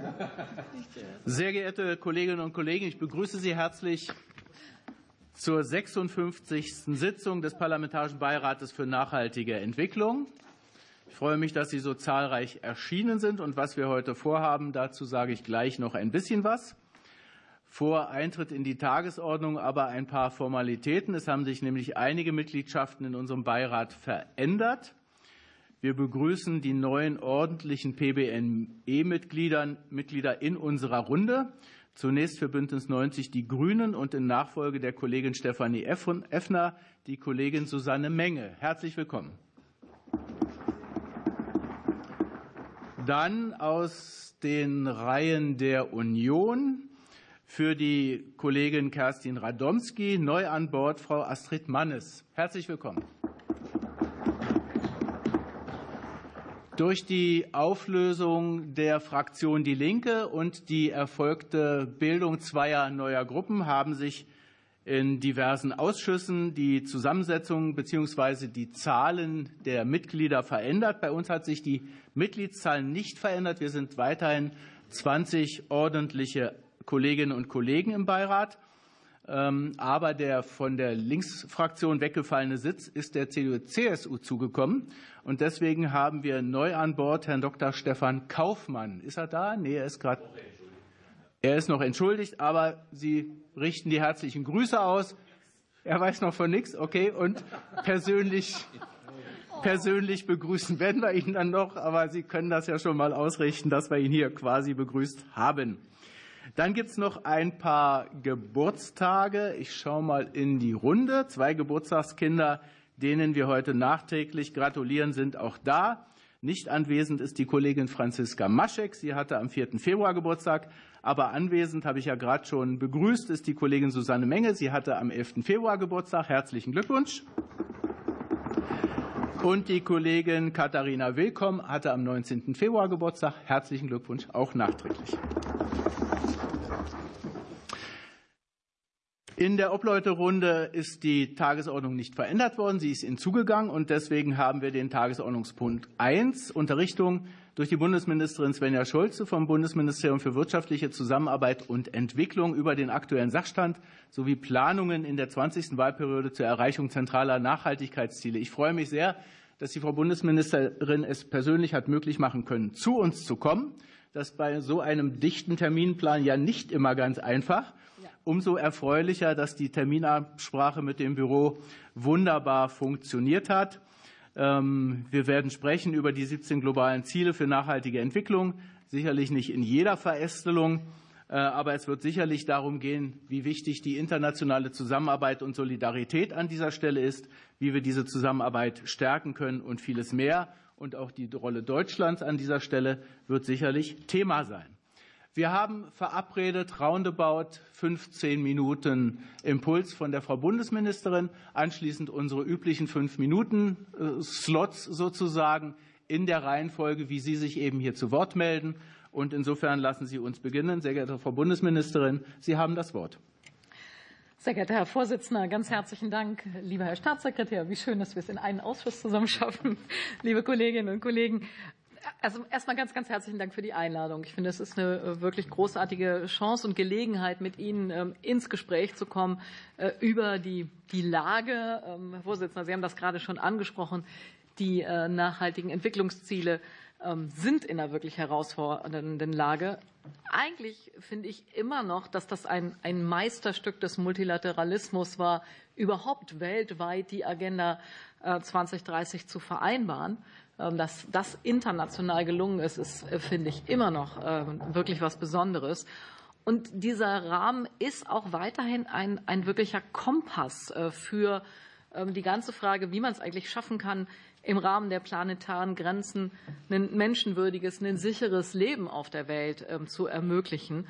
Sehr geehrte Kolleginnen und Kollegen, ich begrüße Sie herzlich zur 56. Sitzung des Parlamentarischen Beirates für nachhaltige Entwicklung. Ich freue mich, dass Sie so zahlreich erschienen sind und was wir heute vorhaben, dazu sage ich gleich noch ein bisschen was. Vor Eintritt in die Tagesordnung aber ein paar Formalitäten. Es haben sich nämlich einige Mitgliedschaften in unserem Beirat verändert. Wir begrüßen die neuen ordentlichen PBNE-Mitglieder Mitglieder in unserer Runde. Zunächst für Bündnis 90 die Grünen und in Nachfolge der Kollegin Stefanie Effner die Kollegin Susanne Menge. Herzlich willkommen. Dann aus den Reihen der Union für die Kollegin Kerstin Radomski neu an Bord Frau Astrid Mannes. Herzlich willkommen. Durch die Auflösung der Fraktion Die Linke und die erfolgte Bildung zweier neuer Gruppen haben sich in diversen Ausschüssen die Zusammensetzung bzw. die Zahlen der Mitglieder verändert. Bei uns hat sich die Mitgliedszahl nicht verändert. Wir sind weiterhin 20 ordentliche Kolleginnen und Kollegen im Beirat. Ähm, aber der von der Linksfraktion weggefallene Sitz ist der CDU-CSU zugekommen. Und deswegen haben wir neu an Bord Herrn Dr. Stefan Kaufmann. Ist er da? Nee, er ist gerade. Er ist noch entschuldigt, aber Sie richten die herzlichen Grüße aus. Er weiß noch von nichts, okay. Und persönlich, persönlich begrüßen werden wir ihn dann noch, aber Sie können das ja schon mal ausrichten, dass wir ihn hier quasi begrüßt haben. Dann gibt es noch ein paar Geburtstage. Ich schaue mal in die Runde. Zwei Geburtstagskinder, denen wir heute nachträglich gratulieren, sind auch da. Nicht anwesend ist die Kollegin Franziska Maschek. Sie hatte am 4. Februar Geburtstag. Aber anwesend, habe ich ja gerade schon begrüßt, ist die Kollegin Susanne Menge. Sie hatte am 11. Februar Geburtstag. Herzlichen Glückwunsch. Und die Kollegin Katharina Willkomm hatte am 19. Februar Geburtstag. Herzlichen Glückwunsch, auch nachträglich. In der Obleuterunde ist die Tagesordnung nicht verändert worden. Sie ist hinzugegangen und deswegen haben wir den Tagesordnungspunkt 1, Unterrichtung durch die Bundesministerin Svenja Schulze vom Bundesministerium für wirtschaftliche Zusammenarbeit und Entwicklung über den aktuellen Sachstand sowie Planungen in der 20. Wahlperiode zur Erreichung zentraler Nachhaltigkeitsziele. Ich freue mich sehr, dass die Frau Bundesministerin es persönlich hat möglich machen können, zu uns zu kommen. Das bei so einem dichten Terminplan ja nicht immer ganz einfach umso erfreulicher, dass die Terminabsprache mit dem Büro wunderbar funktioniert hat. Ähm, wir werden sprechen über die 17 globalen Ziele für nachhaltige Entwicklung, sicherlich nicht in jeder Verästelung, äh, aber es wird sicherlich darum gehen, wie wichtig die internationale Zusammenarbeit und Solidarität an dieser Stelle ist, wie wir diese Zusammenarbeit stärken können und vieles mehr. Und auch die Rolle Deutschlands an dieser Stelle wird sicherlich Thema sein. Wir haben verabredet roundabout 15 Minuten Impuls von der Frau Bundesministerin, anschließend unsere üblichen fünf Minuten äh, Slots sozusagen in der Reihenfolge, wie Sie sich eben hier zu Wort melden. Und insofern lassen Sie uns beginnen. Sehr geehrte Frau Bundesministerin, Sie haben das Wort. Sehr geehrter Herr Vorsitzender, ganz herzlichen Dank. Lieber Herr Staatssekretär, wie schön, dass wir es in einen Ausschuss zusammen schaffen. Liebe Kolleginnen und Kollegen, also erstmal ganz, ganz herzlichen Dank für die Einladung. Ich finde, es ist eine äh, wirklich großartige Chance und Gelegenheit, mit Ihnen ähm, ins Gespräch zu kommen äh, über die, die Lage. Ähm, Herr Vorsitzender, Sie haben das gerade schon angesprochen. Die äh, nachhaltigen Entwicklungsziele ähm, sind in einer wirklich herausfordernden Lage. Eigentlich finde ich immer noch, dass das ein, ein Meisterstück des Multilateralismus war, überhaupt weltweit die Agenda 2030 zu vereinbaren. Ähm, dass das international gelungen ist, ist, äh, finde ich, immer noch ähm, wirklich was Besonderes. Und dieser Rahmen ist auch weiterhin ein, ein wirklicher Kompass äh, für ähm, die ganze Frage, wie man es eigentlich schaffen kann, im Rahmen der planetaren Grenzen ein menschenwürdiges, ein sicheres Leben auf der Welt zu ermöglichen.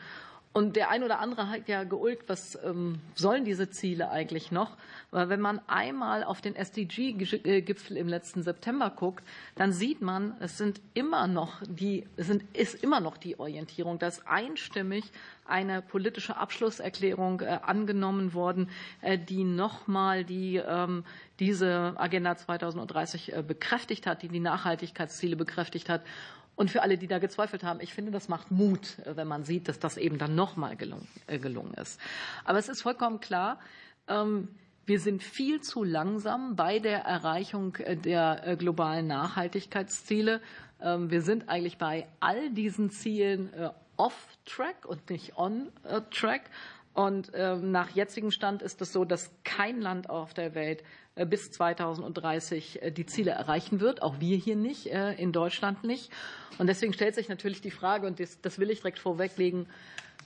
Und der ein oder andere hat ja geulgt, was ähm, sollen diese Ziele eigentlich noch? Weil wenn man einmal auf den SDG-Gipfel im letzten September guckt, dann sieht man, es sind immer noch die, es sind, ist immer noch die Orientierung, dass einstimmig eine politische Abschlusserklärung äh, angenommen worden, äh, die nochmal die, ähm, diese Agenda 2030 äh, bekräftigt hat, die die Nachhaltigkeitsziele bekräftigt hat Und für alle, die da gezweifelt haben, ich finde, das macht Mut, wenn man sieht, dass das eben dann nochmal gelungen, gelungen ist. Aber es ist vollkommen klar, ähm, wir sind viel zu langsam bei der Erreichung äh, der äh, globalen Nachhaltigkeitsziele. Ähm, wir sind eigentlich bei all diesen Zielen äh, off-track und nicht on-track. Und ähm, nach jetzigem Stand ist es so, dass kein Land auf der Welt bis 2030 die Ziele erreichen wird. Auch wir hier nicht, in Deutschland nicht. Und deswegen stellt sich natürlich die Frage, und das will ich direkt vorweglegen,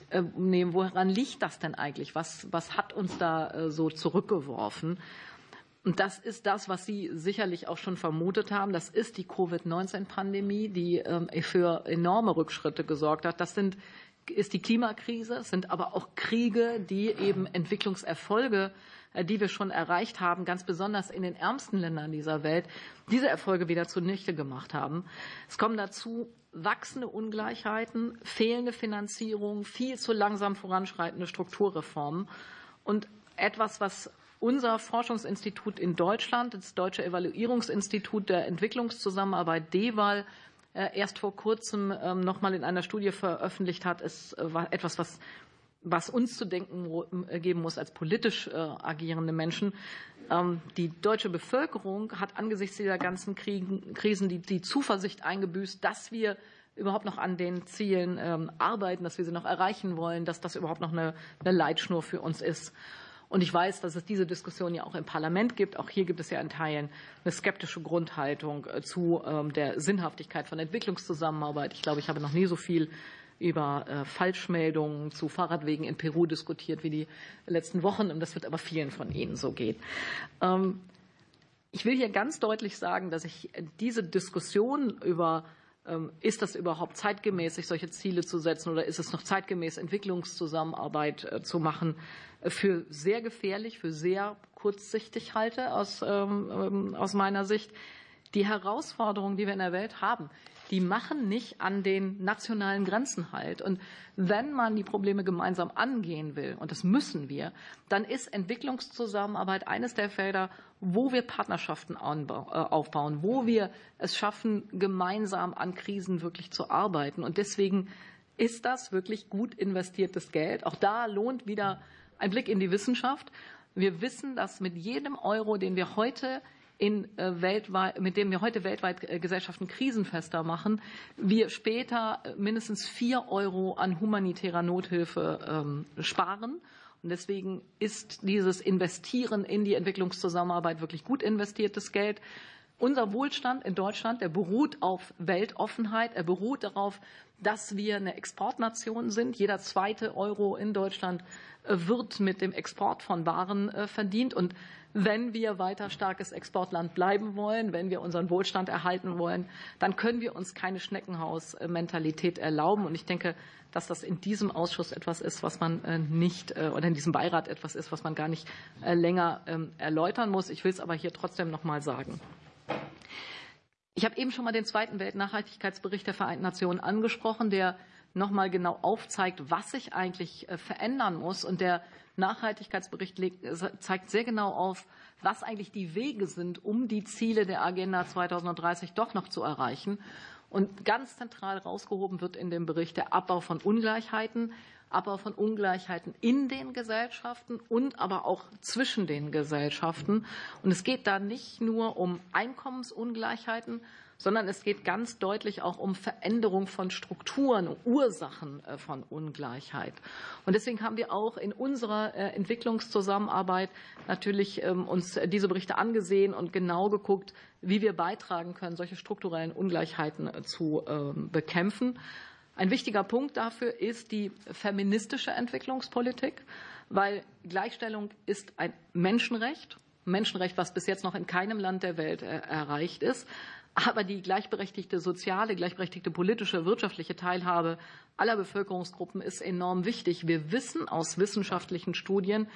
äh, nehmen, woran liegt das denn eigentlich? Was, was hat uns da äh, so zurückgeworfen? Und das ist das, was Sie sicherlich auch schon vermutet haben. Das ist die Covid-19-Pandemie, die ähm, für enorme Rückschritte gesorgt hat. Das sind, ist die Klimakrise, sind aber auch Kriege, die eben Entwicklungserfolge, äh, die wir schon erreicht haben, ganz besonders in den ärmsten Ländern dieser Welt, diese Erfolge wieder zunichte gemacht haben. Es kommen dazu wachsende Ungleichheiten, fehlende Finanzierung, viel zu langsam voranschreitende Strukturreformen und etwas, was unser Forschungsinstitut in Deutschland, das Deutsche Evaluierungsinstitut der Entwicklungszusammenarbeit DEWAL, erst vor kurzem ähm, noch mal in einer Studie veröffentlicht hat, ist äh, etwas, was was uns zu denken äh, geben muss als politisch agierende Menschen. Ähm, die deutsche Bevölkerung hat angesichts dieser ganzen Krisen die, die Zuversicht eingebüßt, dass wir überhaupt noch an den Zielen ähm, arbeiten, dass wir sie noch erreichen wollen, dass das überhaupt noch eine, eine Leitschnur für uns ist. Und ich weiß, dass es diese Diskussion ja auch im Parlament gibt. Auch hier gibt es ja in Teilen eine skeptische Grundhaltung äh, zu ähm, der Sinnhaftigkeit von Entwicklungszusammenarbeit. Ich glaube, ich habe noch nie so viel über äh, Falschmeldungen zu Fahrradwegen in Peru diskutiert wie die letzten Wochen. Und das wird aber vielen von Ihnen so gehen. Ähm, ich will hier ganz deutlich sagen, dass ich diese Diskussion über ähm, ist das überhaupt zeitgemäß, sich solche Ziele zu setzen oder ist es noch zeitgemäß, Entwicklungszusammenarbeit äh, zu machen, für sehr gefährlich, für sehr kurzsichtig halte aus, ähm, aus meiner Sicht. Die Herausforderungen, die wir in der Welt haben, die machen nicht an den nationalen Grenzen halt. Und wenn man die Probleme gemeinsam angehen will, und das müssen wir, dann ist Entwicklungszusammenarbeit eines der Felder, wo wir Partnerschaften äh, aufbauen, wo wir es schaffen, gemeinsam an Krisen wirklich zu arbeiten. Und deswegen ist das wirklich gut investiertes Geld. Auch da lohnt wieder ein Blick in die Wissenschaft. Wir wissen, dass mit jedem Euro, den wir heute in äh, weltweit, mit dem wir heute weltweit äh, Gesellschaften krisenfester machen, wir später äh, mindestens vier Euro an humanitärer Nothilfe ähm, sparen. Und deswegen ist dieses Investieren in die Entwicklungszusammenarbeit wirklich gut investiertes Geld. Unser Wohlstand in Deutschland, der beruht auf Weltoffenheit. Er beruht darauf, dass wir eine Exportnation sind. Jeder zweite Euro in Deutschland wird mit dem Export von Waren verdient. Und wenn wir weiter starkes Exportland bleiben wollen, wenn wir unseren Wohlstand erhalten wollen, dann können wir uns keine Schneckenhausmentalität erlauben. Und ich denke, dass das in diesem Ausschuss etwas ist, was man äh, nicht, äh, oder in diesem Beirat etwas ist, was man gar nicht äh, länger ähm, erläutern muss. Ich will es aber hier trotzdem noch mal sagen. Ich habe eben schon mal den zweiten Weltnachhaltigkeitsbericht der Vereinten Nationen angesprochen, der noch mal genau aufzeigt, was sich eigentlich verändern muss und der Nachhaltigkeitsbericht zeigt sehr genau auf, was eigentlich die Wege sind, um die Ziele der Agenda 2030 doch noch zu erreichen. Und ganz zentral rausgehoben wird in dem Bericht der Abbau von Ungleichheiten, Abbau von Ungleichheiten in den Gesellschaften und aber auch zwischen den Gesellschaften. Und es geht da nicht nur um Einkommensungleichheiten, sondern es geht ganz deutlich auch um Veränderung von Strukturen, Ursachen äh, von Ungleichheit. Und deswegen haben wir auch in unserer äh, Entwicklungszusammenarbeit natürlich ähm, uns diese Berichte angesehen und genau geguckt, wie wir beitragen können, solche strukturellen Ungleichheiten äh, zu ähm, bekämpfen. Ein wichtiger Punkt dafür ist die feministische Entwicklungspolitik, weil Gleichstellung ist ein Menschenrecht. Menschenrecht, was bis jetzt noch in keinem Land der Welt erreicht ist. Aber die gleichberechtigte soziale, gleichberechtigte politische, wirtschaftliche Teilhabe aller Bevölkerungsgruppen ist enorm wichtig. Wir wissen aus wissenschaftlichen Studien,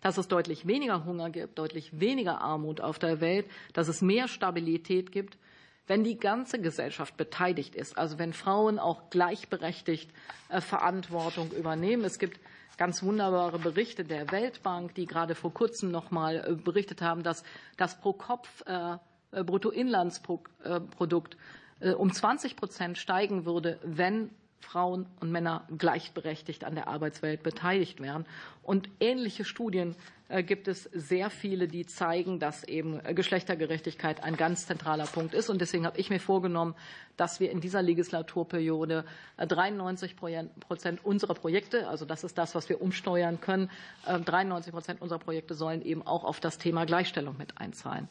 dass es deutlich weniger Hunger gibt, deutlich weniger Armut auf der Welt, dass es mehr Stabilität gibt, wenn die ganze Gesellschaft beteiligt ist, also wenn Frauen auch gleichberechtigt äh, Verantwortung übernehmen. Es gibt ganz wunderbare Berichte der Weltbank, die gerade vor kurzem noch mal äh, berichtet haben, dass das pro Kopf äh, Bruttoinlandsprodukt um 20 Prozent steigen würde, wenn Frauen und Männer gleichberechtigt an der Arbeitswelt beteiligt wären. Und ähnliche Studien äh, gibt es sehr viele, die zeigen, dass eben äh, Geschlechtergerechtigkeit ein ganz zentraler Punkt ist. Und deswegen habe ich mir vorgenommen, dass wir in dieser Legislaturperiode 93 äh, Prozent unserer Projekte, also das ist das, was wir umsteuern können, 93 Prozent unserer Projekte sollen eben auch auf das Thema Gleichstellung mit einzahlen.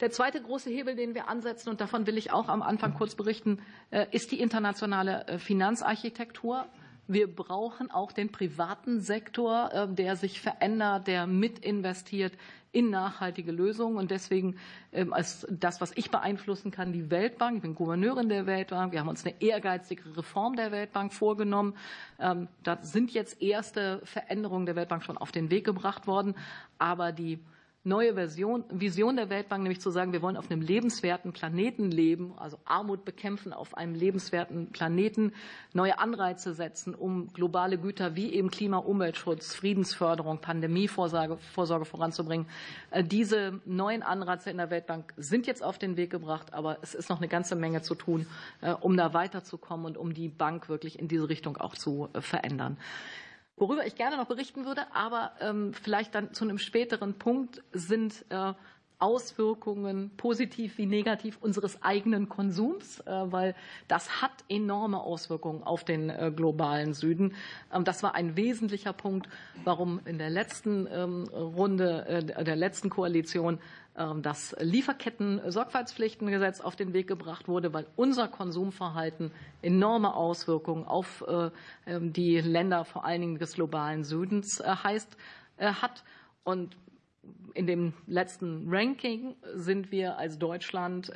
Der zweite große Hebel, den wir ansetzen, und davon will ich auch am Anfang kurz berichten, äh, ist die internationale äh, Finanzarchitektur. Wir brauchen auch den privaten Sektor, äh, der sich verändert, der mitinvestiert in nachhaltige Lösungen. Und deswegen ähm, als das, was ich beeinflussen kann, die Weltbank. Ich bin Gouverneurin der Weltbank. Wir haben uns eine ehrgeizige Reform der Weltbank vorgenommen. Ähm, da sind jetzt erste Veränderungen der Weltbank schon auf den Weg gebracht worden. Aber die neue Version, Vision der Weltbank, nämlich zu sagen, wir wollen auf einem lebenswerten Planeten leben, also Armut bekämpfen auf einem lebenswerten Planeten, neue Anreize setzen, um globale Güter wie eben Klima, Umweltschutz, Friedensförderung, Pandemievorsorge Vorsorge voranzubringen. Äh, diese neuen Anreize in der Weltbank sind jetzt auf den Weg gebracht, aber es ist noch eine ganze Menge zu tun, äh, um da weiterzukommen und um die Bank wirklich in diese Richtung auch zu äh, verändern. Worüber ich gerne noch berichten würde, aber ähm, vielleicht dann zu einem späteren Punkt, sind äh, Auswirkungen, positiv wie negativ, unseres eigenen Konsums, äh, weil das hat enorme Auswirkungen auf den äh, globalen Süden. Ähm, das war ein wesentlicher Punkt, warum in der letzten ähm, Runde äh, der letzten Koalition ähm, das Lieferketten-Sorgfaltspflichtengesetz auf den Weg gebracht wurde, weil unser Konsumverhalten enorme Auswirkungen auf die Länder, vor allen Dingen des globalen Südens, heißt, hat. Und in dem letzten Ranking sind wir als Deutschland,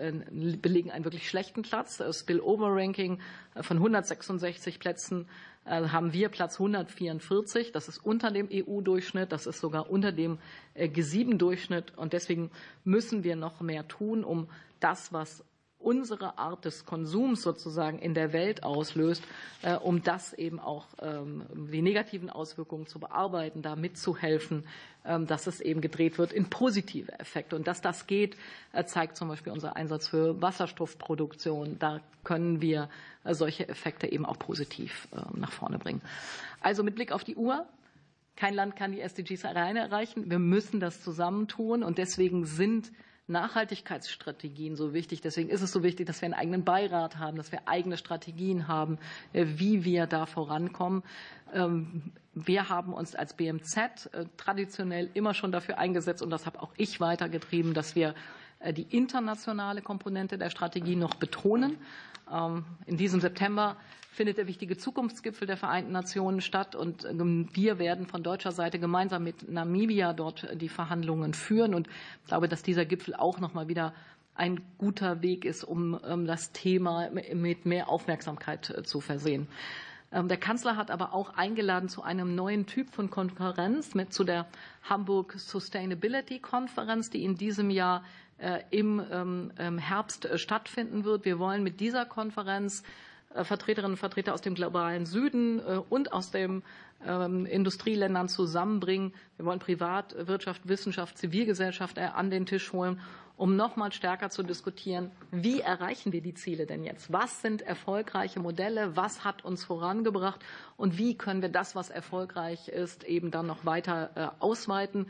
belegen einen wirklich schlechten Platz. Das Spillover-Ranking von 166 Plätzen äh, haben wir Platz 144. Das ist unter dem EU-Durchschnitt. Das ist sogar unter dem äh, G7-Durchschnitt. Und deswegen müssen wir noch mehr tun, um das, was unsere Art des Konsums sozusagen in der Welt auslöst, äh, um das eben auch ähm, die negativen Auswirkungen zu bearbeiten, da mitzuhelfen, ähm, dass es eben gedreht wird in positive Effekte. Und dass das geht, äh, zeigt zum Beispiel unser Einsatz für Wasserstoffproduktion. Da können wir äh, solche Effekte eben auch positiv ähm, nach vorne bringen. Also mit Blick auf die Uhr. Kein Land kann die SDGs alleine erreichen. Wir müssen das zusammentun. Und deswegen sind Nachhaltigkeitsstrategien so wichtig. Deswegen ist es so wichtig, dass wir einen eigenen Beirat haben, dass wir eigene Strategien haben, äh, wie wir da vorankommen. Ähm, wir haben uns als BMZ äh, traditionell immer schon dafür eingesetzt und das habe auch ich weitergetrieben, dass wir äh, die internationale Komponente der Strategie noch betonen. Ähm, in diesem September findet der wichtige Zukunftsgipfel der Vereinten Nationen statt und ähm, wir werden von deutscher Seite gemeinsam mit Namibia dort die Verhandlungen führen und ich glaube, dass dieser Gipfel auch noch mal wieder ein guter Weg ist, um ähm, das Thema mit mehr Aufmerksamkeit äh, zu versehen. Der Kanzler hat aber auch eingeladen zu einem neuen Typ von Konferenz, mit zu der Hamburg Sustainability Konferenz, die in diesem Jahr im Herbst äh, stattfinden wird. Wir wollen mit dieser Konferenz äh, Vertreterinnen und Vertreter aus dem globalen Süden äh, und aus den ähm, Industrieländern zusammenbringen. Wir wollen Privatwirtschaft, Wissenschaft, Zivilgesellschaft äh, an den Tisch holen, um noch mal stärker zu diskutieren, wie erreichen wir die Ziele denn jetzt? Was sind erfolgreiche Modelle? Was hat uns vorangebracht? Und wie können wir das, was erfolgreich ist, eben dann noch weiter ausweiten?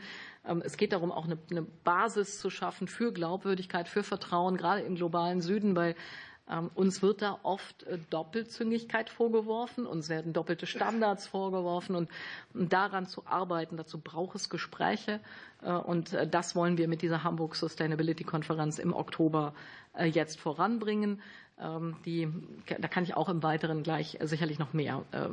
Ähm, es geht darum, auch eine Basis zu schaffen für Glaubwürdigkeit, für Vertrauen, gerade im globalen Süden, weil ähm, uns wird da oft äh, Doppelzüngigkeit vorgeworfen, uns werden doppelte Standards vorgeworfen und daran zu arbeiten, dazu braucht es Gespräche äh, und äh, das wollen wir mit dieser Hamburg Sustainability Konferenz im Oktober jetzt voranbringen. Ähm, die, da kann ich auch im Weiteren gleich sicherlich noch mehr äh,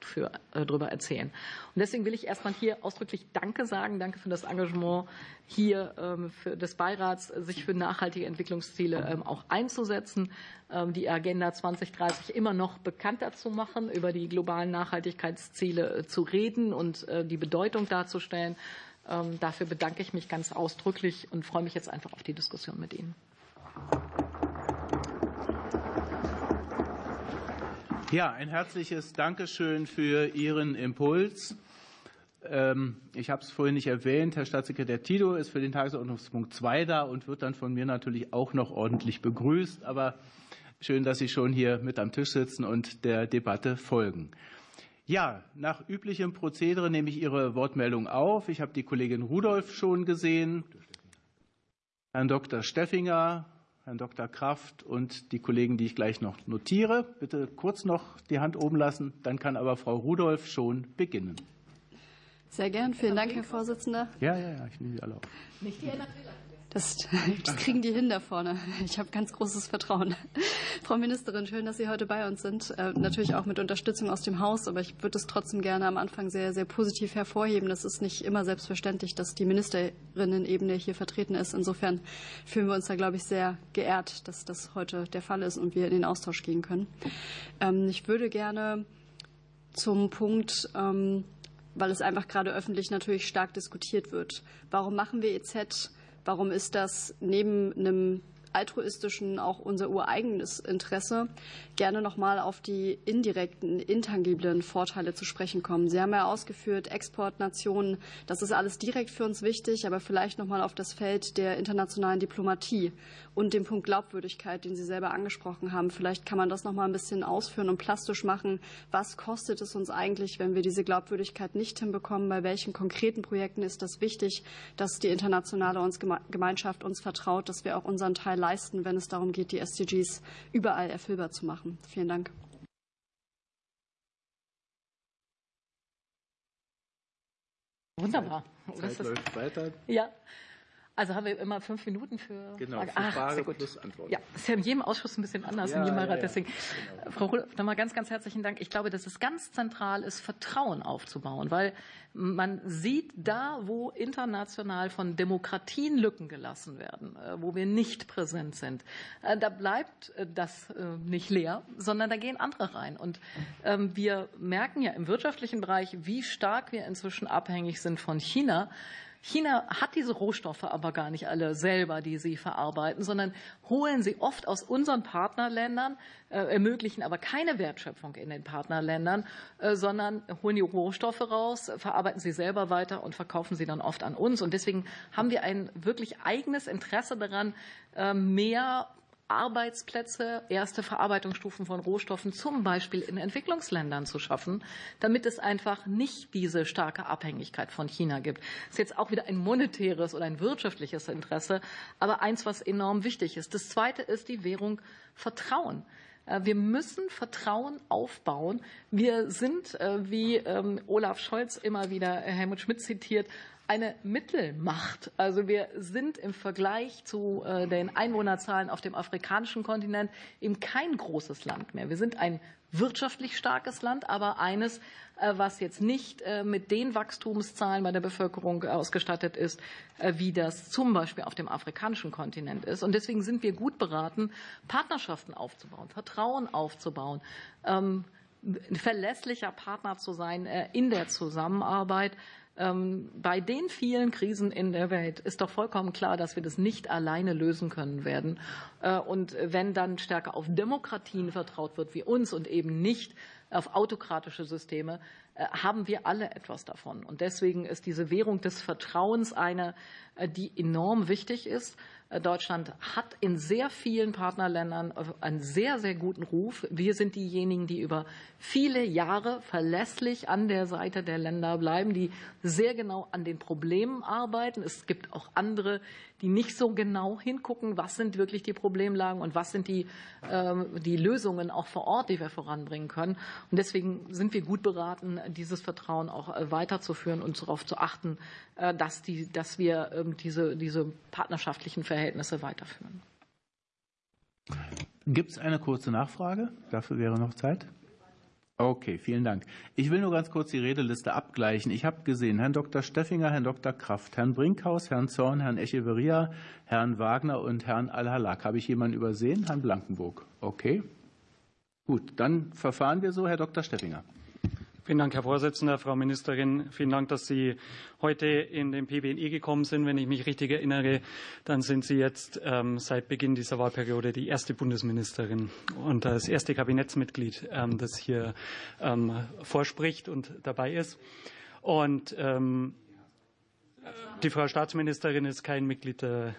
für, äh, drüber erzählen. Und deswegen will ich erstmal hier ausdrücklich Danke sagen. Danke für das Engagement hier ähm, für des Beirats, sich für nachhaltige Entwicklungsziele ähm, auch einzusetzen, die Agenda 2030 immer noch bekannter zu machen, über die globalen Nachhaltigkeitsziele äh, zu reden und die Bedeutung darzustellen. Dafür bedanke ich mich ganz ausdrücklich und freue mich jetzt einfach auf die Diskussion mit Ihnen. Ja, ein herzliches Dankeschön für Ihren Impuls. Ähm, ich habe es vorhin nicht erwähnt, Herr Staatssekretär Tito ist für den Tagesordnungspunkt 2 da und wird dann von mir natürlich auch noch ordentlich begrüßt. Aber Schön, dass Sie schon hier mit am Tisch sitzen und der Debatte folgen. Ja, nach üblichem Prozedere nehme ich Ihre Wortmeldung auf. Ich habe die Kollegin Rudolph schon gesehen, Herrn Dr. Steffinger, Herrn Dr. Kraft und die Kollegen, die ich gleich noch notiere. Bitte kurz noch die Hand oben lassen, dann kann aber Frau Rudolph schon beginnen. Sehr gern. Vielen Dank, Herr Vorsitzender. Ja, ja, ja, ich nehme Sie alle auf. Nicht die das, das, kriegen die hin da vorne. Ich habe ganz großes Vertrauen. Frau Ministerin, schön, dass Sie heute bei uns sind. Äh, natürlich auch mit Unterstützung aus dem Haus, aber ich würde es trotzdem gerne am Anfang sehr, sehr positiv hervorheben. Das ist nicht immer selbstverständlich, dass die Ministerinnen-Ebene hier vertreten ist. Insofern fühlen wir uns da, glaube ich, sehr geehrt, dass das heute der Fall ist und wir in den Austausch gehen können. Ähm, ich würde gerne zum Punkt ähm, weil es einfach gerade öffentlich natürlich stark diskutiert wird. Warum machen wir EZ? Warum ist das neben einem altruistischen auch unser ureigenes Interesse, gerne noch mal auf die indirekten, intangiblen Vorteile zu sprechen kommen. Sie haben ja ausgeführt, Exportnationen, das ist alles direkt für uns wichtig, aber vielleicht noch mal auf das Feld der internationalen Diplomatie und den Punkt Glaubwürdigkeit, den Sie selber angesprochen haben. Vielleicht kann man das noch mal ein bisschen ausführen und plastisch machen. Was kostet es uns eigentlich, wenn wir diese Glaubwürdigkeit nicht hinbekommen? Bei welchen konkreten Projekten ist das wichtig, dass die internationale Gemeinschaft uns vertraut, dass wir auch unseren Teil leisten, wenn es darum geht, die SDGs überall erfüllbar zu machen. Vielen Dank. Wunderbar. Zeit läuft weiter. Ja. Also haben wir immer fünf Minuten für genau, Frage, für Ach, Frage plus Antwort. Ja, ist ja in jedem Ausschuss ein bisschen anders, ja, in jedem Rat. Ja, ja. Deswegen, genau. Frau Rudolph, nochmal ganz, ganz herzlichen Dank. Ich glaube, dass es ganz zentral ist, Vertrauen aufzubauen, weil man sieht da, wo international von Demokratien Lücken gelassen werden, äh, wo wir nicht präsent sind, äh, da bleibt äh, das nicht leer, sondern da gehen andere rein. Und ähm, wir merken ja im wirtschaftlichen Bereich, wie stark wir inzwischen abhängig sind von China. China hat diese Rohstoffe aber gar nicht alle selber, die sie verarbeiten, sondern holen sie oft aus unseren Partnerländern, äh, ermöglichen aber keine Wertschöpfung in den Partnerländern, äh, sondern holen die Rohstoffe raus, verarbeiten sie selber weiter und verkaufen sie dann oft an uns. Und deswegen haben wir ein wirklich eigenes Interesse daran, äh, mehr Arbeitsplätze, erste Verarbeitungsstufen von Rohstoffen zum Beispiel in Entwicklungsländern zu schaffen, damit es einfach nicht diese starke Abhängigkeit von China gibt. Das ist jetzt auch wieder ein monetäres oder ein wirtschaftliches Interesse, aber eins, was enorm wichtig ist. Das zweite ist die Währung Vertrauen. Äh, wir müssen Vertrauen aufbauen. Wir sind, äh, wie ähm, Olaf Scholz immer wieder Helmut Schmidt zitiert, eine Mittelmacht. Also wir sind im Vergleich zu äh, den Einwohnerzahlen auf dem afrikanischen Kontinent eben kein großes Land mehr. Wir sind ein wirtschaftlich starkes Land, aber eines, äh, was jetzt nicht äh, mit den Wachstumszahlen bei der Bevölkerung ausgestattet ist, wie das zum Beispiel auf dem afrikanischen Kontinent ist. Und deswegen sind wir gut beraten, Partnerschaften aufzubauen, Vertrauen aufzubauen, ähm, ein verlässlicher Partner zu sein in der Zusammenarbeit bei den vielen Krisen in der Welt ist doch vollkommen klar, dass wir das nicht alleine lösen können werden. Äh, und wenn dann stärker auf Demokratien vertraut wird wie uns und eben nicht auf autokratische Systeme, äh, haben wir alle etwas davon. Und deswegen ist diese Währung des Vertrauens eine, äh, die enorm wichtig ist. Äh, Deutschland hat in sehr vielen Partnerländern einen sehr, sehr guten Ruf. Wir sind diejenigen, die über viele Jahre verlässlich an der Seite der Länder bleiben, die sehr genau an den Problemen arbeiten. Es gibt auch andere, die nicht so genau hingucken, was sind wirklich die Problemlagen und was sind die, ähm, die Lösungen auch vor Ort, die wir voranbringen können. Und deswegen sind wir gut beraten, dieses Vertrauen auch äh, weiterzuführen und darauf zu achten, äh, dass, die, dass wir ähm, diese, diese partnerschaftlichen Verhältnisse weiterführen. Gibt es eine kurze Nachfrage? Dafür wäre noch Zeit. Okay, vielen Dank. Ich will nur ganz kurz die Redeliste abgleichen. Ich habe gesehen, Herrn Dr. Steffinger, Herrn Dr. Kraft, Herrn Brinkhaus, Herrn Zorn, Herrn Echeverria, Herrn Wagner und Herrn Al-Halak. Habe ich jemanden übersehen? Herrn Blankenburg. Okay. Gut, dann verfahren wir so. Herr Dr. Steffinger. Vielen Dank, Herr Vorsitzender, Frau Ministerin. Vielen Dank, dass Sie heute in den PBNE gekommen sind. Wenn ich mich richtig erinnere, dann sind Sie jetzt ähm, seit Beginn dieser Wahlperiode die erste Bundesministerin und das erste Kabinettsmitglied, ähm, das hier ähm, vorspricht und dabei ist. Und ähm, die Frau Staatsministerin ist kein Mitglied der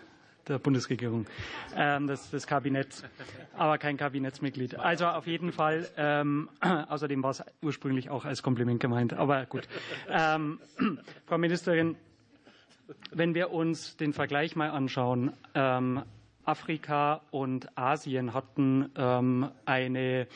der Bundesregierung, ähm, des, des Kabinetts, aber kein Kabinettsmitglied. Also auf jeden Fall, ähm, außerdem war es ursprünglich auch als Kompliment gemeint, aber gut. Ähm, Frau Ministerin, wenn wir uns den Vergleich mal anschauen, ähm, Afrika und Asien hatten ähm, eine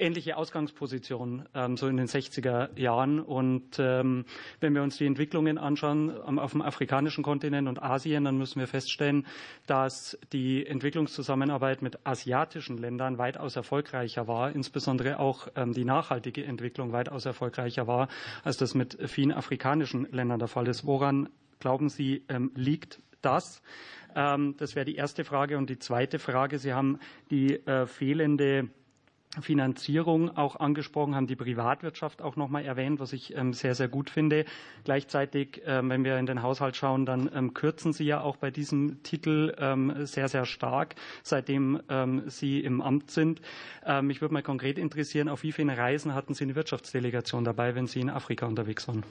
ähnliche Ausgangsposition ähm, so in den 60er Jahren. Und ähm, wenn wir uns die Entwicklungen anschauen auf dem afrikanischen Kontinent und Asien, dann müssen wir feststellen, dass die Entwicklungszusammenarbeit mit asiatischen Ländern weitaus erfolgreicher war, insbesondere auch ähm, die nachhaltige Entwicklung weitaus erfolgreicher war, als das mit vielen afrikanischen Ländern der Fall ist. Woran glauben Sie, liegt das? Das wäre die erste Frage. Und die zweite Frage, Sie haben die äh, fehlende Finanzierung auch angesprochen, haben die Privatwirtschaft auch nochmal erwähnt, was ich ähm, sehr, sehr gut finde. Gleichzeitig, ähm, wenn wir in den Haushalt schauen, dann ähm, kürzen Sie ja auch bei diesem Titel sehr, sehr stark, seitdem Sie im Amt sind. Mich würde mal konkret interessieren, auf wie vielen Reisen hatten Sie eine Wirtschaftsdelegation dabei, wenn Sie in Afrika unterwegs waren?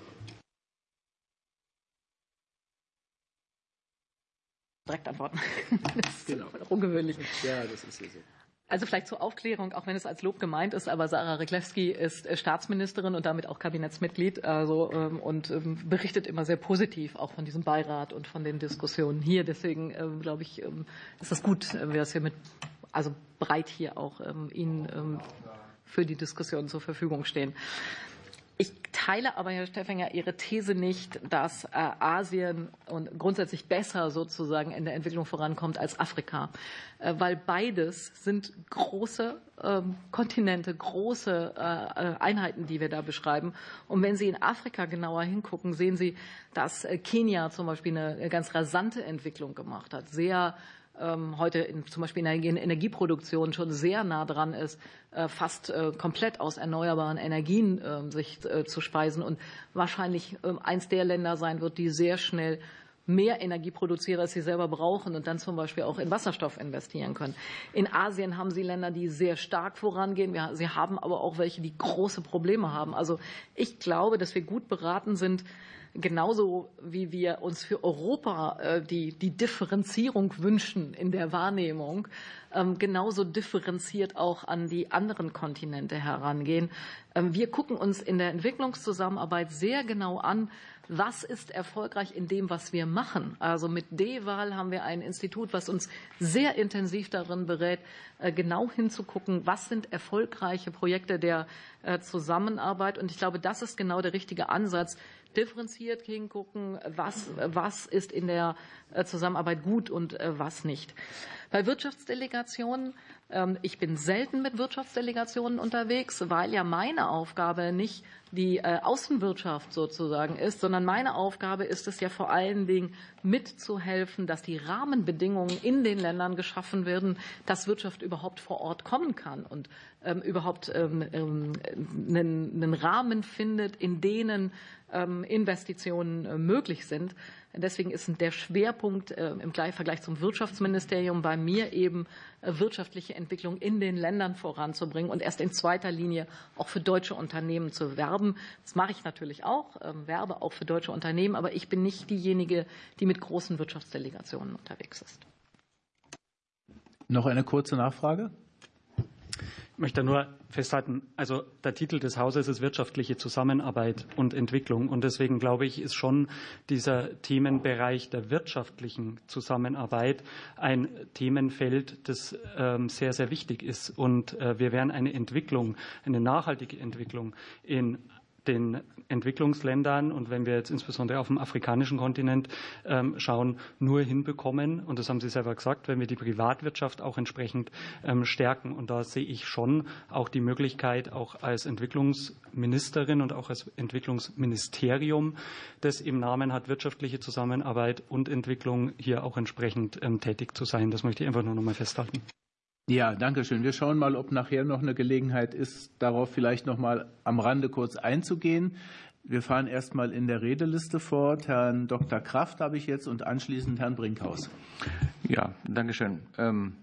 Direkt antworten. Das ist genau. ungewöhnlich. Ja, das ist so. Also vielleicht zur Aufklärung, auch wenn es als Lob gemeint ist, aber Sarah Reklewski ist äh, Staatsministerin und damit auch Kabinettsmitglied also, ähm, und ähm, berichtet immer sehr positiv auch von diesem Beirat und von den Diskussionen hier. Deswegen ähm, glaube ich, ist es gut, wenn wir das hier mit, also breit hier auch Ihnen für die Diskussion zur Verfügung stehen. Ich teile aber, Herr Steffinger, Ihre These nicht, dass äh, Asien und grundsätzlich besser sozusagen in der Entwicklung vorankommt als Afrika, äh, weil beides sind große ähm, Kontinente, große äh, Einheiten, die wir da beschreiben. Und wenn Sie in Afrika genauer hingucken, sehen Sie, dass Kenia zum Beispiel eine ganz rasante Entwicklung gemacht hat, sehr heute in, zum Beispiel in der Energieproduktion schon sehr nah dran ist, äh, fast äh, komplett aus erneuerbaren Energien ähm, sich äh, zu speisen und wahrscheinlich ähm, eins der Länder sein wird, die sehr schnell mehr Energie produzieren, als sie selber brauchen und dann zum Beispiel auch in Wasserstoff investieren können. In Asien haben sie Länder, die sehr stark vorangehen. sie haben aber auch welche, die große Probleme haben. Also ich glaube, dass wir gut beraten sind, genauso wie wir uns für Europa äh, die, die Differenzierung wünschen in der Wahrnehmung, ähm, genauso differenziert auch an die anderen Kontinente herangehen. Ähm, wir gucken uns in der Entwicklungszusammenarbeit sehr genau an, was ist erfolgreich in dem, was wir machen. Also mit DEWAL haben wir ein Institut, was uns sehr intensiv darin berät, äh, genau hinzugucken, was sind erfolgreiche Projekte der äh, Zusammenarbeit. Und ich glaube, das ist genau der richtige Ansatz, differenziert hingucken, was, was ist in der äh, Zusammenarbeit gut und äh, was nicht. Bei Wirtschaftsdelegationen, ähm, ich bin selten mit Wirtschaftsdelegationen unterwegs, weil ja meine Aufgabe nicht die äh, Außenwirtschaft sozusagen ist, sondern meine Aufgabe ist es ja vor allen Dingen mitzuhelfen, dass die Rahmenbedingungen in den Ländern geschaffen werden, dass Wirtschaft überhaupt vor Ort kommen kann und ähm, überhaupt ähm, einen, Rahmen findet, in denen Investitionen äh, möglich sind. Deswegen ist der Schwerpunkt äh, im Vergleich zum Wirtschaftsministerium bei mir eben äh, wirtschaftliche Entwicklung in den Ländern voranzubringen und erst in zweiter Linie auch für deutsche Unternehmen zu werben. Das mache ich natürlich auch, ähm, werbe auch für deutsche Unternehmen, aber ich bin nicht diejenige, die mit großen Wirtschaftsdelegationen unterwegs ist. Noch eine kurze Nachfrage? Möchte nur festhalten, also der Titel des Hauses ist wirtschaftliche Zusammenarbeit und Entwicklung. Und deswegen glaube ich, ist schon dieser Themenbereich der wirtschaftlichen Zusammenarbeit ein Themenfeld, das ähm, sehr, sehr wichtig ist. Und äh, wir werden eine Entwicklung, eine nachhaltige Entwicklung in den Entwicklungsländern und wenn wir jetzt insbesondere auf dem afrikanischen Kontinent ähm, schauen, nur hinbekommen, und das haben Sie selber gesagt, wenn wir die Privatwirtschaft auch entsprechend ähm, stärken. Und da sehe ich schon auch die Möglichkeit, auch als Entwicklungsministerin und auch als Entwicklungsministerium, das im Namen hat wirtschaftliche Zusammenarbeit und Entwicklung, hier auch entsprechend ähm, tätig zu sein. Das möchte ich einfach nur noch mal festhalten. Ja, danke schön. Wir schauen mal, ob nachher noch eine Gelegenheit ist, darauf vielleicht noch mal am Rande kurz einzugehen. Wir fahren erst mal in der Redeliste fort. Herrn Dr. Kraft habe ich jetzt und anschließend Herrn Brinkhaus. Ja, danke schön. Ähm,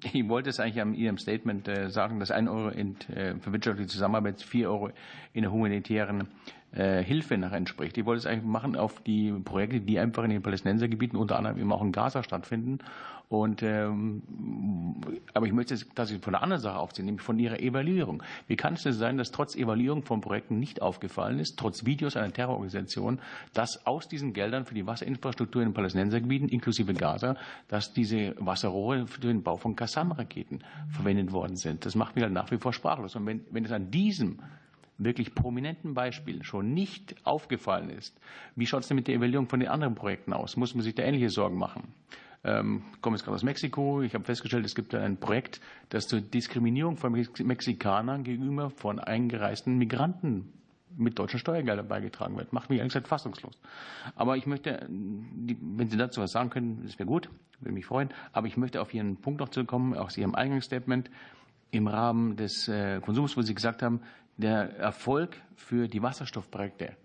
ich wollte es eigentlich an Ihrem Statement äh, sagen, dass ein Euro äh, für wirtschaftliche Zusammenarbeit vier Euro in der humanitären äh, Hilfe nach entspricht. Ich wollte es eigentlich machen auf die Projekte, die einfach in den Palästinensergebieten, unter anderem eben auch in Gaza stattfinden Und, ähm, aber ich möchte das von der anderen Sache aufziehen, nämlich von Ihrer Evaluierung. Wie kann es denn sein, dass trotz Evaluierung von Projekten nicht aufgefallen ist, trotz Videos einer Terrororganisation, dass aus diesen Geldern für die Wasserinfrastruktur in den Palästinensergebieten, inklusive Gaza, dass diese Wasserrohre für den Bau von Qassam-Raketen verwendet worden sind? Das macht mich halt nach wie vor sprachlos. Und wenn, wenn es an diesem wirklich prominenten Beispiel schon nicht aufgefallen ist, wie schaut es denn mit der Evaluierung von den anderen Projekten aus? Muss man sich da ähnliche Sorgen machen? Ähm, ich komme jetzt gerade aus Mexiko. Ich habe festgestellt, es gibt ein Projekt, das zur Diskriminierung von Mexikanern gegenüber von eingereisten Migranten mit deutschen Steuergeldern beigetragen wird. Macht mich gesagt fassungslos. Aber ich möchte, wenn Sie dazu was sagen können, das wäre gut, würde mich freuen. Aber ich möchte auf Ihren Punkt noch zurückkommen, aus Ihrem Eingangsstatement im Rahmen des äh, Konsums, wo Sie gesagt haben, der Erfolg für die Wasserstoffprojekte.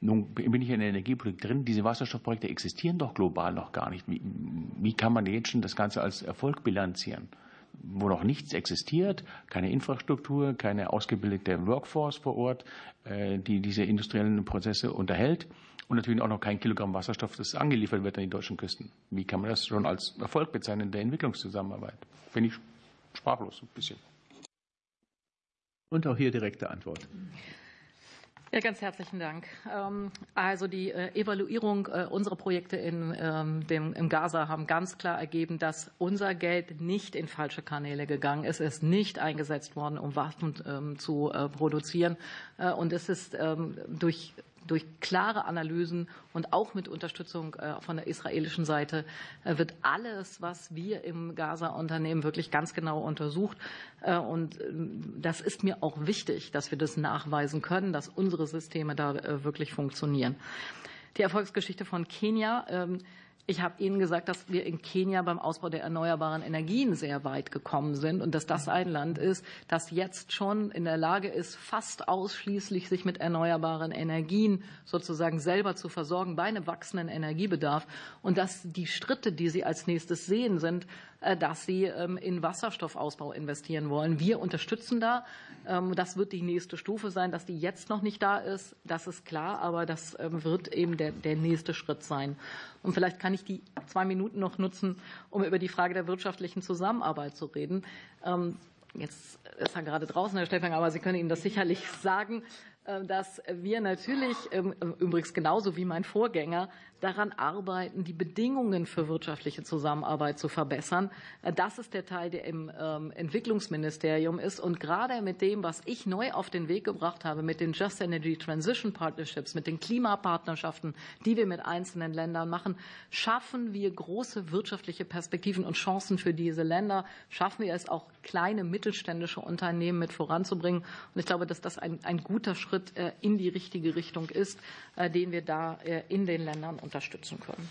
Nun bin ich in der Energiepolitik drin. Diese Wasserstoffprojekte existieren doch global noch gar nicht. Wie, wie kann man jetzt schon das Ganze als Erfolg bilanzieren? Wo noch nichts existiert, keine Infrastruktur, keine ausgebildete Workforce vor Ort, äh, die diese industriellen Prozesse unterhält und natürlich auch noch kein Kilogramm Wasserstoff, das angeliefert wird an die deutschen Küsten. Wie kann man das schon als Erfolg bezeichnen der Entwicklungszusammenarbeit? Bin ich sprachlos ein bisschen. Und auch hier direkte Antwort. Ja, ganz herzlichen Dank. Ähm, also die äh, Evaluierung äh, unserer Projekte in ähm, dem, im Gaza haben ganz klar ergeben, dass unser Geld nicht in falsche Kanäle gegangen ist. Es ist nicht eingesetzt worden, um Waffen ähm, zu äh, produzieren. Und es ist durch durch klare Analysen und auch mit Unterstützung äh, von der israelischen Seite äh, wird alles, was wir im Gaza unternehmen, wirklich ganz genau untersucht. Äh, und das ist mir auch wichtig, dass wir das nachweisen können, dass unsere Systeme da wirklich funktionieren. Die Erfolgsgeschichte von Kenia ähm, ich habe Ihnen gesagt, dass wir in Kenia beim Ausbau der erneuerbaren Energien sehr weit gekommen sind und dass das ein Land ist, das jetzt schon in der Lage ist, fast ausschließlich sich mit erneuerbaren Energien sozusagen selber zu versorgen bei einem wachsenden Energiebedarf. Und dass die Schritte, die Sie als nächstes sehen, sind, dass sie ähm, in Wasserstoffausbau investieren wollen. Wir unterstützen da. Ähm, das wird die nächste Stufe sein, dass die jetzt noch nicht da ist. Das ist klar, aber das ähm, wird eben der, der nächste Schritt sein. Und vielleicht kann ich die zwei Minuten noch nutzen, um über die Frage der wirtschaftlichen Zusammenarbeit zu reden. Jetzt ist er gerade draußen, Herr Stefan, aber Sie können Ihnen das sicherlich sagen. Äh, dass wir natürlich, übrigens genauso wie mein Vorgänger, daran arbeiten, die Bedingungen für wirtschaftliche Zusammenarbeit zu verbessern. Äh, das ist der Teil, der im ähm, Entwicklungsministerium ist. Und gerade mit dem, was ich neu auf den Weg gebracht habe, mit den Just Energy Transition Partnerships, mit den Klimapartnerschaften, die wir mit einzelnen Ländern machen, schaffen wir große wirtschaftliche Perspektiven und Chancen für diese Länder. Schaffen wir es auch, kleine mittelständische Unternehmen mit voranzubringen. Und ich glaube, dass das ein, ein guter Schritt äh, in die richtige Richtung ist, äh, den wir da in den Ländern unterstützen können.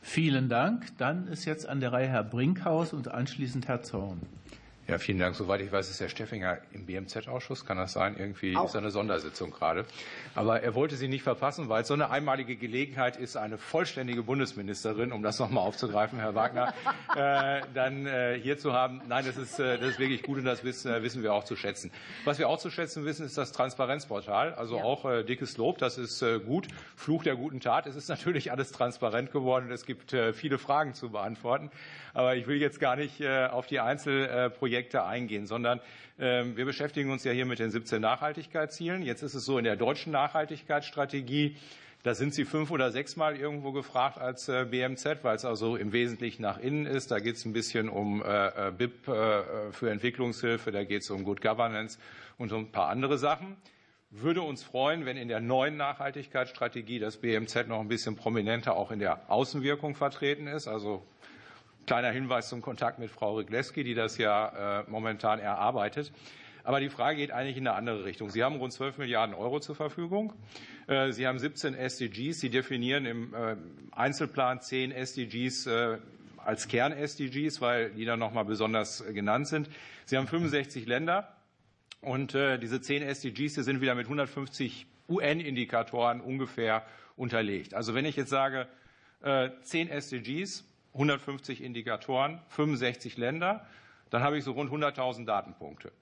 Vielen Dank. Dann ist jetzt an der Reihe Herr Brinkhaus und anschließend Herr Zorn. Ja, vielen Dank. Soweit ich weiß, ist Herr Steffinger im BMZ-Ausschuss. Kann das sein? Irgendwie Auch. ist eine Sondersitzung gerade. Aber er wollte sie nicht verpassen, weil es so eine einmalige Gelegenheit ist, eine vollständige Bundesministerin, um das nochmal aufzugreifen, Herr Wagner, äh, dann äh, hier zu haben. Nein, das ist, äh, das ist wirklich gut und das wissen, äh, wissen wir auch zu schätzen. Was wir auch zu schätzen wissen, ist das Transparenzportal. Also ja. auch äh, dickes Lob, das ist äh, gut. Fluch der guten Tat. Es ist natürlich alles transparent geworden und es gibt viele Fragen zu beantworten. Aber ich will jetzt gar nicht auf die Einzelprojekte eingehen, sondern ähm, wir beschäftigen uns ja hier mit den 17 Nachhaltigkeitszielen. Jetzt ist es so in der deutschen Nachhaltigkeitsstrategie, da sind Sie fünf oder sechsmal irgendwo gefragt als äh, BMZ, weil es also im Wesentlichen nach innen ist. Da geht es ein bisschen um äh, äh, BIP für Entwicklungshilfe, da geht es um Good Governance und um ein paar andere Sachen. Würde uns freuen, wenn in der neuen Nachhaltigkeitsstrategie das BMZ noch ein bisschen prominenter auch in der Außenwirkung vertreten ist. Also Kleiner Hinweis zum Kontakt mit Frau Rigleski, die das ja äh, momentan erarbeitet. Aber die Frage geht eigentlich in eine andere Richtung. Sie haben rund 12 Milliarden Euro zur Verfügung. Äh, Sie haben 17 SDGs. Sie definieren im äh, Einzelplan 10 SDGs als Kern-SDGs, weil die dann nochmal besonders genannt sind. Sie haben 65 Länder. Und diese 10 SDGs sind wieder mit 150 UN-Indikatoren ungefähr unterlegt. Also wenn ich jetzt sage, 10 SDGs, 150 Indikatoren, 65 Länder, dann habe ich so rund 100.000 Datenpunkte.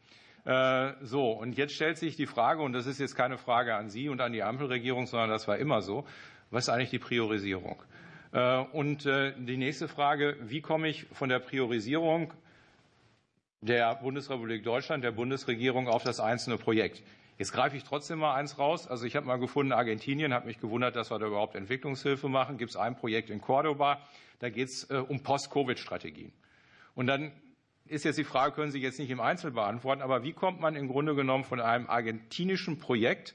Äh, so, und jetzt stellt sich die Frage, und das ist jetzt keine Frage an Sie und an die Ampelregierung, sondern das war immer so, was ist eigentlich die Priorisierung? Und die nächste Frage, wie komme ich von der Priorisierung der Bundesrepublik Deutschland, der Bundesregierung auf das einzelne Projekt? Jetzt greife ich trotzdem mal eins raus. Also ich habe mal gefunden, Argentinien hat mich gewundert, dass wir da überhaupt Entwicklungshilfe machen. Gibt es ein Projekt in Cordoba, da geht es um Post-Covid-Strategien. Und dann ist jetzt die Frage, können Sie jetzt nicht im Einzel beantworten, aber wie kommt man im Grunde genommen von einem argentinischen Projekt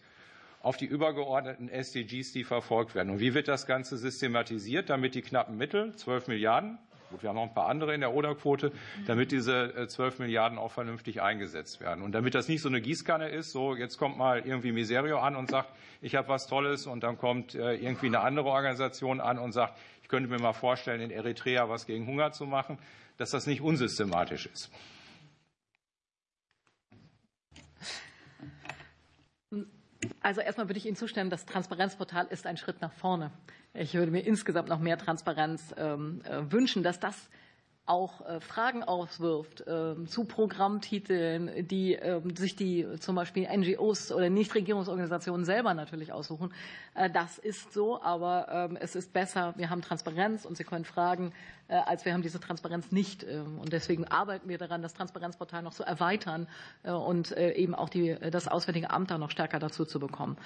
auf die übergeordneten SDGs, die verfolgt werden? Und wie wird das Ganze systematisiert, damit die knappen Mittel, 12 Milliarden, gut, wir haben noch ein paar andere in der Oder-Quote, damit diese 12 Milliarden auch vernünftig eingesetzt werden? Und damit das nicht so eine Gießkanne ist, so jetzt kommt mal irgendwie Miserio an und sagt, ich habe was Tolles und dann kommt irgendwie eine andere Organisation an und sagt, ich könnte mir mal vorstellen, in Eritrea was gegen Hunger zu machen dass das nicht unsystematisch ist. Also erstmal würde ich Ihnen zustimmen, das Transparenzportal ist ein Schritt nach vorne. Ich würde mir insgesamt noch mehr Transparenz wünschen, dass das auch Fragen aufwirft zu Programmtiteln, die sich die zum Beispiel NGOs oder Nichtregierungsorganisationen selber natürlich aussuchen. Das ist so, aber es ist besser, wir haben Transparenz und Sie können fragen, als wir haben diese Transparenz nicht. Und deswegen arbeiten wir daran, das Transparenzportal noch zu erweitern und eben auch die, das Auswärtige Amt da noch stärker dazu zu bekommen.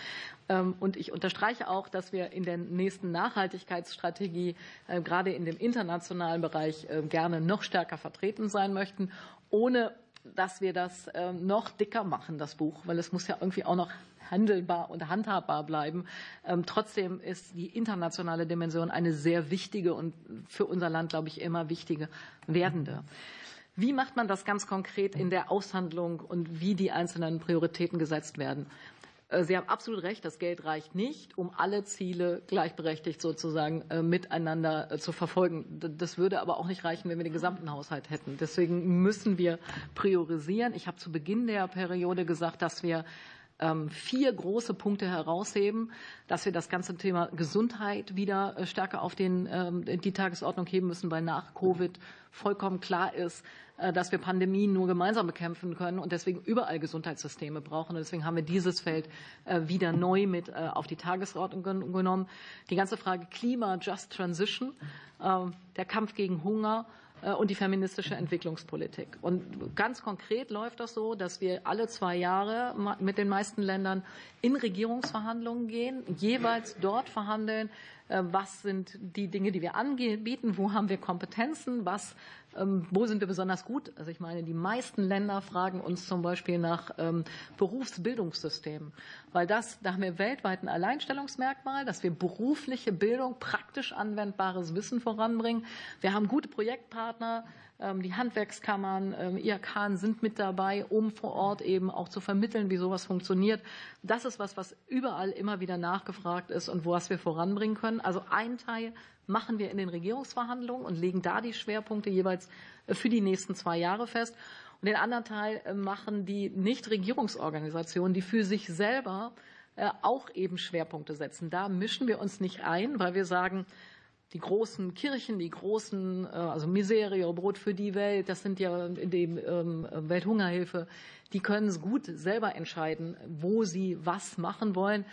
Und ich unterstreiche auch, dass wir in der nächsten Nachhaltigkeitsstrategie gerade in dem internationalen Bereich gerne noch stärker vertreten sein möchten, ohne dass wir das noch dicker machen, das Buch, weil es muss ja irgendwie auch noch handelbar und handhabbar bleiben. Trotzdem ist die internationale Dimension eine sehr wichtige und für unser Land, glaube ich, immer wichtige werdende. Wie macht man das ganz konkret in der Aushandlung und wie die einzelnen Prioritäten gesetzt werden? Sie haben absolut recht, das Geld reicht nicht, um alle Ziele gleichberechtigt sozusagen miteinander zu verfolgen. Das würde aber auch nicht reichen, wenn wir den gesamten Haushalt hätten. Deswegen müssen wir priorisieren. Ich habe zu Beginn der Periode gesagt, dass wir vier große Punkte herausheben, dass wir das ganze Thema Gesundheit wieder stärker auf den, die Tagesordnung heben müssen, weil nach Covid vollkommen klar ist, dass wir Pandemien nur gemeinsam bekämpfen können und deswegen überall Gesundheitssysteme brauchen. Und deswegen haben wir dieses Feld wieder neu mit auf die Tagesordnung genommen. Die ganze Frage Klima, Just Transition, der Kampf gegen Hunger, und die feministische Entwicklungspolitik. Und ganz konkret läuft das so, dass wir alle zwei Jahre mit den meisten Ländern in Regierungsverhandlungen gehen, jeweils dort verhandeln, was sind die Dinge, die wir anbieten, wo haben wir Kompetenzen, was, wo sind wir besonders gut. Also ich meine, die meisten Länder fragen uns zum Beispiel nach Berufsbildungssystemen, weil das, da haben wir weltweit ein Alleinstellungsmerkmal, dass wir berufliche Bildung, praktisch anwendbares Wissen voranbringen. Wir haben gute Projektpartner, die Handwerkskammern, IHK sind mit dabei, um vor Ort eben auch zu vermitteln, wie sowas funktioniert. Das ist was, was überall immer wieder nachgefragt ist und was wir voranbringen können. Also ein Teil machen wir in den Regierungsverhandlungen und legen da die Schwerpunkte jeweils für die nächsten zwei Jahre fest. Und den anderen Teil machen die Nichtregierungsorganisationen, die für sich selber auch eben Schwerpunkte setzen. Da mischen wir uns nicht ein, weil wir sagen, die großen Kirchen, die großen, also Miserio, Brot für die Welt, das sind ja die Welthungerhilfe, die können es gut selber entscheiden, wo sie was machen wollen.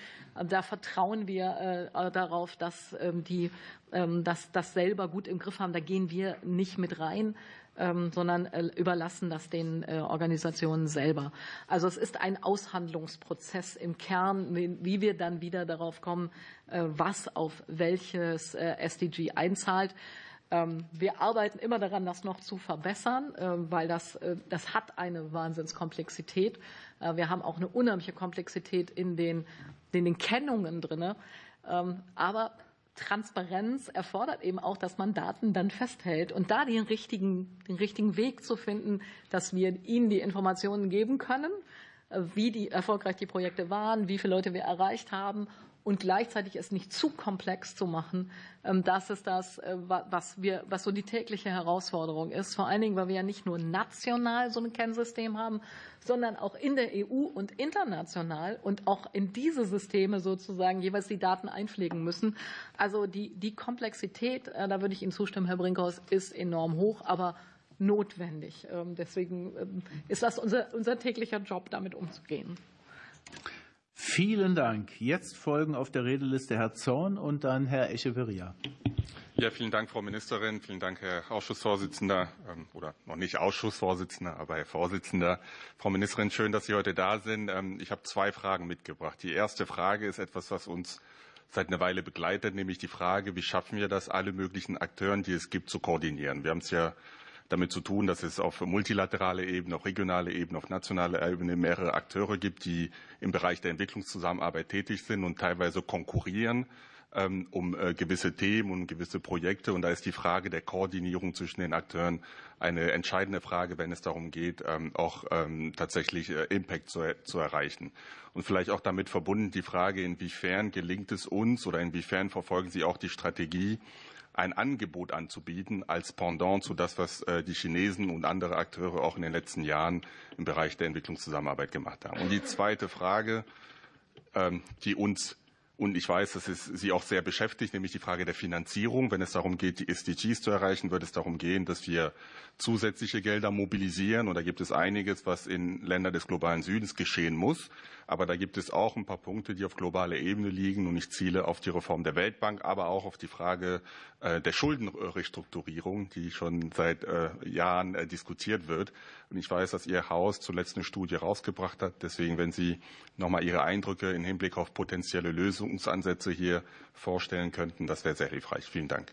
Da vertrauen wir darauf, dass die das, das selber gut im Griff haben. Da gehen wir nicht mit rein sondern überlassen das den Organisationen selber. Also es ist ein Aushandlungsprozess im Kern, wie wir dann wieder darauf kommen, was auf welches SDG einzahlt. Wir arbeiten immer daran, das noch zu verbessern, weil das, das hat eine Wahnsinnskomplexität. Wir haben auch eine unheimliche Komplexität in den, in den Kennungen drin. Aber Transparenz erfordert eben auch, dass man Daten dann festhält und da den richtigen, den richtigen Weg zu finden, dass wir ihnen die Informationen geben können, wie die, erfolgreich die Projekte waren, wie viele Leute wir erreicht haben und gleichzeitig es nicht zu komplex zu machen. Das ist das, was wir, was so die tägliche Herausforderung ist. Vor allen Dingen, weil wir ja nicht nur national so ein Kennsystem haben, sondern auch in der EU und international und auch in diese Systeme sozusagen jeweils die Daten einpflegen müssen. Also die, die Komplexität, da würde ich Ihnen zustimmen, Herr Brinkhaus, ist enorm hoch, aber notwendig. Deswegen ist das unser, unser täglicher Job, damit umzugehen. Vielen Dank. Jetzt folgen auf der Redeliste Herr Zorn und dann Herr Echeverria. Ja, vielen Dank, Frau Ministerin. Vielen Dank, Herr Ausschussvorsitzender ähm, oder noch nicht Ausschussvorsitzender, aber Herr Vorsitzender. Frau Ministerin, schön, dass Sie heute da sind. Ähm, ich habe zwei Fragen mitgebracht. Die erste Frage ist etwas, was uns seit einer Weile begleitet, nämlich die Frage, wie schaffen wir das, alle möglichen Akteuren, die es gibt, zu koordinieren. Wir haben es ja damit zu tun, dass es auf multilateraler Ebene, auf regionaler Ebene, auf nationaler Ebene mehrere Akteure gibt, die im Bereich der Entwicklungszusammenarbeit tätig sind und teilweise konkurrieren ähm, um äh, gewisse Themen und gewisse Projekte. Und da ist die Frage der Koordinierung zwischen den Akteuren eine entscheidende Frage, wenn es darum geht, ähm, auch ähm, tatsächlich äh, Impact zu, zu erreichen. Und vielleicht auch damit verbunden die Frage, inwiefern gelingt es uns oder inwiefern verfolgen Sie auch die Strategie, ein Angebot anzubieten als Pendant zu das, was äh, die Chinesen und andere Akteure auch in den letzten Jahren im Bereich der Entwicklungszusammenarbeit gemacht haben. Und die zweite Frage, die uns und ich weiß, dass es Sie auch sehr beschäftigt, nämlich die Frage der Finanzierung. Wenn es darum geht, die SDGs zu erreichen, wird es darum gehen, dass wir zusätzliche Gelder mobilisieren. Und da gibt es einiges, was in Ländern des globalen Südens geschehen muss. Aber da gibt es auch ein paar Punkte, die auf globaler Ebene liegen. Und ich ziele auf die Reform der Weltbank, aber auch auf die Frage äh, der Schuldenrestrukturierung, die schon seit äh, Jahren äh, diskutiert wird. Und ich weiß, dass Ihr Haus zuletzt eine Studie rausgebracht hat. Deswegen, wenn Sie noch mal Ihre Eindrücke im Hinblick auf potenzielle Lösungsansätze hier vorstellen könnten, das wäre sehr hilfreich. Vielen Dank.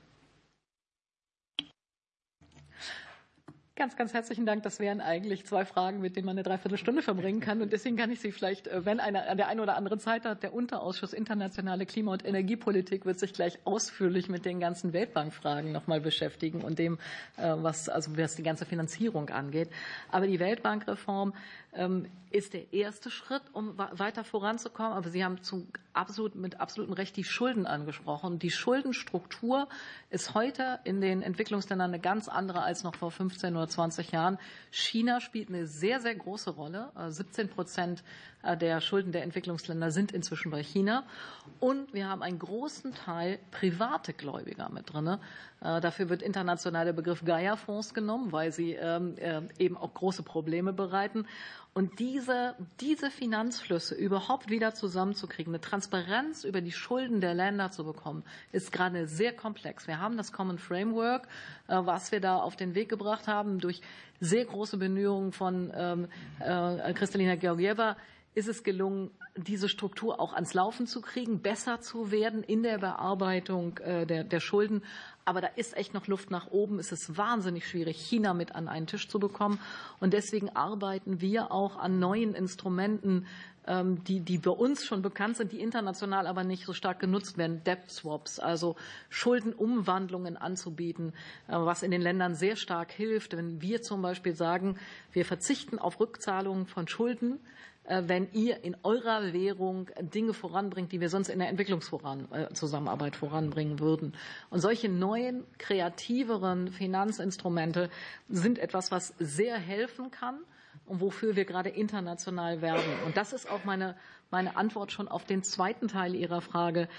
Ganz, ganz herzlichen Dank. Das wären eigentlich zwei Fragen, mit denen man eine Dreiviertelstunde verbringen kann. Und deswegen kann ich Sie vielleicht, äh, wenn einer an der einen oder anderen Zeit hat, der Unterausschuss Internationale Klima- und Energiepolitik wird sich gleich ausführlich mit den ganzen Weltbankfragen nochmal beschäftigen und dem, äh, was, also was die ganze Finanzierung angeht. Aber die Weltbankreform ist der erste Schritt, um weiter voranzukommen. Aber Sie haben zum absolut, mit absolutem Recht die Schulden angesprochen. Die Schuldenstruktur ist heute in den Entwicklungsländern eine ganz andere als noch vor 15 oder 20 Jahren. China spielt eine sehr, sehr große Rolle. 17 äh, Prozent der Schulden der Entwicklungsländer sind inzwischen bei China. Und wir haben einen großen Teil private Gläubiger mit drin. Äh, dafür wird international der Begriff Gaia-Fonds genommen, weil sie ähm, eben auch große Probleme bereiten. Und diese, diese Finanzflüsse überhaupt wieder zusammenzukriegen, eine Transparenz über die Schulden der Länder zu bekommen, ist gerade sehr komplex. Wir haben das Common Framework, äh, was wir da auf den Weg gebracht haben, durch sehr große Bemühungen von ähm, äh, Kristalina Georgieva ist es gelungen, diese Struktur auch ans Laufen zu kriegen, besser zu werden in der Bearbeitung äh, der, der Schulden. Aber da ist echt noch Luft nach oben. Es ist wahnsinnig schwierig, China mit an einen Tisch zu bekommen. Und deswegen arbeiten wir auch an neuen Instrumenten, ähm, die, die bei uns schon bekannt sind, die international aber nicht so stark genutzt werden. Debt Swaps, also Schuldenumwandlungen anzubieten, äh, was in den Ländern sehr stark hilft. Wenn wir zum Beispiel sagen, wir verzichten auf Rückzahlungen von Schulden, wenn ihr in eurer Währung Dinge voranbringt, die wir sonst in der Entwicklungszusammenarbeit voranbringen würden. Und solche neuen, kreativeren Finanzinstrumente sind etwas, was sehr helfen kann und wofür wir gerade international werben. Und das ist auch meine, meine Antwort schon auf den zweiten Teil Ihrer Frage.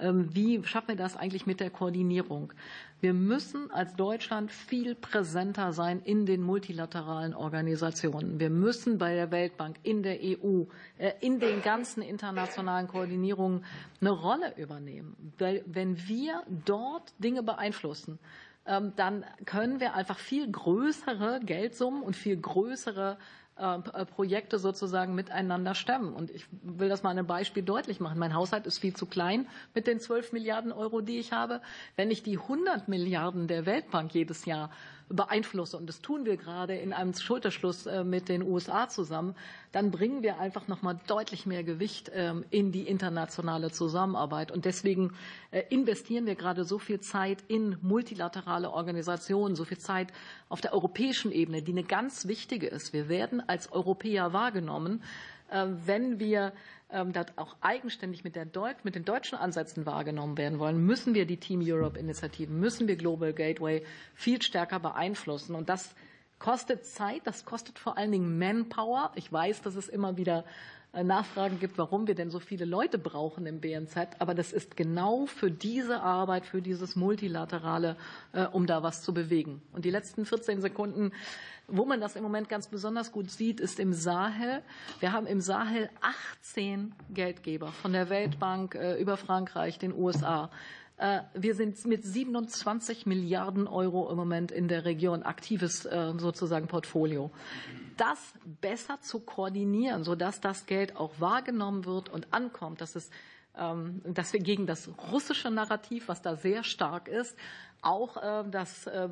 Ähm, wie schaffen wir das eigentlich mit der Koordinierung? Wir müssen als Deutschland viel präsenter sein in den multilateralen Organisationen. Wir müssen bei der Weltbank, in der EU, äh, in den ganzen internationalen Koordinierungen eine Rolle übernehmen. Wenn wir dort Dinge beeinflussen, ähm, dann können wir einfach viel größere Geldsummen und viel größere Projekte sozusagen miteinander stemmen. Und ich will das mal an einem Beispiel deutlich machen. Mein Haushalt ist viel zu klein mit den 12 Milliarden Euro, die ich habe. Wenn ich die 100 Milliarden der Weltbank jedes Jahr beeinflusse, und das tun wir gerade in einem Schulterschluss äh, mit den USA zusammen, dann bringen wir einfach noch mal deutlich mehr Gewicht ähm, in die internationale Zusammenarbeit. Und deswegen äh, investieren wir gerade so viel Zeit in multilaterale Organisationen, so viel Zeit auf der europäischen Ebene, die eine ganz wichtige ist. Wir werden als Europäer wahrgenommen, wenn wir ähm, das auch eigenständig mit, Deut mit den deutschen Ansätzen wahrgenommen werden wollen, müssen wir die Team Europe Initiativen, müssen wir Global Gateway viel stärker beeinflussen. Und das kostet Zeit, das kostet vor allen Dingen Manpower. Ich weiß, dass es immer wieder Nachfragen gibt, warum wir denn so viele Leute brauchen im BNZ. Aber das ist genau für diese Arbeit, für dieses Multilaterale, äh, um da was zu bewegen. Und die letzten 14 Sekunden wo man das im Moment ganz besonders gut sieht, ist im Sahel. Wir haben im Sahel 18 Geldgeber von der Weltbank äh, über Frankreich, den USA. Äh, wir sind mit 27 Milliarden Euro im Moment in der Region aktives äh, sozusagen Portfolio. Das besser zu koordinieren, sodass das Geld auch wahrgenommen wird und ankommt, dass es ähm, dass wir gegen das russische Narrativ, was da sehr stark ist, auch äh, das äh,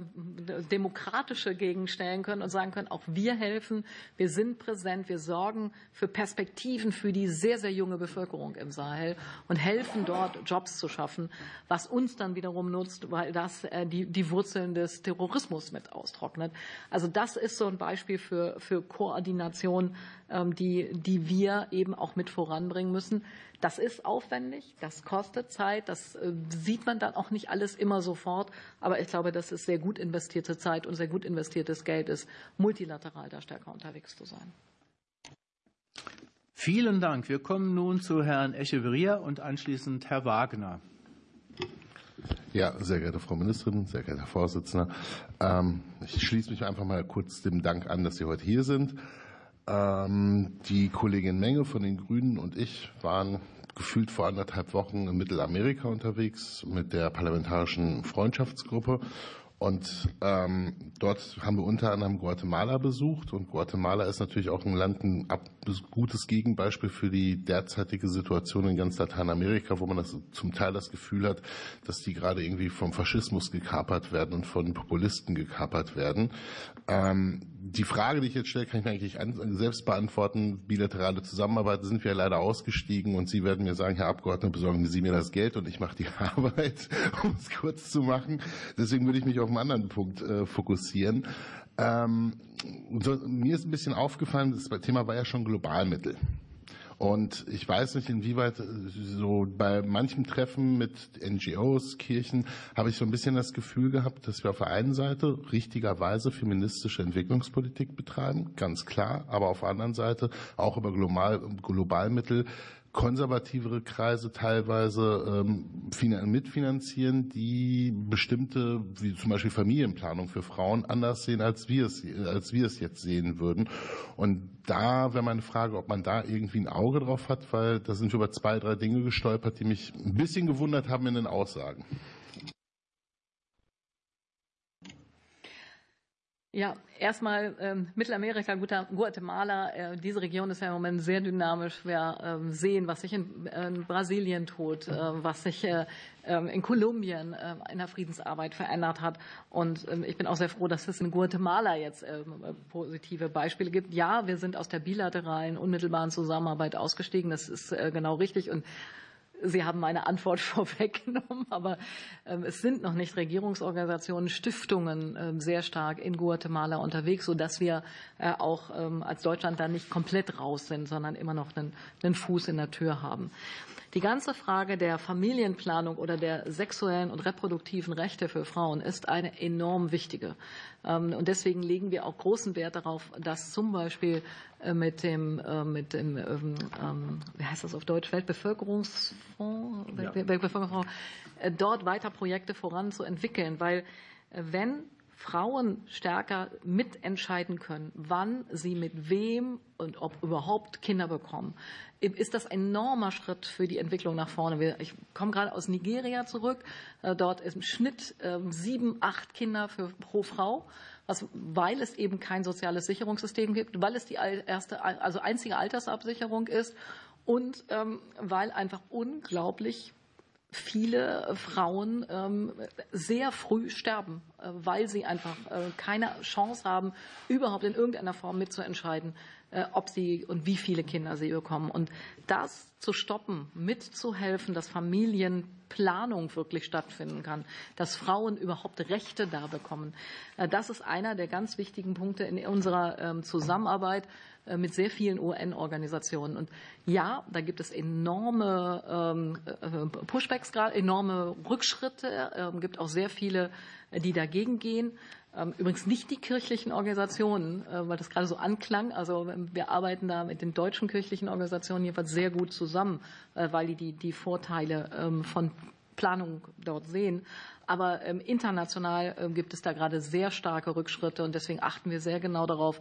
Demokratische gegenstellen können und sagen können, auch wir helfen, wir sind präsent, wir sorgen für Perspektiven für die sehr, sehr junge Bevölkerung im Sahel und helfen dort Jobs zu schaffen, was uns dann wiederum nutzt, weil das äh, die, die Wurzeln des Terrorismus mit austrocknet. Also das ist so ein Beispiel für, für Koordination, ähm, die, die wir eben auch mit voranbringen müssen. Das ist aufwendig, das kostet Zeit, das sieht man dann auch nicht alles immer sofort. Aber ich glaube, dass es sehr gut investierte Zeit und sehr gut investiertes Geld ist, multilateral da stärker unterwegs zu sein. Vielen Dank. Wir kommen nun zu Herrn Echeverria und anschließend Herr Wagner. Ja, sehr geehrte Frau Ministerin, sehr geehrter Herr Vorsitzender. Ähm, ich schließe mich einfach mal kurz dem Dank an, dass Sie heute hier sind. Ähm, die Kollegin Menge von den Grünen und ich waren gefühlt vor anderthalb Wochen in Mittelamerika unterwegs mit der parlamentarischen Freundschaftsgruppe und ähm, dort haben wir unter anderem Guatemala besucht. Und Guatemala ist natürlich auch ein Land, ein gutes Gegenbeispiel für die derzeitige Situation in ganz Lateinamerika, wo man das, zum Teil das Gefühl hat, dass die gerade irgendwie vom Faschismus gekapert werden und von Populisten gekapert werden. Ähm, die Frage, die ich jetzt stelle, kann ich mir eigentlich selbst beantworten. Bilaterale Zusammenarbeit sind wir leider ausgestiegen und Sie werden mir sagen, Herr Abgeordneter, besorgen Sie mir das Geld und ich mache die Arbeit, um es kurz zu machen. Deswegen würde ich mich auf einen anderen Punkt äh, fokussieren. Ähm, so, mir ist ein bisschen aufgefallen, das Thema war ja schon Globalmittel. Und ich weiß nicht, inwieweit äh, so bei manchem Treffen mit NGOs, Kirchen, habe ich so ein bisschen das Gefühl gehabt, dass wir auf der einen Seite richtigerweise feministische Entwicklungspolitik betreiben, ganz klar, aber auf der anderen Seite auch über Global, Globalmittel konservativere Kreise teilweise ähm, mitfinanzieren, die bestimmte, wie zum Beispiel Familienplanung für Frauen anders sehen, als wir es, als wir es jetzt sehen würden. Und da wäre meine Frage, ob man da irgendwie ein Auge drauf hat, weil da sind wir über zwei, drei Dinge gestolpert, die mich ein bisschen gewundert haben in den Aussagen. Ja, erstmal ähm, Mittelamerika, Guatemala, äh, diese Region ist ja im Moment sehr dynamisch. Wir ähm, sehen, was sich in, äh, in Brasilien tut, äh, was sich äh, ähm, in Kolumbien äh, in der Friedensarbeit verändert hat. Und ähm, ich bin auch sehr froh, dass es in Guatemala jetzt ähm, positive Beispiele gibt. Ja, wir sind aus der bilateralen, unmittelbaren Zusammenarbeit ausgestiegen. Das ist äh, genau richtig. Und Sie haben meine Antwort vorweggenommen, aber ähm, es sind noch nicht Regierungsorganisationen, Stiftungen ähm, sehr stark in Guatemala unterwegs, sodass wir äh, auch ähm, als Deutschland da nicht komplett raus sind, sondern immer noch einen, einen Fuß in der Tür haben. Die ganze Frage der Familienplanung oder der sexuellen und reproduktiven Rechte für Frauen ist eine enorm wichtige. Ähm, und deswegen legen wir auch großen Wert darauf, dass zum Beispiel äh, mit dem, äh, mit dem ähm, ähm, wie heißt das auf Deutsch, Weltbevölkerungsfonds, ja. Weltbevölkerungsfonds äh, dort weiter Projekte voranzuentwickeln, weil wenn Frauen stärker mitentscheiden können, wann sie mit wem und ob überhaupt Kinder bekommen, ist das ein enormer Schritt für die Entwicklung nach vorne. Ich komme gerade aus Nigeria zurück. Äh, dort ist im Schnitt ähm, sieben, acht Kinder für, pro Frau. Was, weil es eben kein soziales Sicherungssystem gibt, weil es die erste, also einzige Altersabsicherung ist und ähm, weil einfach unglaublich viele Frauen ähm, sehr früh sterben, äh, weil sie einfach äh, keine Chance haben, überhaupt in irgendeiner Form mitzuentscheiden, äh, ob sie und wie viele Kinder sie bekommen. Und das zu stoppen, mitzuhelfen, dass Familienplanung wirklich stattfinden kann, dass Frauen überhaupt Rechte da bekommen, das ist einer der ganz wichtigen Punkte in unserer ähm, Zusammenarbeit äh, mit sehr vielen UN-Organisationen. Und ja, da gibt es enorme ähm, äh, Pushbacks enorme Rückschritte, ähm, gibt auch sehr viele, äh, die dagegen gehen. Ähm, übrigens nicht die kirchlichen Organisationen, weil das gerade so anklang. Also wir arbeiten da mit den deutschen kirchlichen Organisationen jedenfalls sehr gut zusammen, weil die die, die Vorteile von Planung dort sehen. Aber international gibt es da gerade sehr starke Rückschritte und deswegen achten wir sehr genau darauf,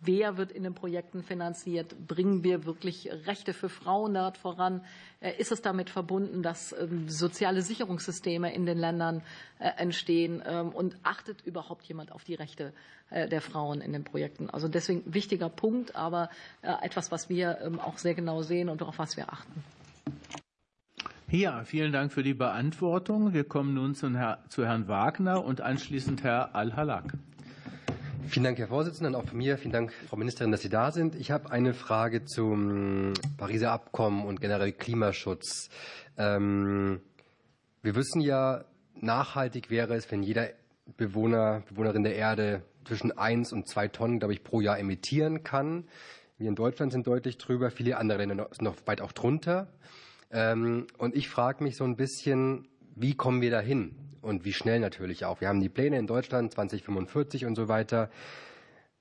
wer wird in den Projekten finanziert, bringen wir wirklich Rechte für Frauen dort voran, äh, ist es damit verbunden, dass ähm, soziale Sicherungssysteme in den Ländern äh, entstehen ähm, und achtet überhaupt jemand auf die Rechte äh, der Frauen in den Projekten. Also deswegen wichtiger Punkt, aber etwas, was wir ähm, auch sehr genau sehen und auf was wir achten. Ja, vielen Dank für die Beantwortung. Wir kommen nun zu Herrn Wagner und anschließend Herr Al-Halak. Vielen Dank, Herr Vorsitzender, und auch von mir vielen Dank, Frau Ministerin, dass Sie da sind. Ich habe eine Frage zum Pariser Abkommen und generell Klimaschutz. Ähm, wir wissen ja, nachhaltig wäre es, wenn jeder Bewohner, Bewohnerin der Erde zwischen 1 und 2 Tonnen, glaube ich, pro Jahr emittieren kann. Wir in Deutschland sind deutlich drüber, viele andere Länder sind noch weit auch drunter. Ähm, und ich frage mich so ein bisschen, wie kommen wir dahin? Und wie schnell natürlich auch. Wir haben die Pläne in Deutschland 2045 und so weiter.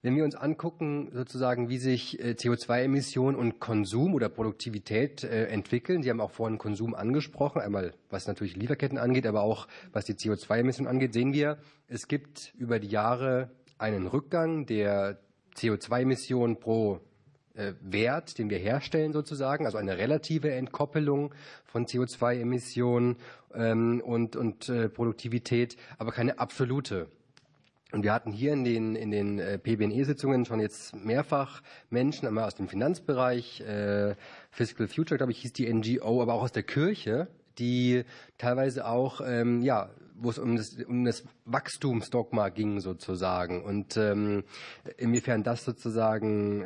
Wenn wir uns angucken, sozusagen, wie sich äh, CO2-Emissionen und Konsum oder Produktivität äh, entwickeln, Sie haben auch vorhin Konsum angesprochen, einmal was natürlich Lieferketten angeht, aber auch was die CO2-Emissionen angeht, sehen wir, es gibt über die Jahre einen Rückgang der CO2-Emissionen pro äh, Wert, den wir herstellen sozusagen, also eine relative Entkoppelung von CO2-Emissionen ähm, und, und äh, Produktivität, aber keine absolute. Und wir hatten hier in den, in den äh, PBNE-Sitzungen schon jetzt mehrfach Menschen, einmal aus dem Finanzbereich, äh, Fiscal Future, glaube ich, hieß die NGO, aber auch aus der Kirche, die teilweise auch ähm, ja, wo es um das, um das Wachstumsdogma ging sozusagen und ähm, inwiefern das sozusagen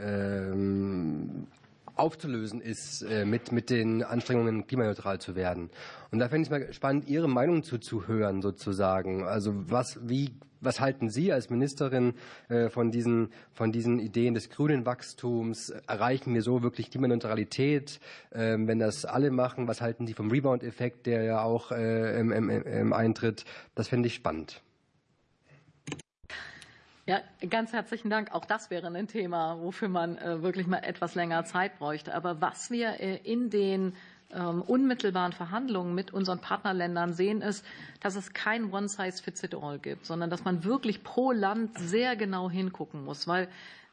aufzulösen ist äh, mit, mit den Anstrengungen, klimaneutral zu werden. Und da fände ich es mal spannend, Ihre Meinung zuzuhören, sozusagen. Also was, wie, was halten Sie als Ministerin äh, von, diesen, von diesen Ideen des grünen Wachstums? Erreichen wir so wirklich Klimaneutralität, äh, wenn das alle machen? Was halten Sie vom Rebound-Effekt, der ja auch äh, im, im, im eintritt? Das fände ich spannend. Ja, ganz herzlichen Dank. Auch das wäre ein Thema, wofür man äh, wirklich mal etwas länger Zeit bräuchte. Aber was wir äh, in den ähm, unmittelbaren Verhandlungen mit unseren Partnerländern sehen, ist, dass es kein One-Size-Fits-it-all gibt, sondern dass man wirklich pro Land sehr genau hingucken muss, weil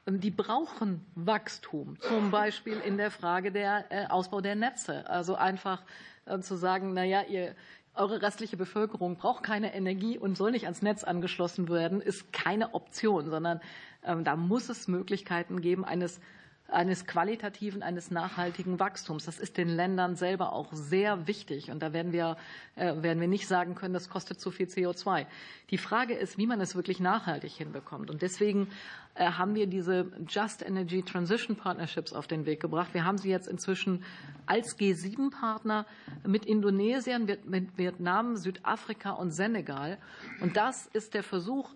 ähm, die brauchen Wachstum, zum Beispiel in der Frage der äh, Ausbau der Netze. Also einfach zu sagen, na ja, ihr eure restliche Bevölkerung braucht keine Energie und soll nicht ans Netz angeschlossen werden, ist keine Option, sondern ähm, da muss es Möglichkeiten geben eines eines qualitativen, eines nachhaltigen Wachstums. Das ist den Ländern selber auch sehr wichtig. Und da werden wir, äh, werden wir nicht sagen können, das kostet zu viel CO2. Die Frage ist, wie man es wirklich nachhaltig hinbekommt. Und deswegen äh, haben wir diese Just Energy Transition Partnerships auf den Weg gebracht. Wir haben sie jetzt inzwischen als G7-Partner mit Indonesien, mit Vietnam, Südafrika und Senegal. Und das ist der Versuch,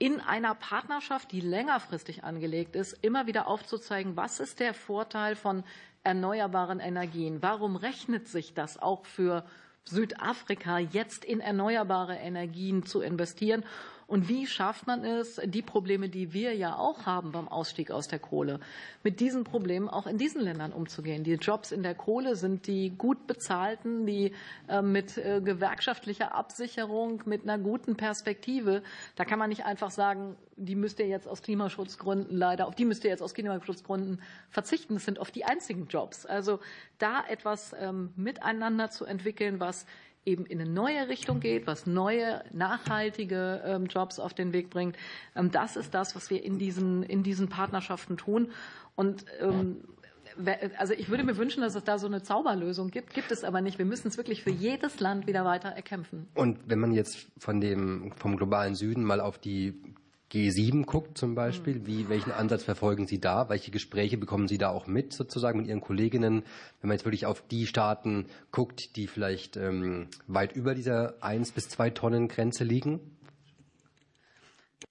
in einer Partnerschaft, die längerfristig angelegt ist, immer wieder aufzuzeigen, was ist der Vorteil von erneuerbaren Energien? Warum rechnet sich das auch für Südafrika jetzt in erneuerbare Energien zu investieren? Und wie schafft man es, die Probleme, die wir ja auch haben beim Ausstieg aus der Kohle, mit diesen Problemen auch in diesen Ländern umzugehen? Die Jobs in der Kohle sind die gut bezahlten, die äh, mit äh, gewerkschaftlicher Absicherung, mit einer guten Perspektive. Da kann man nicht einfach sagen, die müsst ihr jetzt aus Klimaschutzgründen leider, auf die müsst ihr jetzt aus Klimaschutzgründen verzichten. Das sind oft die einzigen Jobs. Also da etwas ähm, miteinander zu entwickeln, was eben in eine neue Richtung geht, was neue, nachhaltige ähm, Jobs auf den Weg bringt. Ähm, das ist das, was wir in diesen, in diesen Partnerschaften tun. Und ähm, also ich würde mir wünschen, dass es da so eine Zauberlösung gibt, gibt es aber nicht. Wir müssen es wirklich für jedes Land wieder weiter erkämpfen. Und wenn man jetzt von dem, vom globalen Süden mal auf die G7 guckt zum Beispiel, wie, welchen Ansatz verfolgen Sie da? Welche Gespräche bekommen Sie da auch mit sozusagen mit Ihren Kolleginnen? Wenn man jetzt wirklich auf die Staaten guckt, die vielleicht ähm, weit über dieser 1 bis 2 Tonnen Grenze liegen?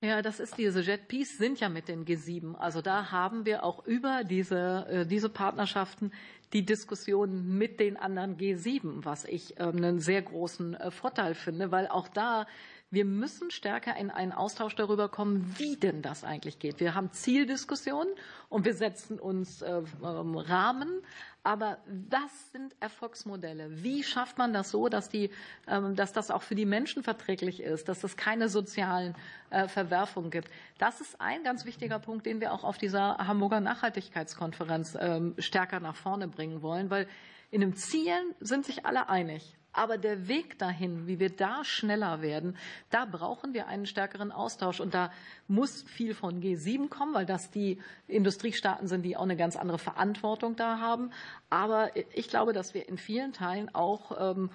Ja, das ist diese Jet Peace sind ja mit den G7. Also da haben wir auch über diese, äh, diese Partnerschaften die Diskussion mit den anderen G7, was ich ähm, einen sehr großen äh, Vorteil finde, weil auch da Wir müssen stärker in einen Austausch darüber kommen, wie denn das eigentlich geht. Wir haben Zieldiskussionen und wir setzen uns äh, ähm, Rahmen, aber was sind Erfolgsmodelle? Wie schafft man das so, dass, die, ähm, dass das auch für die Menschen verträglich ist, dass es keine sozialen äh, Verwerfungen gibt? Das ist ein ganz wichtiger Punkt, den wir auch auf dieser Hamburger Nachhaltigkeitskonferenz ähm, stärker nach vorne bringen wollen, weil in den Zielen sind sich alle einig. Aber der Weg dahin, wie wir da schneller werden, da brauchen wir einen stärkeren Austausch. Und da muss viel von G7 kommen, weil das die Industriestaaten sind, die auch eine ganz andere Verantwortung da haben. Aber ich glaube, dass wir in vielen Teilen auch ähm,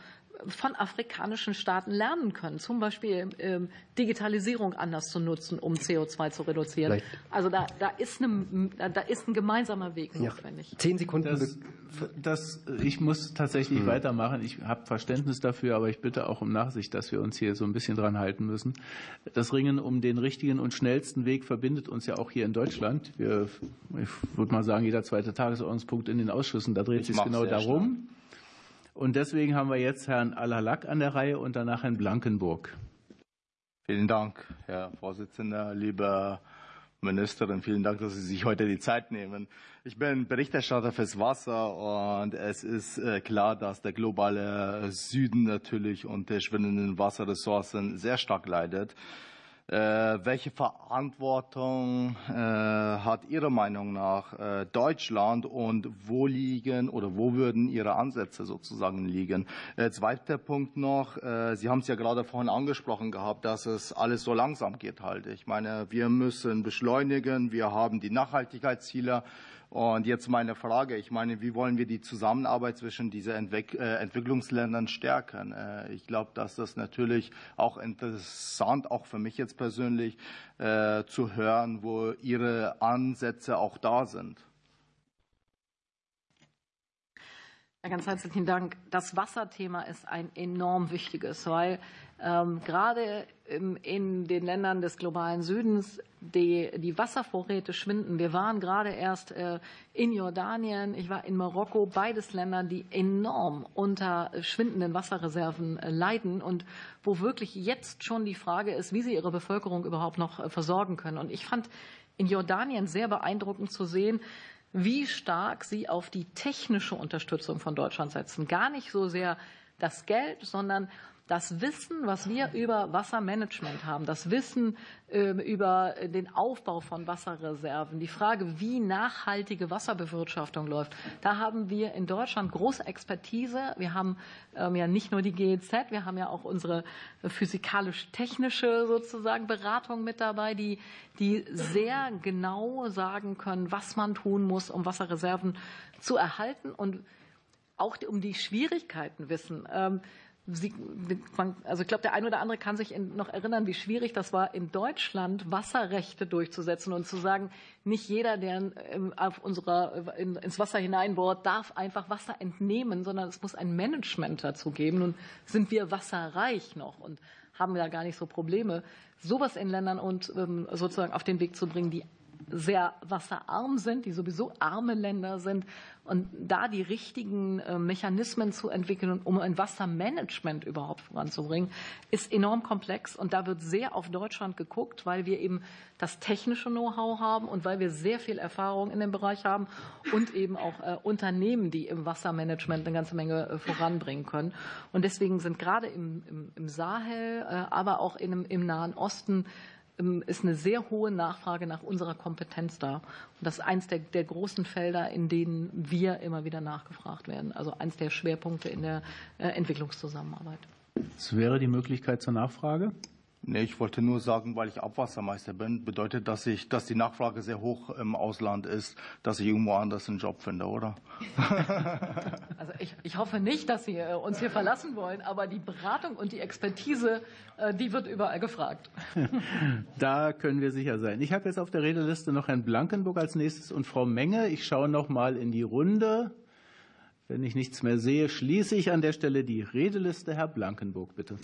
von afrikanischen Staaten lernen können, zum Beispiel ähm, Digitalisierung anders zu nutzen, um CO2 zu reduzieren. Vielleicht. Also da, da, ist eine, da ist ein gemeinsamer Weg notwendig. Ja, zehn Sekunden. Das, das, ich muss tatsächlich hm. weitermachen. Ich habe Verständnis dafür, aber ich bitte auch um Nachsicht, dass wir uns hier so ein bisschen dran halten müssen. Das Ringen um den richtigen und schnellsten Weg verbindet uns ja auch hier in Deutschland. Wir, ich würde mal sagen, jeder zweite Tagesordnungspunkt in den Ausschüssen, da dreht es sich genau darum. Stark. Und deswegen haben wir jetzt Herrn Alalak an der Reihe und danach Herrn Blankenburg. Vielen Dank, Herr Vorsitzender, liebe Ministerin, vielen Dank, dass Sie sich heute die Zeit nehmen. Ich bin Berichterstatter fürs Wasser und es ist äh, klar, dass der globale Süden natürlich unter schwindenden Wasserressourcen sehr stark leidet. Äh, welche Verantwortung äh, hat Ihrer Meinung nach äh, Deutschland und wo liegen oder wo würden Ihre Ansätze sozusagen liegen? Zweiter Punkt noch, Sie haben es ja gerade vorhin angesprochen gehabt, dass es alles so langsam geht halt. Ich meine, wir müssen beschleunigen, wir haben die Nachhaltigkeitsziele und jetzt meine Frage, ich meine, wie wollen wir die Zusammenarbeit zwischen diesen äh, Entwicklungsländern stärken? Äh, ich glaube, dass das natürlich auch interessant, auch für mich jetzt persönlich, äh, zu hören, wo Ihre Ansätze auch da sind. Ja, ganz herzlichen Dank. Das Wasserthema ist ein enorm wichtiges, weil gerade im, in den Ländern des globalen Südens die, die Wasservorräte schwinden. Wir waren gerade erst äh, in Jordanien, ich war in Marokko, beides Länder, die enorm unter schwindenden Wasserreserven äh, leiden und wo wirklich jetzt schon die Frage ist, wie sie ihre Bevölkerung überhaupt noch äh, versorgen können. Und ich fand in Jordanien sehr beeindruckend zu sehen, wie stark sie auf die technische Unterstützung von Deutschland setzen. Gar nicht so sehr das Geld, sondern das Wissen, was wir über Wassermanagement haben, das Wissen ähm, über den Aufbau von Wasserreserven, die Frage, wie nachhaltige Wasserbewirtschaftung läuft, da haben wir in Deutschland große Expertise. Wir haben ähm, ja nicht nur die GEZ, wir haben ja auch unsere physikalisch-technische sozusagen Beratung mit dabei, die, die sehr genau sagen können, was man tun muss, um Wasserreserven zu erhalten und auch um die Schwierigkeiten wissen. Sie, also ich glaube, der eine oder andere kann sich noch erinnern, wie schwierig das war, in Deutschland Wasserrechte durchzusetzen und zu sagen, nicht jeder, der auf unserer, ins Wasser hineinbohrt, darf einfach Wasser entnehmen, sondern es muss ein Management dazu geben. Nun sind wir wasserreich noch und haben da gar nicht so Probleme, sowas in Ländern und ähm, sozusagen auf den Weg zu bringen, die sehr wasserarm sind, die sowieso arme Länder sind, und da die richtigen äh, Mechanismen zu entwickeln, um ein Wassermanagement überhaupt voranzubringen, ist enorm komplex. Und da wird sehr auf Deutschland geguckt, weil wir eben das technische Know-how haben und weil wir sehr viel Erfahrung in dem Bereich haben und eben auch äh, Unternehmen, die im Wassermanagement eine ganze Menge äh, voranbringen können. Und deswegen sind gerade im, Sahel, aber auch im Nahen Osten ist eine sehr hohe Nachfrage nach unserer Kompetenz da. Und das ist eines der, der, großen Felder, in denen wir immer wieder nachgefragt werden. Also eines der Schwerpunkte in der äh, Entwicklungszusammenarbeit. Es wäre die Möglichkeit zur Nachfrage. Nee, ich wollte nur sagen, weil ich Abwassermeister bin, bedeutet, dass ich, dass die Nachfrage sehr hoch im Ausland ist, dass ich irgendwo anders einen Job finde, oder? Also ich, ich hoffe nicht, dass Sie äh, uns hier verlassen wollen, aber die Beratung und die Expertise, äh, die wird überall gefragt. Da können wir sicher sein. Ich habe jetzt auf der Redeliste noch Herrn Blankenburg als nächstes und Frau Menge. Ich schaue noch mal in die Runde. Wenn ich nichts mehr sehe, schließe ich an der Stelle die Redeliste. Herr Blankenburg, bitte.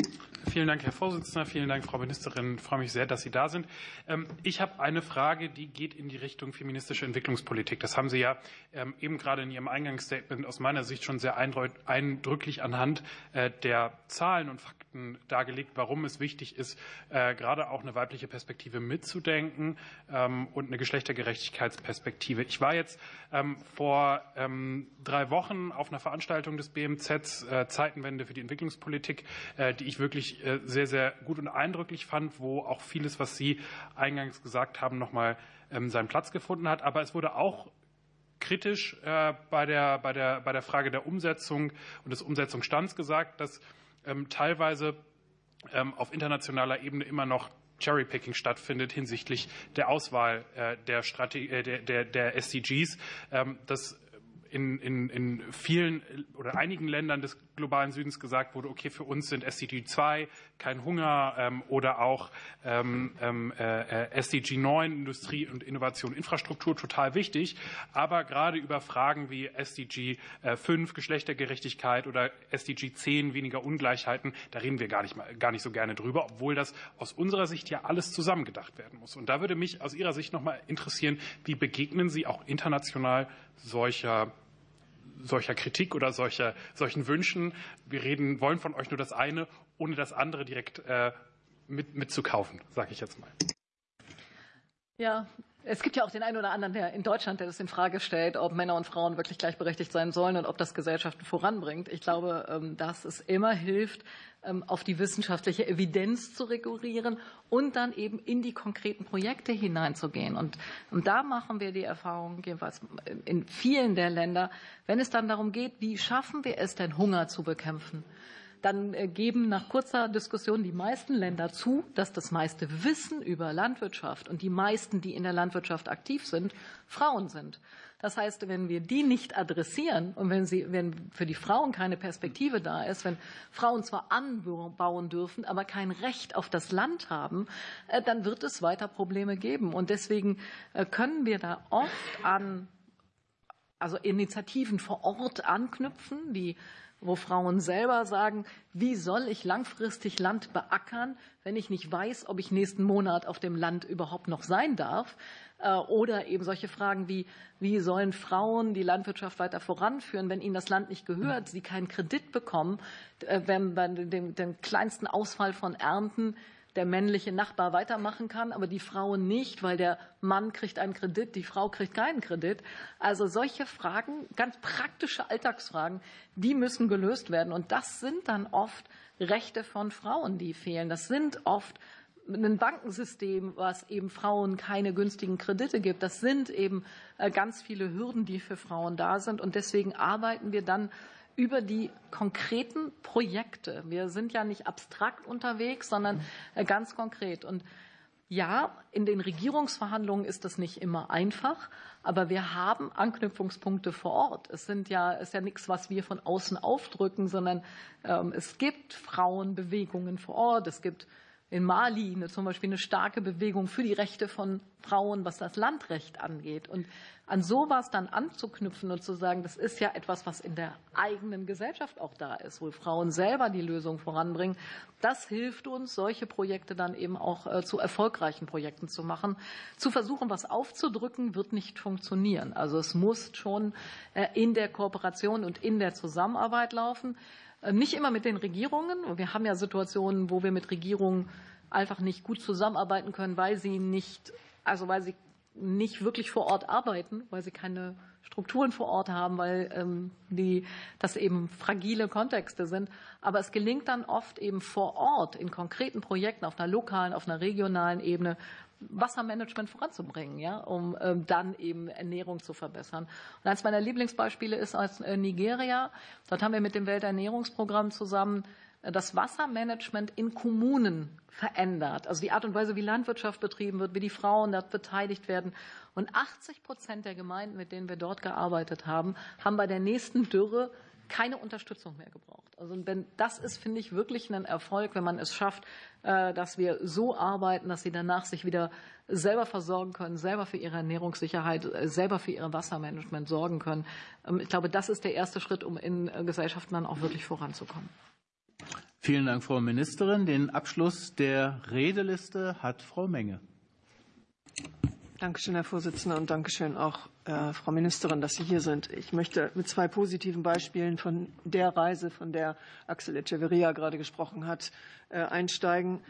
Vielen Dank, Herr Vorsitzender. Vielen Dank, Frau Ministerin. Ich freue mich sehr, dass Sie da sind. Ähm, ich habe eine Frage, die geht in die Richtung feministische Entwicklungspolitik. Das haben Sie ja ähm, eben gerade in Ihrem Eingangsstatement aus meiner Sicht schon sehr eindrücklich anhand äh, der Zahlen und Fakten dargelegt, warum es wichtig ist, äh, gerade auch eine weibliche Perspektive mitzudenken ähm, und eine Geschlechtergerechtigkeitsperspektive. Ich war jetzt vor drei Wochen auf einer Veranstaltung des BMZ äh, Zeitenwende für die Entwicklungspolitik, äh, die ich wirklich sehr, sehr gut und eindrücklich fand, wo auch vieles, was Sie eingangs gesagt haben, nochmal ähm, seinen Platz gefunden hat. Aber es wurde auch kritisch bei der, bei der, bei der Frage der Umsetzung und des Umsetzungsstands gesagt, dass ähm, teilweise ähm, auf internationaler Ebene immer noch Cherrypicking stattfindet hinsichtlich der Auswahl der, Strategie, der, der, der SDGs. Das in, in, in vielen oder einigen Ländern des globalen Südens gesagt wurde, okay, für uns sind SDG 2, kein Hunger ähm, oder auch ähm, ähm äh, SDG 9, Industrie und Innovation, Infrastruktur total wichtig. Aber gerade über Fragen wie SDG äh, 5, Geschlechtergerechtigkeit oder SDG 10, weniger Ungleichheiten, da reden wir gar nicht, mal, gar nicht so gerne drüber, obwohl das aus unserer Sicht ja alles zusammengedacht werden muss. Und da würde mich aus Ihrer Sicht noch mal interessieren, wie begegnen Sie auch international solcher solcher Kritik oder solcher, solchen Wünschen. Wir reden, wollen von euch nur das eine, ohne das andere direkt äh, mit, mitzukaufen, sage ich jetzt mal. Ja, es gibt ja auch den einen oder anderen der in Deutschland, der das in Frage stellt, ob Männer und Frauen wirklich gleichberechtigt sein sollen und ob das Gesellschaften voranbringt. Ich glaube, ähm, dass es immer hilft, ähm, auf die wissenschaftliche Evidenz zu rekurrieren und dann eben in die konkreten Projekte hineinzugehen. Und, und da machen wir die Erfahrung, jedenfalls in vielen der Länder, wenn es dann darum geht, wie schaffen wir es denn, Hunger zu bekämpfen? Dann äh, geben nach kurzer Diskussion die meisten Länder zu, dass das meiste Wissen über Landwirtschaft und die meisten, die in der Landwirtschaft aktiv sind, Frauen sind. Das heißt, wenn wir die nicht adressieren und wenn, sie, wenn für die Frauen keine Perspektive da ist, wenn Frauen zwar anbauen dürfen, aber kein Recht auf das Land haben, äh, dann wird es weiter Probleme geben. Und deswegen äh, können wir da oft an also Initiativen vor Ort anknüpfen, die wo Frauen selber sagen, wie soll ich langfristig Land beackern, wenn ich nicht weiß, ob ich nächsten Monat auf dem Land überhaupt noch sein darf. Äh, oder eben solche Fragen wie, wie sollen Frauen die Landwirtschaft weiter voranführen, wenn ihnen das Land nicht gehört, sie keinen Kredit bekommen, äh, wenn bei dem, dem kleinsten Ausfall von Ernten der männliche Nachbar weitermachen kann, aber die Frau nicht, weil der Mann kriegt einen Kredit, die Frau kriegt keinen Kredit. Also solche Fragen, ganz praktische Alltagsfragen, die müssen gelöst werden. Und das sind dann oft Rechte von Frauen, die fehlen. Das sind oft ein Bankensystem, was eben Frauen keine günstigen Kredite gibt. Das sind eben äh, ganz viele Hürden, die für Frauen da sind. Und deswegen arbeiten wir dann über die konkreten Projekte. Wir sind ja nicht abstrakt unterwegs, sondern äh, ganz konkret. Und ja, in den Regierungsverhandlungen ist das nicht immer einfach, aber wir haben Anknüpfungspunkte vor Ort. Es sind ja, ist ja nichts, was wir von außen aufdrücken, sondern ähm, es gibt Frauenbewegungen vor Ort. Es gibt in Mali eine, zum Beispiel eine starke Bewegung für die Rechte von Frauen, was das Landrecht angeht. Und an sowas dann anzuknüpfen und zu sagen, das ist ja etwas, was in der eigenen Gesellschaft auch da ist, wo Frauen selber die Lösung voranbringen, das hilft uns, solche Projekte dann eben auch äh, zu erfolgreichen Projekten zu machen. Zu versuchen, was aufzudrücken, wird nicht funktionieren. Also es muss schon äh, in der Kooperation und in der Zusammenarbeit laufen. Äh, nicht immer mit den Regierungen. Wir haben ja Situationen, wo wir mit Regierungen einfach nicht gut zusammenarbeiten können, weil sie nicht, also weil sie nicht wirklich vor Ort arbeiten, weil sie keine Strukturen vor Ort haben, weil ähm, die, das eben fragile Kontexte sind. Aber es gelingt dann oft eben vor Ort in konkreten Projekten auf einer lokalen, auf einer regionalen Ebene Wassermanagement voranzubringen, ja, um ähm, dann eben Ernährung zu verbessern. Und eines meiner Lieblingsbeispiele ist aus äh, Nigeria. Dort haben wir mit dem Welternährungsprogramm zusammen das Wassermanagement in Kommunen verändert. Also die Art und Weise, wie Landwirtschaft betrieben wird, wie die Frauen dort beteiligt werden. Und 80 Prozent der Gemeinden, mit denen wir dort gearbeitet haben, haben bei der nächsten Dürre keine Unterstützung mehr gebraucht. Also wenn das ist, finde ich wirklich ein Erfolg, wenn man es schafft, äh, dass wir so arbeiten, dass sie danach sich wieder selber versorgen können, selber für ihre Ernährungssicherheit, äh, selber für ihr Wassermanagement sorgen können. Ähm, ich glaube, das ist der erste Schritt, um in äh, Gesellschaften dann auch wirklich voranzukommen. Vielen Dank, Frau Ministerin. Den Abschluss der Redeliste hat Frau Menge. Dankeschön, Herr Vorsitzender, und Dankeschön auch, äh, Frau Ministerin, dass Sie hier sind. Ich möchte mit zwei positiven Beispielen von der Reise, von der Axel Echeverria gerade gesprochen hat, äh, einsteigen.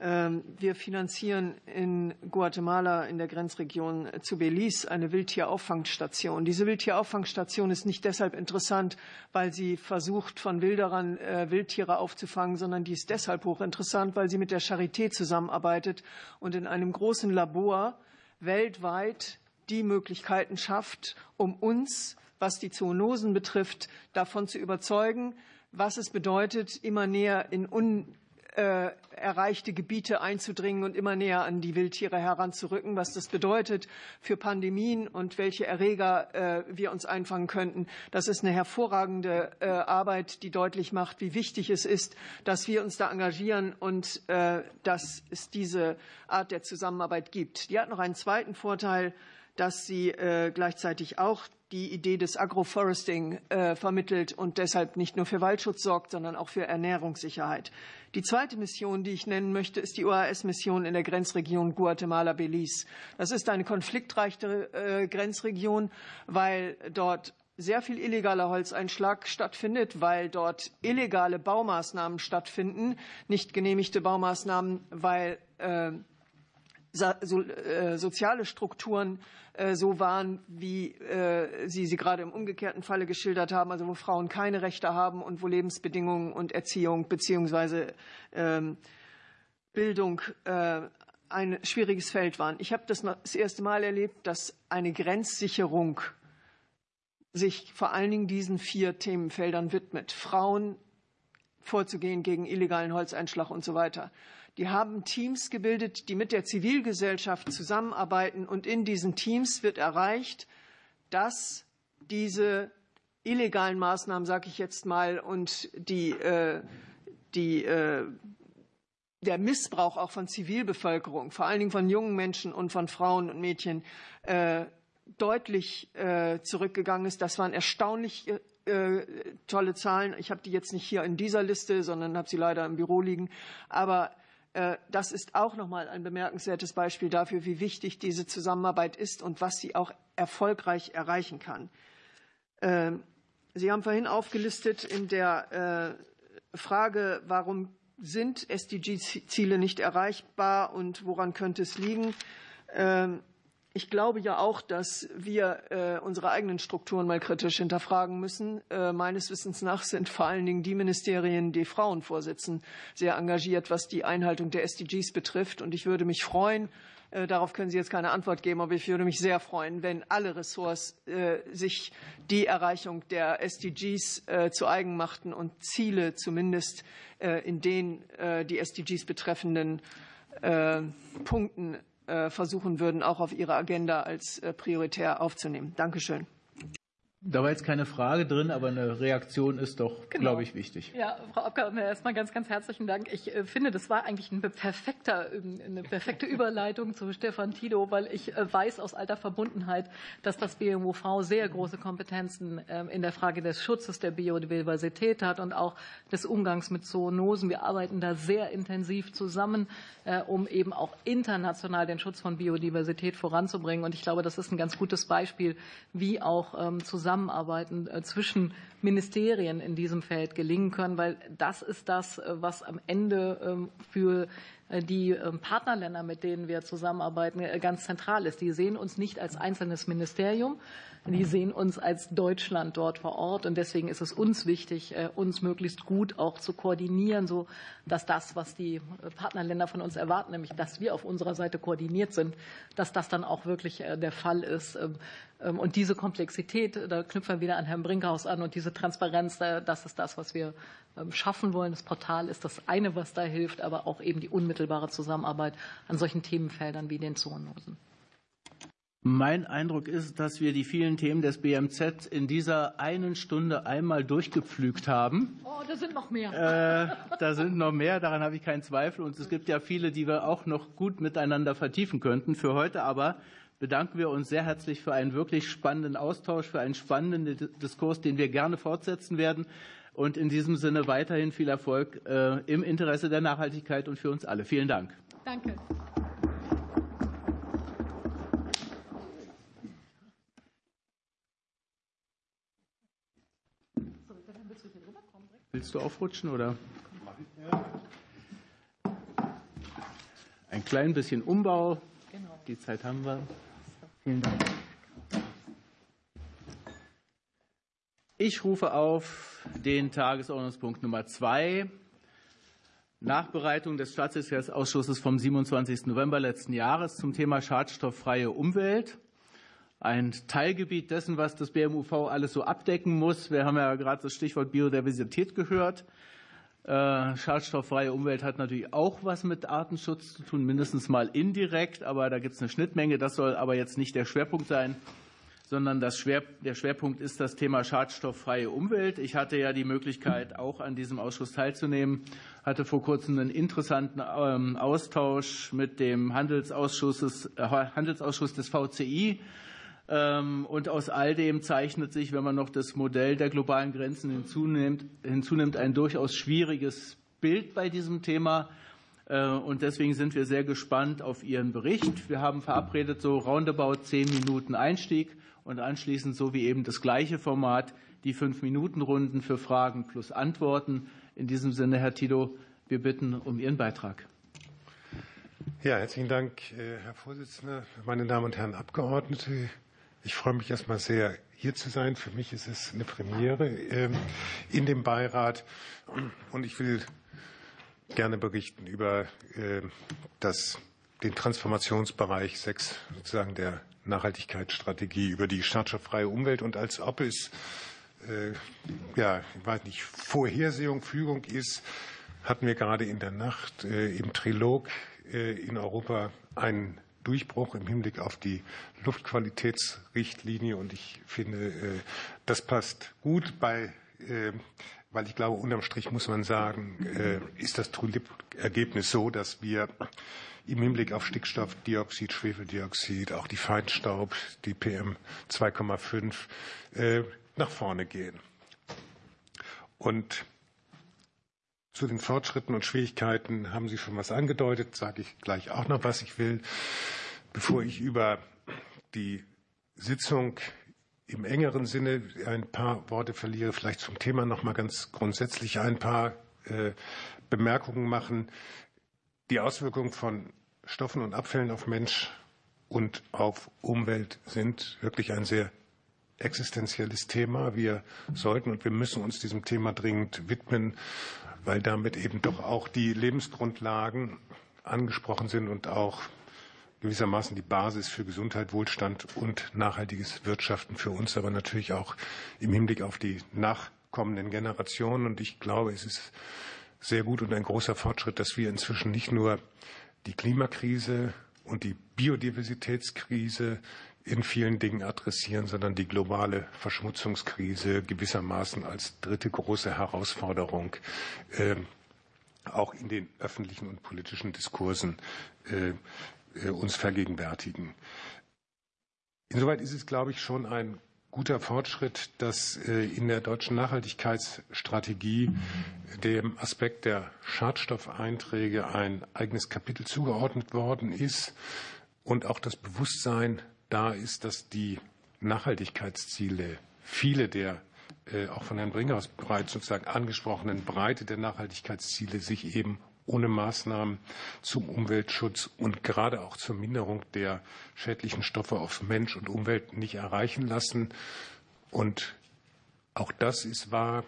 Ähm, wir finanzieren in Guatemala in der Grenzregion zu Belize eine Wildtierauffangstation. Diese Wildtierauffangstation ist nicht deshalb interessant, weil sie versucht, von Wilderern äh, Wildtiere aufzufangen, sondern die ist deshalb hochinteressant, weil sie mit der Charité zusammenarbeitet und in einem großen Labor weltweit die Möglichkeiten schafft, um uns, was die Zoonosen betrifft, davon zu überzeugen, was es bedeutet, immer näher in un äh, erreichte Gebiete einzudringen und immer näher an die Wildtiere heranzurücken, was das bedeutet für Pandemien und welche Erreger äh, wir uns einfangen könnten. Das ist eine hervorragende äh, Arbeit, die deutlich macht, wie wichtig es ist, dass wir uns da engagieren und dass es diese Art der Zusammenarbeit gibt. Die hat noch einen zweiten Vorteil, dass sie gleichzeitig auch die Idee des Agroforesting vermittelt und deshalb nicht nur für Waldschutz sorgt, sondern auch für Ernährungssicherheit. Die zweite Mission, die ich nennen möchte, ist die OAS-Mission in der Grenzregion Guatemala-Belize. Das ist eine konfliktreiche äh, Grenzregion, weil dort sehr viel illegaler Holzeinschlag stattfindet, weil dort illegale Baumaßnahmen stattfinden, nicht genehmigte Baumaßnahmen, weil äh, so, äh, soziale Strukturen äh, so waren, wie äh, Sie sie gerade im umgekehrten Falle geschildert haben, also wo Frauen keine Rechte haben und wo Lebensbedingungen und Erziehung beziehungsweise ähm, Bildung äh, ein schwieriges Feld waren. Ich habe das das erste Mal erlebt, dass eine Grenzsicherung sich vor allen Dingen diesen vier Themenfeldern widmet. Frauen vorzugehen gegen illegalen Holzeinschlag und so weiter. Die haben Teams gebildet, die mit der Zivilgesellschaft zusammenarbeiten. Und in diesen Teams wird erreicht, dass diese illegalen Maßnahmen, sage ich jetzt mal, und die, äh, die, äh, der Missbrauch auch von Zivilbevölkerung, vor allen Dingen von jungen Menschen und von Frauen und Mädchen, äh, deutlich äh, zurückgegangen ist. Das waren erstaunlich äh, tolle Zahlen. Ich habe die jetzt nicht hier in dieser Liste, sondern habe sie leider im Büro liegen. Aber das ist auch noch mal ein bemerkenswertes Beispiel dafür, wie wichtig diese Zusammenarbeit ist und was sie auch erfolgreich erreichen kann. Ähm, sie haben vorhin aufgelistet in der äh, Frage, warum sind SDG-Ziele nicht erreichbar und woran könnte es liegen? Ich glaube ja auch, dass wir äh, unsere eigenen Strukturen mal kritisch hinterfragen müssen. Äh, meines Wissens nach sind vor allen Dingen die Ministerien, die Frauen vorsitzen, sehr engagiert, was die Einhaltung der SDGs betrifft. Und ich würde mich freuen, äh, darauf können Sie jetzt keine Antwort geben, aber ich würde mich sehr freuen, wenn alle Ressorts sich die Erreichung der SDGs zu eigen machten und Ziele zumindest in den die SDGs betreffenden Punkten versuchen würden, auch auf ihre Agenda als äh, prioritär aufzunehmen. Dankeschön. Da war jetzt keine Frage drin, aber eine Reaktion ist doch, genau. glaube ich, wichtig. Ja, Frau Abgeordnete, erstmal ganz, ganz herzlichen Dank. Ich äh, finde, das war eigentlich ein perfekter, ähm, eine perfekte Überleitung zu Stefan Tilo, weil ich äh, weiß aus alter Verbundenheit, dass das BMUV sehr große Kompetenzen ähm, in der Frage des Schutzes der Biodiversität hat und auch des Umgangs mit Zoonosen. Wir arbeiten da sehr intensiv zusammen, äh, um eben auch international den Schutz von Biodiversität voranzubringen. Und ich glaube, das ist ein ganz gutes Beispiel, wie auch ähm, zusammen Zusammenarbeiten äh, zwischen Ministerien in diesem Feld gelingen können, weil das ist das, äh, was am Ende ähm, für äh, die ähm, Partnerländer, mit denen wir zusammenarbeiten, ganz zentral ist. Die sehen uns nicht als einzelnes Ministerium, die sehen uns als Deutschland dort vor Ort. Und deswegen ist es uns wichtig, uns möglichst gut auch zu koordinieren, so dass das, was die Partnerländer von uns erwarten, nämlich dass wir auf unserer Seite koordiniert sind, dass das dann auch wirklich der Fall ist. Ähm, ähm, und diese Komplexität, da knüpfen wir wieder an Herrn Brinkhaus an und diese Transparenz, das ist das, was wir ähm, schaffen wollen. Das Portal ist das eine, was da hilft, aber auch eben die unmittelbare Zusammenarbeit an solchen Themenfeldern wie den Zoonosen. Mein Eindruck ist, dass wir die vielen Themen des BMZ in dieser einen Stunde einmal durchgepflügt haben. Oh, da sind noch mehr. Äh, da sind noch mehr, daran habe ich keinen Zweifel. Und es gibt ja viele, die wir auch noch gut miteinander vertiefen könnten. Für heute aber bedanken wir uns sehr herzlich für einen wirklich spannenden Austausch, für einen spannenden Diskurs, den wir gerne fortsetzen werden. Und in diesem Sinne weiterhin viel Erfolg äh, im Interesse der Nachhaltigkeit und für uns alle. Vielen Dank. Danke. Willst du aufrutschen oder? Ein klein bisschen Umbau. Die Zeit haben wir. Vielen Dank. Ich rufe auf den Tagesordnungspunkt Nummer zwei. Nachbereitung des Staatssekretariatsausschusses vom 27. November letzten Jahres zum Thema schadstofffreie Umwelt ein Teilgebiet dessen, was das BMUV alles so abdecken muss. Wir haben ja gerade das Stichwort Biodiversität gehört. Äh, schadstofffreie Umwelt hat natürlich auch was mit Artenschutz zu tun, mindestens mal indirekt, aber da gibt es eine Schnittmenge. Das soll aber jetzt nicht der Schwerpunkt sein, sondern Schwer, der Schwerpunkt ist das Thema schadstofffreie Umwelt. Ich hatte ja die Möglichkeit, auch an diesem Ausschuss teilzunehmen, hatte vor kurzem einen interessanten ähm, Austausch mit dem Handelsausschuss, äh, Handelsausschuss des VCI und aus all dem zeichnet sich, wenn man noch das Modell der globalen Grenzen hinzunimmt, hinzunimmt ein durchaus schwieriges Bild bei diesem Thema. Äh, und deswegen sind wir sehr gespannt auf Ihren Bericht. Wir haben verabredet so roundabout zehn Minuten Einstieg und anschließend so wie eben das gleiche Format die fünf Minuten Runden für Fragen plus Antworten. In diesem Sinne, Herr Tito, wir bitten um Ihren Beitrag. Ja, herzlichen Dank, äh, Herr Vorsitzender, meine Damen und Herren Abgeordnete. Ich freue mich erstmal sehr, hier zu sein. Für mich ist es eine Premiere ähm, in dem Beirat. Und ich will gerne berichten über ähm, das, den Transformationsbereich 6 sozusagen der Nachhaltigkeitsstrategie, über die schadstofffreie Umwelt und als ob es, äh, ja, ich weiß nicht, Vorhersehung, Fügung ist, hatten wir gerade in der Nacht äh, im Trilog äh, in Europa einen Durchbruch im Hinblick auf die Luftqualitätsrichtlinie. Und ich finde, äh, das passt gut bei, äh, weil ich glaube, unterm Strich muss man sagen, äh, ist das Ergebnis so, dass wir im Hinblick auf Stickstoffdioxid, Schwefeldioxid, auch die Feinstaub, die PM 2,5 nach vorne gehen. Und zu den Fortschritten und Schwierigkeiten haben Sie schon was angedeutet, sage ich gleich auch noch was. Ich will, bevor ich über die Sitzung im engeren Sinne ein paar Worte verliere, vielleicht zum Thema noch mal ganz grundsätzlich ein paar äh, Bemerkungen machen. Die Auswirkungen von Stoffen und Abfällen auf Mensch und auf Umwelt sind wirklich ein sehr existenzielles Thema. Wir sollten und wir müssen uns diesem Thema dringend widmen weil damit eben doch auch die Lebensgrundlagen angesprochen sind und auch gewissermaßen die Basis für Gesundheit, Wohlstand und nachhaltiges Wirtschaften für uns, aber natürlich auch im Hinblick auf die nachkommenden Generationen. Und ich glaube, es ist sehr gut und ein großer Fortschritt, dass wir inzwischen nicht nur die Klimakrise und die Biodiversitätskrise in vielen Dingen adressieren, sondern die globale Verschmutzungskrise gewissermaßen als dritte große Herausforderung äh, auch in den öffentlichen und politischen Diskursen äh, äh, uns vergegenwärtigen. Insoweit ist es, glaube ich, schon ein guter Fortschritt, dass äh, in der deutschen Nachhaltigkeitsstrategie dem Aspekt der Schadstoffeinträge ein eigenes Kapitel zugeordnet worden ist und auch das Bewusstsein da ist, dass die Nachhaltigkeitsziele, viele der äh, auch von Herrn Bringhaus bereits sozusagen angesprochenen Breite der Nachhaltigkeitsziele sich eben ohne Maßnahmen zum Umweltschutz und gerade auch zur Minderung der schädlichen Stoffe auf Mensch und Umwelt nicht erreichen lassen. Und auch das ist wahr.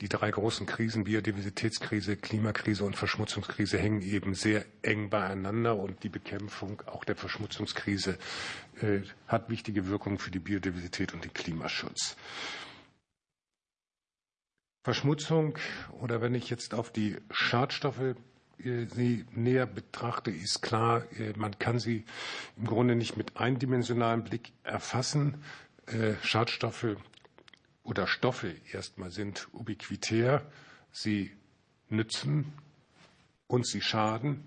Die drei großen Krisen, Biodiversitätskrise, Klimakrise und Verschmutzungskrise, hängen eben sehr eng beieinander und die Bekämpfung auch der Verschmutzungskrise äh, hat wichtige Wirkungen für die Biodiversität und den Klimaschutz. Verschmutzung oder wenn ich jetzt auf die Schadstoffe sie näher betrachte, ist klar, man kann sie im Grunde nicht mit eindimensionalem Blick erfassen. Schadstoffe oder Stoffe erstmal sind ubiquitär. Sie nützen und sie schaden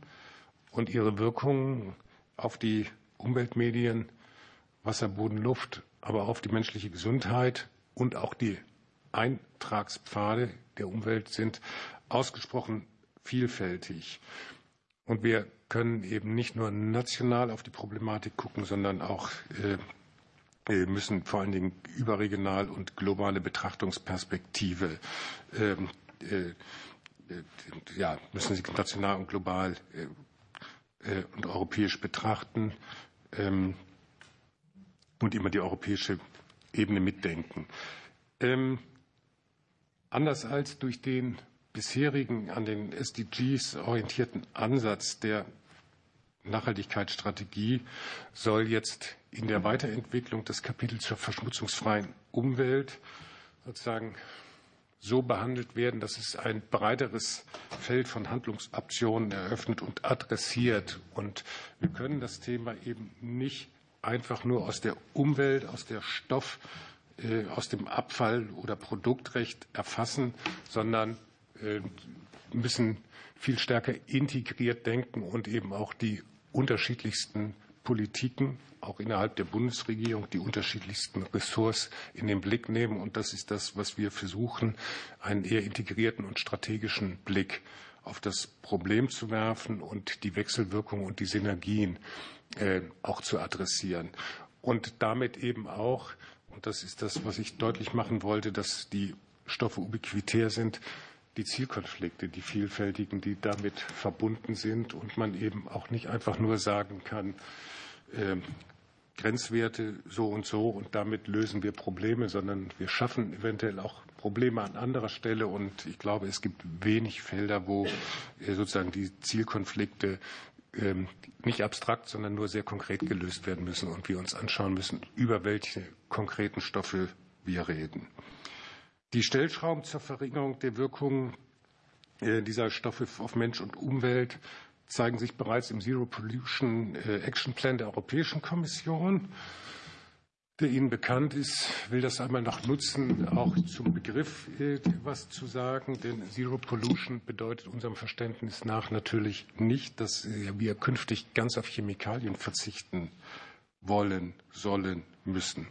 und ihre Wirkungen auf die Umweltmedien, Wasser, Boden, Luft, aber auf die menschliche Gesundheit und auch die Eintragspfade der Umwelt sind ausgesprochen vielfältig. Und wir können eben nicht nur national auf die Problematik gucken, sondern auch äh, müssen vor allen Dingen überregional und globale Betrachtungsperspektive ähm, äh, ja, müssen sie national und global äh, und europäisch betrachten ähm, und immer die europäische Ebene mitdenken. Ähm, anders als durch den bisherigen an den SDGs orientierten Ansatz der Nachhaltigkeitsstrategie soll jetzt in der Weiterentwicklung des Kapitels zur verschmutzungsfreien Umwelt sozusagen so behandelt werden, dass es ein breiteres Feld von Handlungsoptionen eröffnet und adressiert. Und wir können das Thema eben nicht einfach nur aus der Umwelt, aus der Stoff, äh, aus dem Abfall- oder Produktrecht erfassen, sondern äh, müssen viel stärker integriert denken und eben auch die unterschiedlichsten Politiken, auch innerhalb der Bundesregierung, die unterschiedlichsten Ressorts in den Blick nehmen. Und das ist das, was wir versuchen, einen eher integrierten und strategischen Blick auf das Problem zu werfen und die Wechselwirkung und die Synergien äh, auch zu adressieren. Und damit eben auch, und das ist das, was ich deutlich machen wollte, dass die Stoffe ubiquitär sind, die Zielkonflikte, die vielfältigen, die damit verbunden sind und man eben auch nicht einfach nur sagen kann, äh, Grenzwerte so und so und damit lösen wir Probleme, sondern wir schaffen eventuell auch Probleme an anderer Stelle. Und ich glaube, es gibt wenig Felder, wo äh, sozusagen die Zielkonflikte ähm, nicht abstrakt, sondern nur sehr konkret gelöst werden müssen und wir uns anschauen müssen, über welche konkreten Stoffe wir reden. Die Stellschrauben zur Verringerung der Wirkungen äh, dieser Stoffe auf Mensch und Umwelt zeigen sich bereits im Zero Pollution äh, Action Plan der Europäischen Kommission, der Ihnen bekannt ist. Will das einmal noch nutzen, auch zum Begriff etwas äh, zu sagen, denn Zero Pollution bedeutet unserem Verständnis nach natürlich nicht, dass wir künftig ganz auf Chemikalien verzichten wollen, sollen, müssen,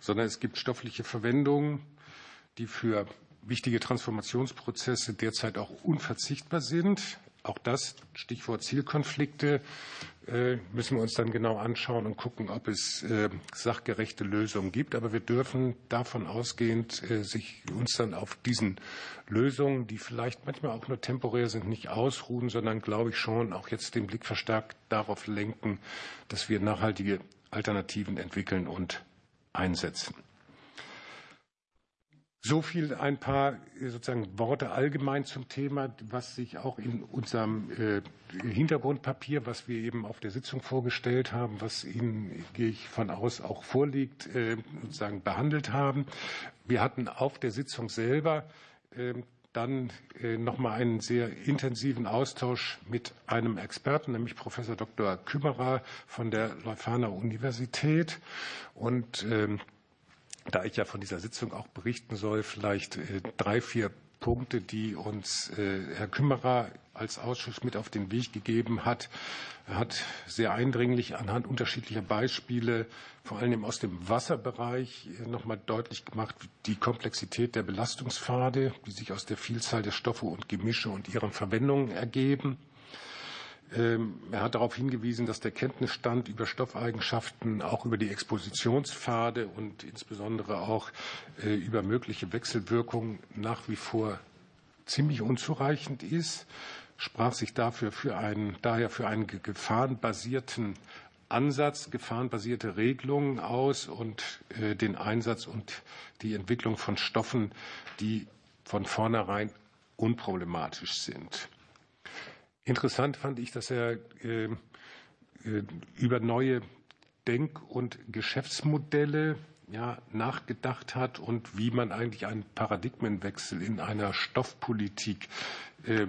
sondern es gibt stoffliche Verwendungen, die für wichtige Transformationsprozesse derzeit auch unverzichtbar sind. Auch das, Stichwort Zielkonflikte, äh, müssen wir uns dann genau anschauen und gucken, ob es äh, sachgerechte Lösungen gibt. Aber wir dürfen davon ausgehend äh, sich uns dann auf diesen Lösungen, die vielleicht manchmal auch nur temporär sind, nicht ausruhen, sondern, glaube ich, schon auch jetzt den Blick verstärkt darauf lenken, dass wir nachhaltige Alternativen entwickeln und einsetzen. So viel ein paar sozusagen Worte allgemein zum Thema, was sich auch in unserem äh, Hintergrundpapier, was wir eben auf der Sitzung vorgestellt haben, was Ihnen, gehe ich von aus, auch vorliegt, äh, sozusagen behandelt haben. Wir hatten auf der Sitzung selber ähm, dann äh, noch mal einen sehr intensiven Austausch mit einem Experten, nämlich Professor Dr. Kümmerer von der Leuphana Universität. Und ähm, da ich ja von dieser Sitzung auch berichten soll, vielleicht äh, drei, vier Punkte, die uns äh, Herr Kümmerer als Ausschuss mit auf den Weg gegeben hat. Er hat sehr eindringlich anhand unterschiedlicher Beispiele, vor allem aus dem Wasserbereich, äh, noch mal deutlich gemacht, die Komplexität der Belastungspfade, die sich aus der Vielzahl der Stoffe und Gemische und ihren Verwendungen ergeben. Ähm, er hat darauf hingewiesen, dass der Kenntnisstand über Stoffeigenschaften, auch über die Expositionspfade und insbesondere auch äh, über mögliche Wechselwirkungen nach wie vor ziemlich unzureichend ist, sprach sich dafür für einen, daher für einen gefahrenbasierten Ansatz, gefahrenbasierte Regelungen aus und äh, den Einsatz und die Entwicklung von Stoffen, die von vornherein unproblematisch sind. Interessant fand ich, dass er äh, äh, über neue Denk- und Geschäftsmodelle ja, nachgedacht hat und wie man eigentlich einen Paradigmenwechsel in einer Stoffpolitik äh,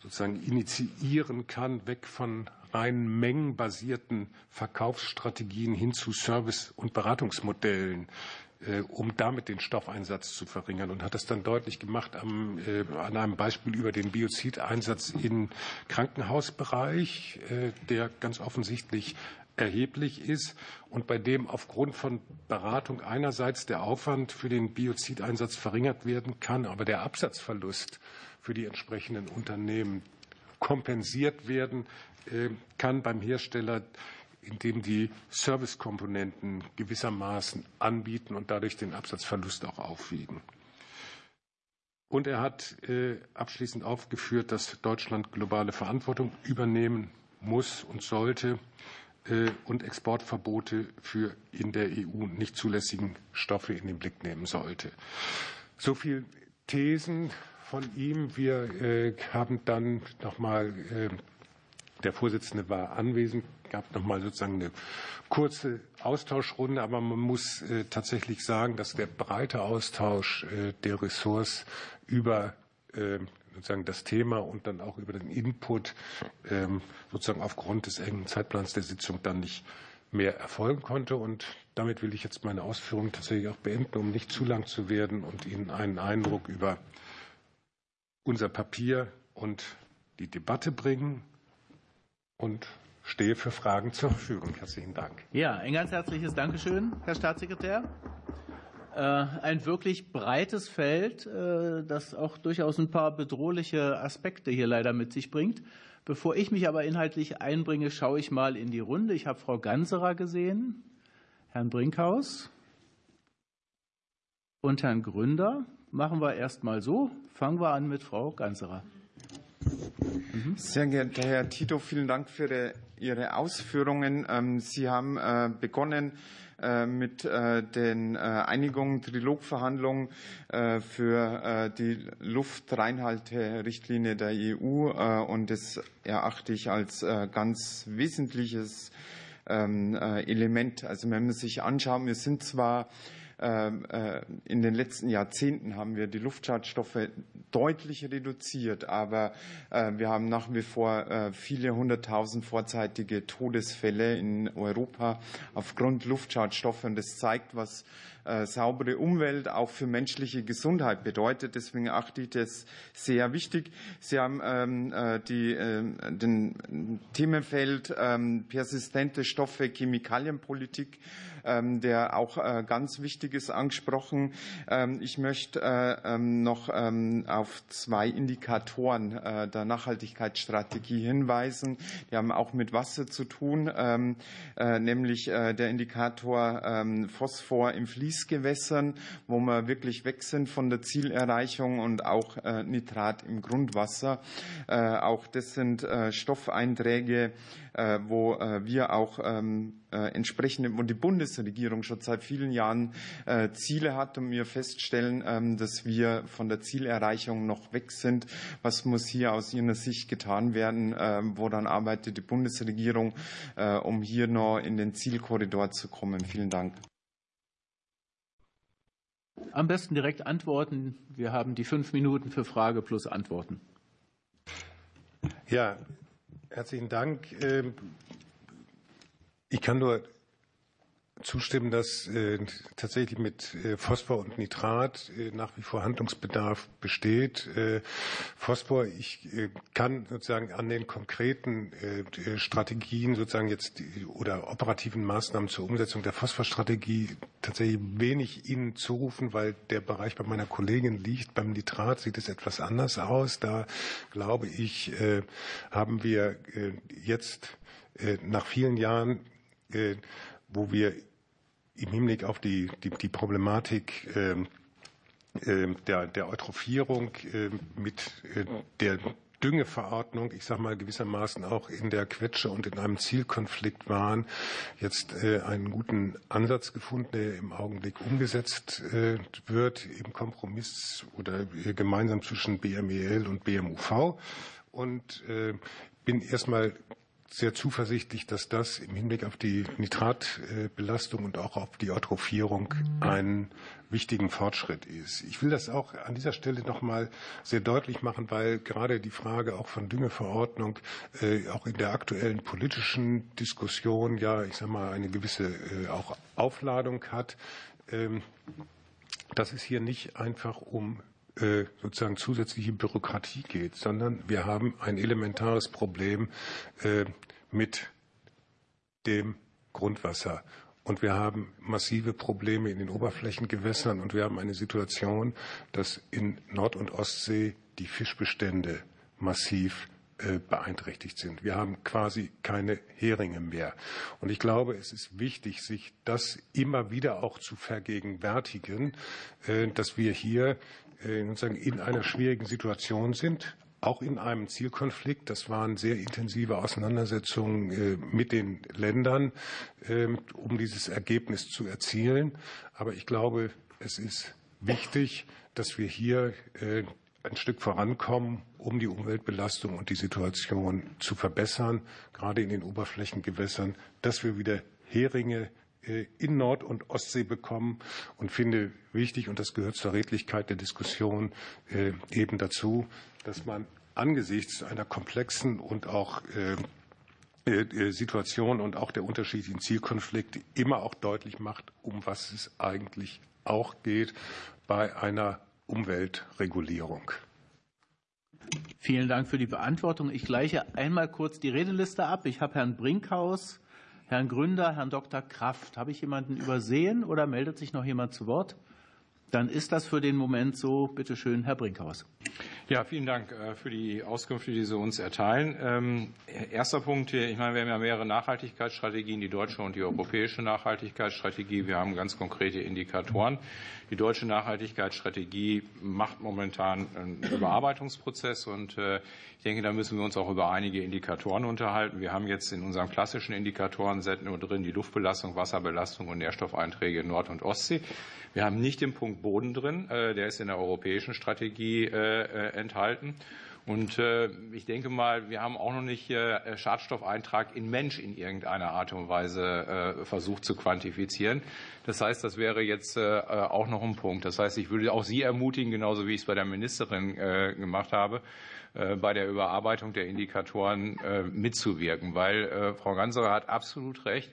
sozusagen initiieren kann, weg von rein mengenbasierten Verkaufsstrategien hin zu Service- und Beratungsmodellen, um damit den Stoffeinsatz zu verringern und hat das dann deutlich gemacht am, äh, an einem Beispiel über den Biozideinsatz im Krankenhausbereich, äh, der ganz offensichtlich erheblich ist und bei dem aufgrund von Beratung einerseits der Aufwand für den Biozideinsatz verringert werden kann, aber der Absatzverlust für die entsprechenden Unternehmen kompensiert werden äh, kann beim Hersteller, indem die Servicekomponenten gewissermaßen anbieten und dadurch den Absatzverlust auch aufwiegen. Und er hat äh, abschließend aufgeführt, dass Deutschland globale Verantwortung übernehmen muss und sollte äh, und Exportverbote für in der EU nicht zulässigen Stoffe in den Blick nehmen sollte. So viel Thesen von ihm. Wir haben dann noch mal der Vorsitzende war anwesend, gab noch mal sozusagen eine kurze Austauschrunde, aber man muss äh, tatsächlich sagen, dass der breite Austausch äh, der Ressorts über äh, sozusagen das Thema und dann auch über den Input ähm, sozusagen aufgrund des engen Zeitplans der Sitzung dann nicht mehr erfolgen konnte. Und damit will ich jetzt meine Ausführungen tatsächlich auch beenden, um nicht zu lang zu werden und Ihnen einen Eindruck über unser Papier und die Debatte bringen und stehe für Fragen zur Verfügung. Herzlichen Dank. Ja, ein ganz herzliches Dankeschön, Herr Staatssekretär. Äh, ein wirklich breites Feld, äh, das auch durchaus ein paar bedrohliche Aspekte hier leider mit sich bringt. Bevor ich mich aber inhaltlich einbringe, schaue ich mal in die Runde. Ich habe Frau Ganserer gesehen, Herrn Brinkhaus und Herrn Gründer. Machen wir erst mal so. Fangen wir an mit Frau Ganserer. Sehr geehrter Herr Tito, vielen Dank für Ihre Ausführungen. Ähm, Sie haben äh, begonnen äh, mit äh, den Einigungen, Trilogverhandlungen für die Luftreinhalterichtlinie der EU. Und das erachte ich als ganz wesentliches ähm, Element. Also wenn man sich anschaut, wir sind zwar in den letzten Jahrzehnten haben wir die Luftschadstoffe deutlich reduziert, aber äh, wir haben nach wie vor äh, viele hunderttausend vorzeitige Todesfälle in Europa aufgrund Luftschadstoffe. Und das zeigt, was saubere Umwelt auch für menschliche Gesundheit bedeutet. Deswegen achte ich das sehr wichtig. Sie haben ähm, die, den Themenfeld ähm, persistente Stoffe, Chemikalienpolitik ähm, der auch äh, ganz wichtig ist, angesprochen. Ähm, ich möchte äh, ähm, noch auf zwei Indikatoren äh, der Nachhaltigkeitsstrategie hinweisen. Die haben auch mit Wasser zu tun, nämlich der Indikator Phosphor im Fließgewässern, wo wir wirklich weg sind von der Zielerreichung und auch Nitrat im Grundwasser. Auch das sind Stoffeinträge, wo wir auch entsprechende, wo die Bundes Bundesregierung schon seit vielen Jahren äh, Ziele hat und wir feststellen, ähm, dass wir von der Zielerreichung noch weg sind. Was muss hier aus Ihrer Sicht getan werden? Ähm, woran arbeitet die Bundesregierung, äh, um hier noch in den Zielkorridor zu kommen? Vielen Dank. Am besten direkt antworten. Wir haben die fünf Minuten für Frage plus Antworten. Ja, herzlichen Dank. Ähm, ich kann nur zustimmen, dass äh, tatsächlich mit äh, Phosphor und Nitrat äh, nach wie vor Handlungsbedarf besteht. Äh, Phosphor, ich äh, kann sozusagen an den konkreten äh, Strategien sozusagen jetzt oder operativen Maßnahmen zur Umsetzung der Phosphorstrategie tatsächlich wenig Ihnen zurufen, weil der Bereich bei meiner Kollegin liegt. Beim Nitrat sieht es etwas anders aus. Da glaube ich, haben wir jetzt nach vielen Jahren wo wir im Hinblick auf die, die, die Problematik äh, der, der Eutrophierung äh, mit äh, der Düngeverordnung, ich sage mal gewissermaßen auch in der Quetsche und in einem Zielkonflikt waren, jetzt äh, einen guten Ansatz gefunden, der im Augenblick umgesetzt äh, wird im Kompromiss oder äh, gemeinsam zwischen BMEL und BMUV und bin erstmal sehr zuversichtlich, dass das im Hinblick auf die Nitratbelastung und auch auf die Eutrophierung einen wichtigen Fortschritt ist. Ich will das auch an dieser Stelle noch mal sehr deutlich machen, weil gerade die Frage auch von Düngeverordnung äh, auch in der aktuellen politischen Diskussion ja, ich sag mal, eine gewisse äh, auch Aufladung hat. Ähm, dass es hier nicht einfach um sozusagen zusätzliche Bürokratie geht, sondern wir haben ein elementares Problem äh, mit dem Grundwasser. Und wir haben massive Probleme in den Oberflächengewässern und wir haben eine Situation, dass in Nord- und Ostsee die Fischbestände massiv äh, beeinträchtigt sind. Wir haben quasi keine Heringe mehr. Und ich glaube, es ist wichtig, sich das immer wieder auch zu vergegenwärtigen, dass wir hier sozusagen in einer schwierigen Situation sind, auch in einem Zielkonflikt. Das waren sehr intensive Auseinandersetzungen äh, mit den Ländern, ähm, um dieses Ergebnis zu erzielen. Aber ich glaube, es ist wichtig, dass wir hier äh, ein Stück vorankommen, um die Umweltbelastung und die Situation zu verbessern, gerade in den Oberflächengewässern, dass wir wieder Heringe äh, in Nord- und Ostsee bekommen und finde wichtig, und das gehört zur Redlichkeit der Diskussion äh, eben dazu, dass man angesichts einer komplexen und auch äh, Situation und auch der unterschiedlichen Zielkonflikte immer auch deutlich macht, um was es eigentlich auch geht bei einer Umweltregulierung. Vielen Dank für die Beantwortung. Ich gleiche einmal kurz die Redeliste ab. Ich habe Herrn Brinkhaus, Herrn Gründer, Herrn Dr. Kraft. Habe ich jemanden übersehen oder meldet sich noch jemand zu Wort? Dann ist das für den Moment so. Bitte schön, Herr Brinkhaus. Ja, vielen Dank äh, für die Auskünfte, die Sie uns erteilen. Ähm, erster Punkt hier, ich meine, wir haben ja mehrere Nachhaltigkeitsstrategien, die deutsche und die europäische Nachhaltigkeitsstrategie. Wir haben ganz konkrete Indikatoren. Die deutsche Nachhaltigkeitsstrategie macht momentan einen Überarbeitungsprozess und äh, ich denke, da müssen wir uns auch über einige Indikatoren unterhalten. Wir haben jetzt in unseren klassischen Indikatoren nur drin die Luftbelastung, Wasserbelastung und Nährstoffeinträge in Nord- und Ostsee. Wir haben nicht den Punkt Boden drin, äh, der ist in der europäischen Strategie enthalten. Und ich denke mal, wir haben auch noch nicht Schadstoffeintrag in Mensch in irgendeiner Art und Weise versucht zu quantifizieren. Das heißt, das wäre jetzt auch noch ein Punkt. Das heißt, ich würde auch Sie ermutigen, genauso wie ich es bei der Ministerin gemacht habe, äh, bei der Überarbeitung der Indikatoren äh, mitzuwirken, weil äh, Frau Ganserer hat absolut recht.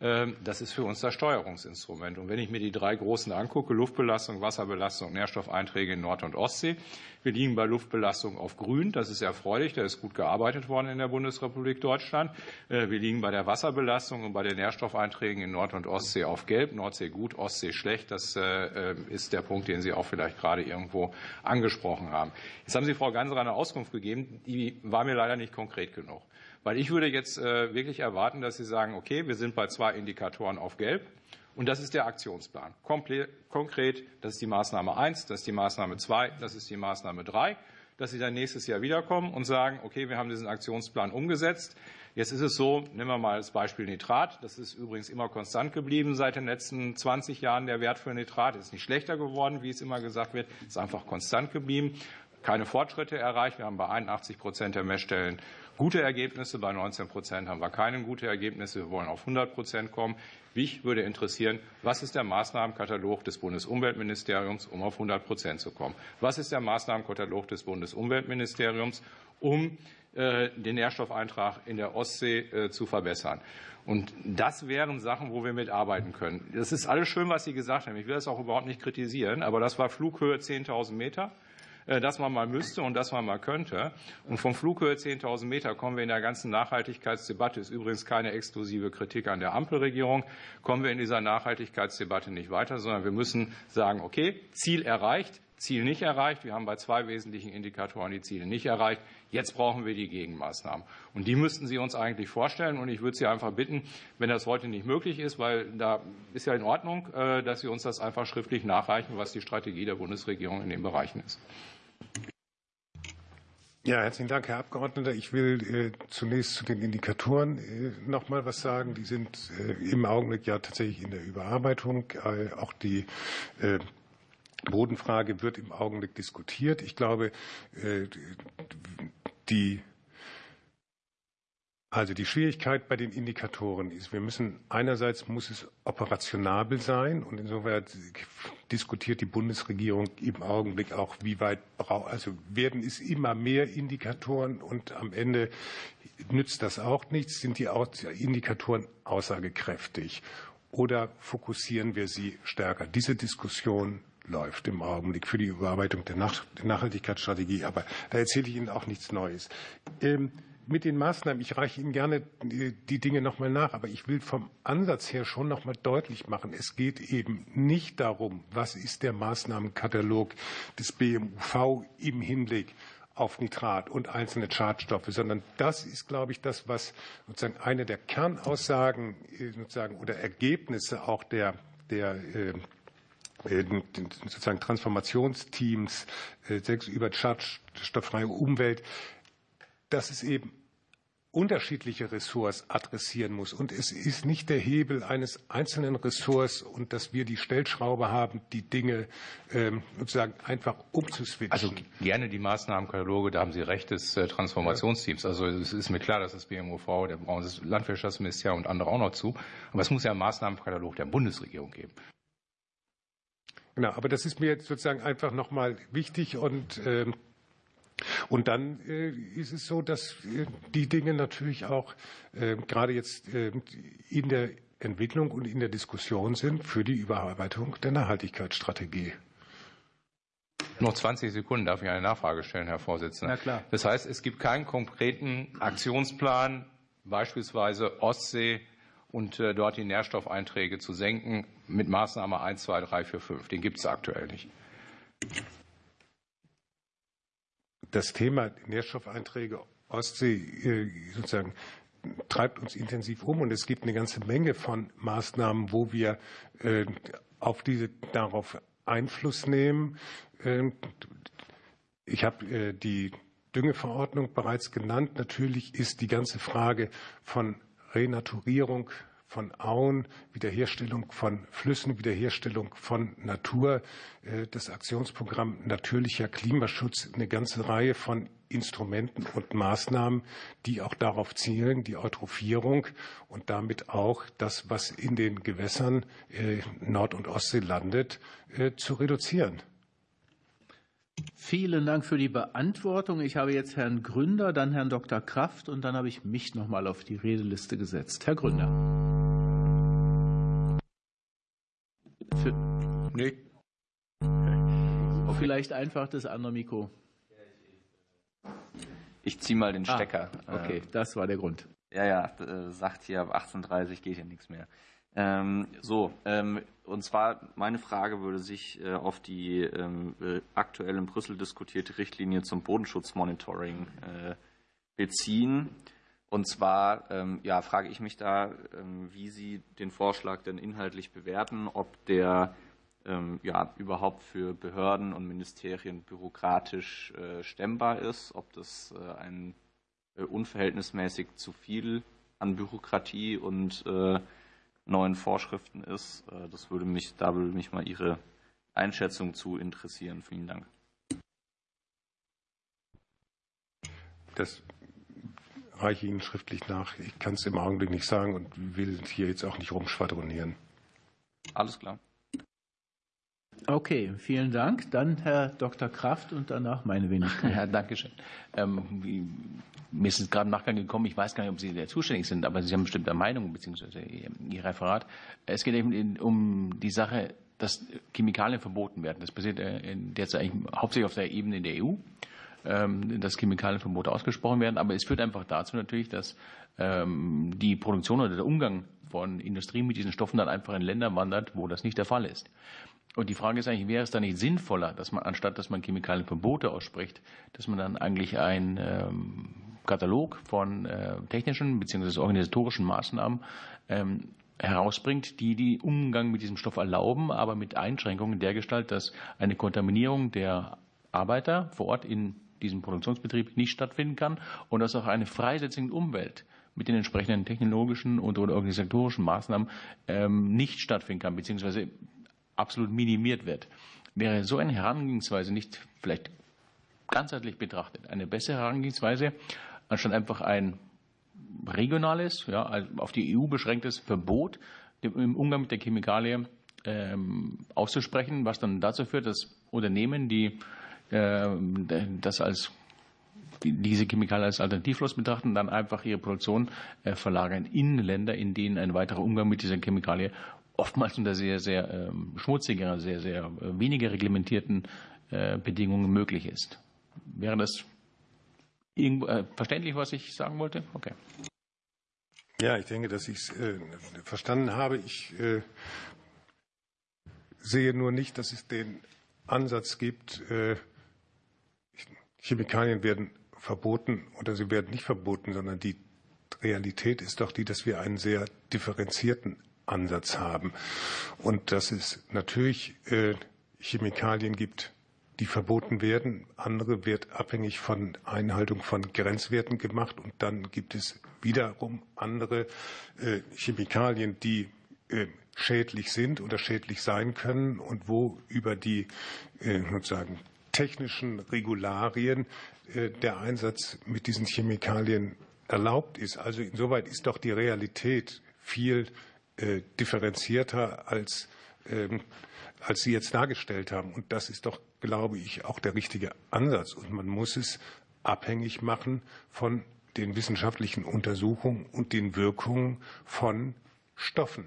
Das ist für uns das Steuerungsinstrument. Und wenn ich mir die drei großen angucke, Luftbelastung, Wasserbelastung, Nährstoffeinträge in Nord- und Ostsee, wir liegen bei Luftbelastung auf Grün. Das ist erfreulich. Da ist gut gearbeitet worden in der Bundesrepublik Deutschland. Wir liegen bei der Wasserbelastung und bei den Nährstoffeinträgen in Nord- und Ostsee auf Gelb. Nordsee gut, Ostsee schlecht. Das ist der Punkt, den Sie auch vielleicht gerade irgendwo angesprochen haben. Jetzt haben Sie Frau Ganserer eine Auskunft gegeben. Die war mir leider nicht konkret genug. Weil ich würde jetzt äh, wirklich erwarten, dass Sie sagen, okay, wir sind bei zwei Indikatoren auf Gelb. Und das ist der Aktionsplan. konkret, das ist die Maßnahme 1, das ist die Maßnahme 2, das ist die Maßnahme 3, dass Sie dann nächstes Jahr wiederkommen und sagen, okay, wir haben diesen Aktionsplan umgesetzt. Jetzt ist es so, nehmen wir mal das Beispiel Nitrat. Das ist übrigens immer konstant geblieben seit den letzten 20 Jahren. Der Wert für Nitrat ist nicht schlechter geworden, wie es immer gesagt wird, ist einfach konstant geblieben. Keine Fortschritte erreicht. Wir haben bei 81 Prozent der Messstellen gute Ergebnisse. Bei 19 Prozent haben wir keine gute Ergebnisse. Wir wollen auf 100 Prozent kommen. Mich würde interessieren, was ist der Maßnahmenkatalog des Bundesumweltministeriums, um auf 100 Prozent zu kommen? Was ist der Maßnahmenkatalog des Bundesumweltministeriums, um äh, den Nährstoffeintrag in der Ostsee äh, zu verbessern? Und das wären Sachen, wo wir mitarbeiten können. Das ist alles schön, was Sie gesagt haben. Ich will das auch überhaupt nicht kritisieren, aber das war Flughöhe 10.000 Meter. Äh, dass man mal müsste und dass man mal könnte. Und vom Flughöhe 10.000 Meter kommen wir in der ganzen Nachhaltigkeitsdebatte, ist übrigens keine exklusive Kritik an der Ampelregierung, kommen wir in dieser Nachhaltigkeitsdebatte nicht weiter, sondern wir müssen sagen, okay, Ziel erreicht, Ziel nicht erreicht. Wir haben bei zwei wesentlichen Indikatoren die Ziele nicht erreicht. Jetzt brauchen wir die Gegenmaßnahmen. Und die müssten Sie uns eigentlich vorstellen. Und ich würde Sie einfach bitten, wenn das heute nicht möglich ist, weil da ist ja in Ordnung, äh, dass Sie uns das einfach schriftlich nachreichen, was die Strategie der Bundesregierung in den Bereichen ist. Ja, herzlichen Dank, Herr Abgeordneter. Ich will äh, zunächst zu den Indikatoren äh, noch mal was sagen. Die sind äh, im Augenblick ja tatsächlich in der Überarbeitung. Auch die Bodenfrage wird im Augenblick diskutiert. Ich glaube, die Also die Schwierigkeit bei den Indikatoren ist, wir müssen einerseits muss es operationabel sein und insoweit diskutiert die Bundesregierung im Augenblick auch, wie weit braucht, also werden es immer mehr Indikatoren und am Ende nützt das auch nichts, sind die Indikatoren aussagekräftig oder fokussieren wir sie stärker? Diese Diskussion läuft im Augenblick für die Überarbeitung der Nachhaltigkeitsstrategie, aber da erzähle ich Ihnen auch nichts Neues. Ähm, mit den Maßnahmen, ich reiche Ihnen gerne die Dinge nochmal nach, aber ich will vom Ansatz her schon nochmal deutlich machen, es geht eben nicht darum, was ist der Maßnahmenkatalog des BMUV im Hinblick auf Nitrat und einzelne Schadstoffe, sondern das ist, glaube ich, das, was sozusagen eine der Kernaussagen äh, sozusagen oder Ergebnisse auch der, der äh, äh sozusagen Transformationsteams sechs über schadstofffreie Umwelt dass es eben unterschiedliche Ressorts adressieren muss. Und es ist nicht der Hebel eines einzelnen Ressorts und dass wir die Stellschraube haben, die Dinge ähm, sozusagen einfach umzuswitchen. Also gerne die Maßnahmenkataloge, da haben Sie recht, des äh, Transformationsteams. Also es ist mir klar, dass das BMUV, der das Landwirtschaftsministerium und andere auch noch zu. Aber es muss ja einen Maßnahmenkatalog der Bundesregierung geben. Genau, aber das ist mir jetzt sozusagen einfach nochmal wichtig und ähm, und dann äh, ist es so, dass äh, die Dinge natürlich auch äh, gerade jetzt in der Entwicklung und in der Diskussion sind für die Überarbeitung der Nachhaltigkeitsstrategie. Noch 20 Sekunden darf ich eine Nachfrage stellen, Herr Vorsitzender. Na klar. Das heißt, es gibt keinen konkreten Aktionsplan, beispielsweise Ostsee und dort die Nährstoffeinträge zu senken mit Maßnahme 1, 2, 3, 4, 5. Den gibt es aktuell nicht das Thema Nährstoffeinträge Ostsee äh, sozusagen treibt uns intensiv um und es gibt eine ganze Menge von Maßnahmen, wo wir äh, auf diese darauf Einfluss nehmen. Ähm, ich habe äh, die Düngeverordnung bereits genannt. Natürlich ist die ganze Frage von Renaturierung von Auen, Wiederherstellung von Flüssen, Wiederherstellung von Natur, äh, das Aktionsprogramm Natürlicher Klimaschutz, eine ganze Reihe von Instrumenten und Maßnahmen, die auch darauf zielen, die Eutrophierung und damit auch das, was in den Gewässern äh, Nord- und Ostsee landet, äh, zu reduzieren. Vielen Dank für die Beantwortung. Ich habe jetzt Herrn Gründer, dann Herrn Dr. Kraft und dann habe ich mich noch mal auf die Redeliste gesetzt. Herr Gründer. Für, nee. Okay. Vielleicht einfach das andere Mikro. Ich ziehe mal den ah, Stecker. Ah, okay, das war der Grund. Ja, ja, äh, sagt hier ab 18.30 geht hier nichts mehr. Ähm, so, ähm, und zwar meine Frage würde sich äh, auf die ähm, äh, aktuell in Brüssel diskutierte Richtlinie zum Bodenschutzmonitoring äh, beziehen. Und zwar ja, frage ich mich da, wie Sie den Vorschlag denn inhaltlich bewerten, ob der ja, überhaupt für Behörden und Ministerien bürokratisch stemmbar ist, ob das ein unverhältnismäßig zu viel an Bürokratie und neuen Vorschriften ist. Äh, das würde mich, da würde mich mal Ihre Einschätzung zu interessieren. Vielen Dank. Das reiche Ihnen schriftlich nach. Ich kann es im Augenblick nicht sagen und will hier jetzt auch nicht rumschwadronieren. Alles klar. Okay, vielen Dank. Dann Herr Dr. Kraft und danach meine Wenigkeit. Ja, danke schön. Ähm, mir ist es gerade im Nachgang gekommen, ich weiß gar nicht, ob Sie der zuständig sind, aber Sie haben bestimmt eine Meinung bzw. Ihr Referat. Es geht eben um die Sache, dass Chemikalien verboten werden. Das passiert äh, derzeit eigentlich hauptsächlich auf der Ebene der EU. Ähm, dass Chemikalienverbote ausgesprochen werden. Aber es führt einfach dazu natürlich, dass ähm, die Produktion oder der Umgang von Industrie mit diesen Stoffen dann einfach in Länder wandert, wo das nicht der Fall ist. Und die Frage ist eigentlich, wäre es da nicht sinnvoller, dass man, anstatt dass man Chemikalienverbote ausspricht, dass man dann eigentlich einen ähm, Katalog von äh, technischen bzw. organisatorischen Maßnahmen herausbringt, die den Umgang mit diesem Stoff erlauben, aber mit Einschränkungen der Gestalt, dass eine Kontaminierung der Arbeiter vor Ort in diesem Produktionsbetrieb nicht stattfinden kann und dass auch eine freisetzende Umwelt mit den entsprechenden technologischen und oder organisatorischen Maßnahmen ähm, nicht stattfinden kann, beziehungsweise absolut minimiert wird. Wäre so eine Herangehensweise nicht vielleicht ganzheitlich betrachtet eine bessere Herangehensweise, anstatt einfach ein regionales, ja, auf die EU beschränktes Verbot im Umgang mit der Chemikalie ähm, auszusprechen, was dann dazu führt, dass Unternehmen, die äh, das als diese Chemikalien als alternativlos betrachten, dann einfach ihre Produktion äh, verlagern in Länder, in denen ein weiterer Umgang mit dieser Chemikalie oftmals unter sehr, sehr ähm, schmutziger, sehr, sehr äh, weniger reglementierten Bedingungen möglich ist. Wäre das verständlich, was ich sagen wollte? Okay. Ja, ich denke, dass ich es äh, verstanden habe. Ich äh, sehe nur nicht, dass es den Ansatz gibt, äh, Chemikalien werden verboten oder sie werden nicht verboten, sondern die Realität ist doch die, dass wir einen sehr differenzierten Ansatz haben und dass es natürlich äh, Chemikalien gibt, die verboten werden. Andere wird abhängig von Einhaltung von Grenzwerten gemacht und dann gibt es wiederum andere äh, Chemikalien, die äh, schädlich sind oder schädlich sein können und wo über die sozusagen technischen Regularien der Einsatz mit diesen Chemikalien erlaubt ist. Also insoweit ist doch die Realität viel äh, differenzierter als, ähm, als Sie jetzt dargestellt haben. Und das ist doch, glaube ich, auch der richtige Ansatz. Und man muss es abhängig machen von den wissenschaftlichen Untersuchungen und den Wirkungen von Stoffen.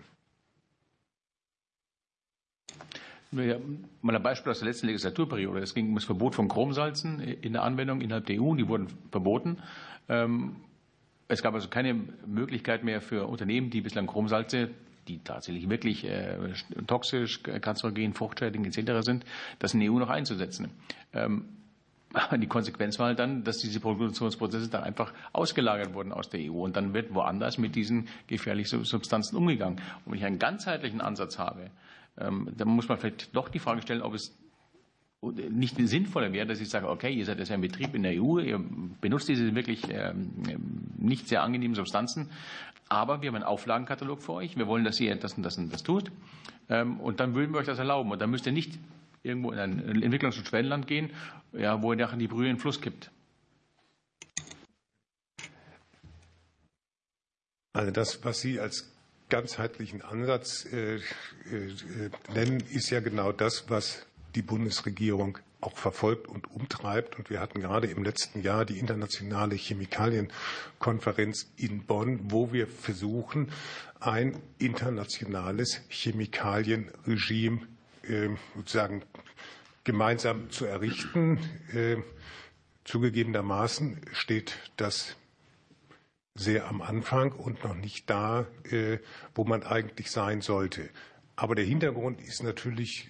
Ja, mal ein Beispiel aus der letzten Legislaturperiode. Es ging um das Verbot von Chromsalzen in der Anwendung innerhalb der EU. Die wurden verboten. Es gab also keine Möglichkeit mehr für Unternehmen, die bislang Chromsalze, die tatsächlich wirklich äh, toxisch, kanzerogen, fruchtschädigend etc. sind, das in der EU noch einzusetzen. Ähm, die Konsequenz war halt dann, dass diese Produktionsprozesse dann einfach ausgelagert wurden aus der EU und dann wird woanders mit diesen gefährlichen Substanzen umgegangen. Und wenn ich einen ganzheitlichen Ansatz habe, ähm, dann muss man vielleicht doch die Frage stellen, ob es nicht sinnvoller wäre, dass ich sage, okay, ihr seid ja ein Betrieb in der EU, ihr benutzt diese wirklich ähm, nicht sehr angenehmen Substanzen, aber wir haben einen Auflagenkatalog für euch, wir wollen, dass ihr das und das und das tut ähm, und dann würden wir euch das erlauben und dann müsst ihr nicht irgendwo in ein Entwicklungs- und Schwellenland gehen, ja, wo ihr nachher die Brühe in den Fluss kippt. Also das, was Sie als ganzheitlichen Ansatz äh, äh, nennen, ist ja genau das, was die Bundesregierung auch verfolgt und umtreibt. Und wir hatten gerade im letzten Jahr die internationale Chemikalienkonferenz in Bonn, wo wir versuchen, ein internationales Chemikalienregime äh, sozusagen gemeinsam zu errichten. Äh, zugegebenermaßen steht das sehr am Anfang und noch nicht da, äh, wo man eigentlich sein sollte. Aber der Hintergrund ist natürlich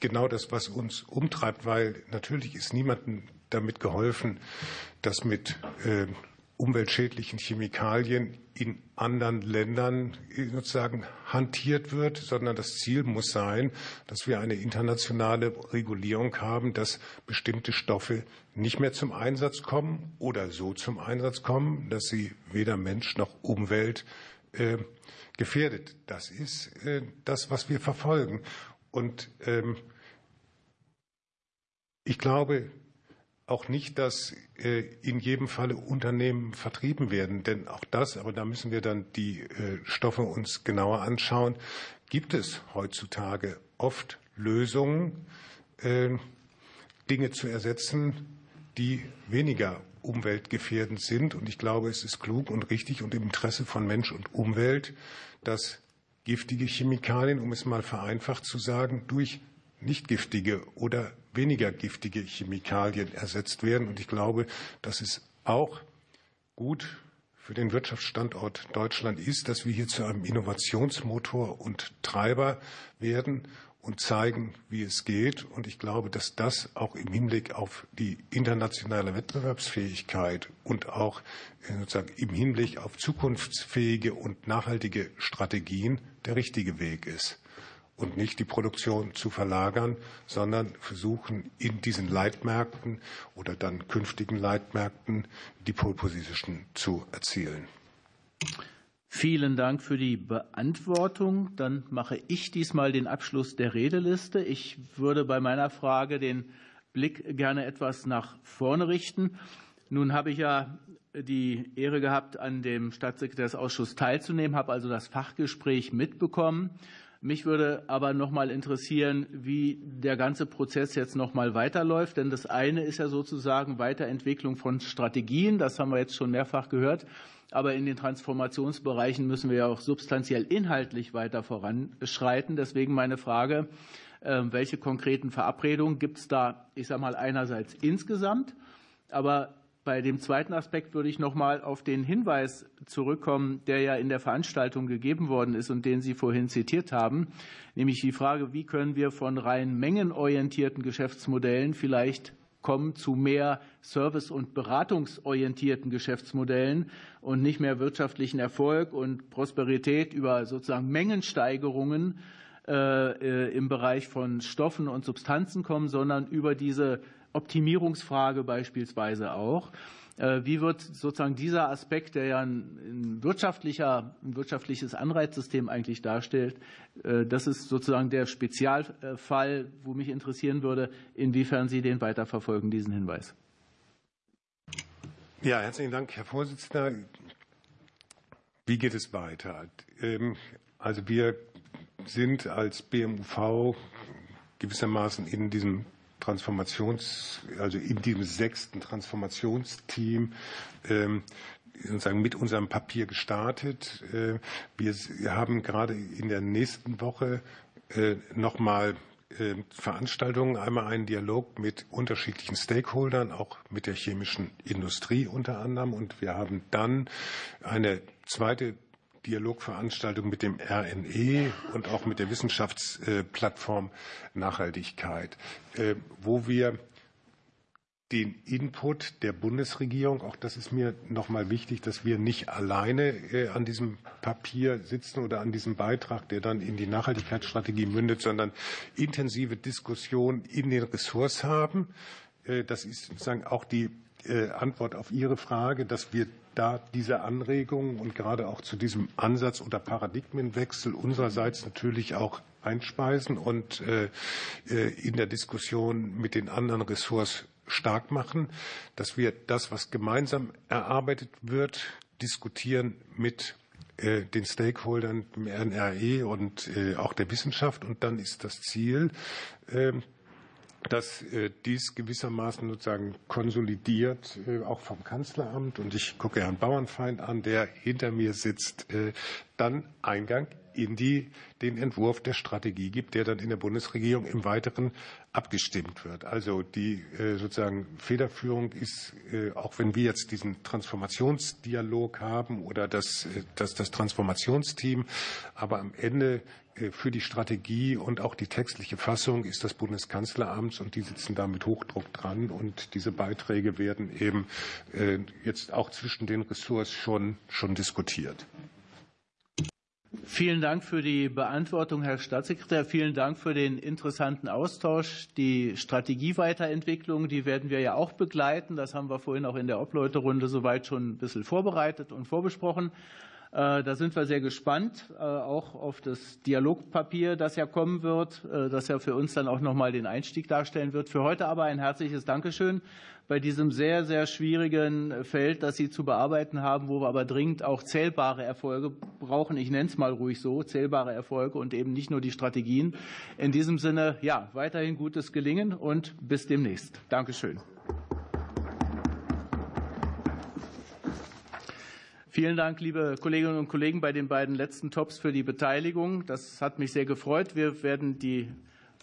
genau das, was uns umtreibt, weil natürlich ist niemandem damit geholfen, dass mit umweltschädlichen Chemikalien in anderen Ländern sozusagen hantiert wird, sondern das Ziel muss sein, dass wir eine internationale Regulierung haben, dass bestimmte Stoffe nicht mehr zum Einsatz kommen oder so zum Einsatz kommen, dass sie weder Mensch noch Umwelt äh, gefährdet. Das ist äh, das, was wir verfolgen. Und ähm, ich glaube, auch nicht, dass äh, in jedem Falle Unternehmen vertrieben werden, denn auch das, aber da müssen wir dann die äh, Stoffe uns genauer anschauen, gibt es heutzutage oft Lösungen, äh, Dinge zu ersetzen, die weniger umweltgefährdend sind. Und ich glaube, es ist klug und richtig und im Interesse von Mensch und Umwelt, dass giftige Chemikalien, um es mal vereinfacht zu sagen, durch nicht giftige oder weniger giftige Chemikalien ersetzt werden. Und ich glaube, dass es auch gut für den Wirtschaftsstandort Deutschland ist, dass wir hier zu einem Innovationsmotor und Treiber werden und zeigen, wie es geht. Und ich glaube, dass das auch im Hinblick auf die internationale Wettbewerbsfähigkeit und auch äh, sozusagen im Hinblick auf zukunftsfähige und nachhaltige Strategien der richtige Weg ist und nicht die Produktion zu verlagern, sondern versuchen in diesen Leitmärkten oder dann künftigen Leitmärkten die Pole Position zu erzielen. Vielen Dank für die Beantwortung. Dann mache ich diesmal den Abschluss der Redeliste. Ich würde bei meiner Frage den Blick gerne etwas nach vorne richten. Nun habe ich ja die Ehre gehabt, an dem Staatssekretärsausschuss teilzunehmen, habe also das Fachgespräch mitbekommen. Mich würde aber noch mal interessieren, wie der ganze Prozess jetzt noch mal weiterläuft. Denn das eine ist ja sozusagen Weiterentwicklung von Strategien. Das haben wir jetzt schon mehrfach gehört. Aber in den Transformationsbereichen müssen wir ja auch substanziell inhaltlich weiter voranschreiten. Deswegen meine Frage, ähm, welche konkreten Verabredungen gibt es da, ich sage mal, einerseits insgesamt, aber bei dem zweiten Aspekt würde ich noch mal auf den Hinweis zurückkommen, der ja in der Veranstaltung gegeben worden ist und den Sie vorhin zitiert haben, nämlich die Frage, wie können wir von rein mengenorientierten Geschäftsmodellen vielleicht kommen zu mehr service- und beratungsorientierten Geschäftsmodellen und nicht mehr wirtschaftlichen Erfolg und Prosperität über sozusagen Mengensteigerungen äh, im Bereich von Stoffen und Substanzen kommen, sondern über diese Optimierungsfrage beispielsweise auch. Äh, wie wird sozusagen dieser Aspekt, der ja ein, wirtschaftlicher, ein wirtschaftliches Anreizsystem eigentlich darstellt, äh, das ist sozusagen der Spezialfall, wo mich interessieren würde, inwiefern Sie den weiterverfolgen, diesen Hinweis. Ja, herzlichen Dank, Herr Vorsitzender. Wie geht es weiter? Ähm, also wir sind als BMUV gewissermaßen in diesem Transformations, also in diesem sechsten Transformationsteam ähm, sozusagen mit unserem Papier gestartet. Äh, wir haben gerade in der nächsten Woche äh, nochmal äh, Veranstaltungen, einmal einen Dialog mit unterschiedlichen Stakeholdern, auch mit der chemischen Industrie unter anderem. Und wir haben dann eine zweite Dialogveranstaltung mit dem RNE und auch mit der Wissenschaftsplattform Nachhaltigkeit, äh, wo wir den Input der Bundesregierung, auch das ist mir noch mal wichtig, dass wir nicht alleine äh, an diesem Papier sitzen oder an diesem Beitrag, der dann in die Nachhaltigkeitsstrategie mündet, sondern intensive Diskussionen in den Ressorts haben. Äh, das ist sozusagen auch die Antwort auf Ihre Frage, dass wir da diese Anregungen und gerade auch zu diesem Ansatz oder Paradigmenwechsel unsererseits natürlich auch einspeisen und äh, äh, in der Diskussion mit den anderen Ressorts stark machen, dass wir das, was gemeinsam erarbeitet wird, diskutieren mit äh, den Stakeholdern, dem RNRE und auch der Wissenschaft. Und dann ist das Ziel, dass äh, dies gewissermaßen sozusagen konsolidiert, äh, auch vom Kanzleramt, und ich gucke Herrn Bauernfeind an, der hinter mir sitzt, äh, dann Eingang in die, den Entwurf der Strategie gibt, der dann in der Bundesregierung im Weiteren abgestimmt wird. Also die sozusagen Federführung ist, auch wenn wir jetzt diesen Transformationsdialog haben oder das, das, das Transformationsteam, aber am Ende äh, für die Strategie und auch die textliche Fassung ist das Bundeskanzleramt und die sitzen da mit Hochdruck dran und diese Beiträge werden eben äh, jetzt auch zwischen den Ressorts schon, schon diskutiert. Vielen Dank für die Beantwortung, Herr Staatssekretär. Vielen Dank für den interessanten Austausch. Die Strategieweiterentwicklung, die werden wir ja auch begleiten. Das haben wir vorhin auch in der Obleuterunde soweit schon ein bisschen vorbereitet und vorbesprochen. Äh, da sind wir sehr gespannt, äh, auch auf das Dialogpapier, das ja kommen wird, äh, das ja für uns dann auch nochmal den Einstieg darstellen wird. Für heute aber ein herzliches Dankeschön bei diesem sehr, sehr schwierigen Feld, das Sie zu bearbeiten haben, wo wir aber dringend auch zählbare Erfolge brauchen. Ich nenne es mal ruhig so, zählbare Erfolge und eben nicht nur die Strategien. In diesem Sinne, ja, weiterhin gutes Gelingen und bis demnächst. Dankeschön. Vielen Dank, liebe Kolleginnen und Kollegen, bei den beiden letzten Tops für die Beteiligung. Das hat mich sehr gefreut. Wir werden die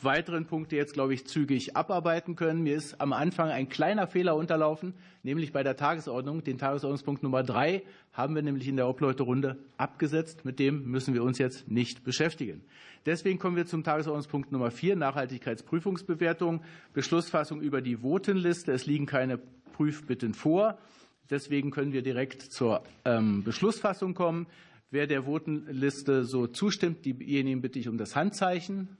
weiteren Punkte jetzt, glaube ich, zügig abarbeiten können. Mir ist am Anfang ein kleiner Fehler unterlaufen, nämlich bei der Tagesordnung. Den Tagesordnungspunkt Nummer drei haben wir nämlich in der Obleuterunde abgesetzt. Mit dem müssen wir uns jetzt nicht beschäftigen. Deswegen kommen wir zum Tagesordnungspunkt Nummer vier, Nachhaltigkeitsprüfungsbewertung, Beschlussfassung über die Votenliste. Es liegen keine Prüfbitten vor. Deswegen können wir direkt zur ähm, Beschlussfassung kommen. Wer der Votenliste so zustimmt, diejenigen bitte ich um das Handzeichen.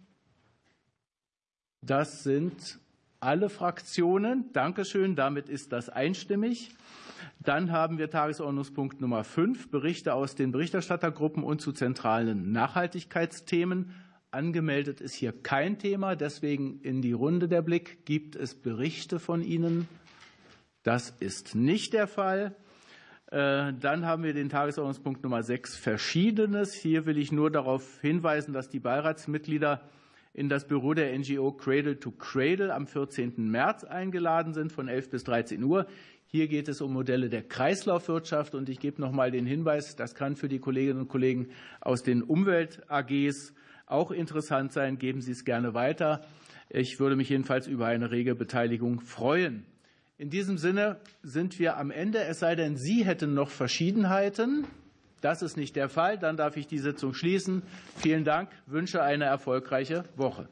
Das sind alle Fraktionen. Dankeschön. Damit ist das einstimmig. Dann haben wir Tagesordnungspunkt Nummer 5, Berichte aus den Berichterstattergruppen und zu zentralen Nachhaltigkeitsthemen. Angemeldet ist hier kein Thema. Deswegen in die Runde der Blick. Gibt es Berichte von Ihnen? Das ist nicht der Fall. Äh, dann haben wir den Tagesordnungspunkt Nummer 6 Verschiedenes. Hier will ich nur darauf hinweisen, dass die Beiratsmitglieder in das Büro der NGO Cradle to Cradle am 14. März eingeladen sind von 11 bis 13 Uhr. Hier geht es um Modelle der Kreislaufwirtschaft und ich gebe noch mal den Hinweis, das kann für die Kolleginnen und Kollegen aus den Umwelt AGs auch interessant sein. Geben Sie es gerne weiter. Ich würde mich jedenfalls über eine rege Beteiligung freuen. In diesem Sinne sind wir am Ende, es sei denn, Sie hätten noch Verschiedenheiten. Das ist nicht der Fall. Dann darf ich die Sitzung schließen. Vielen Dank, wünsche eine erfolgreiche Woche.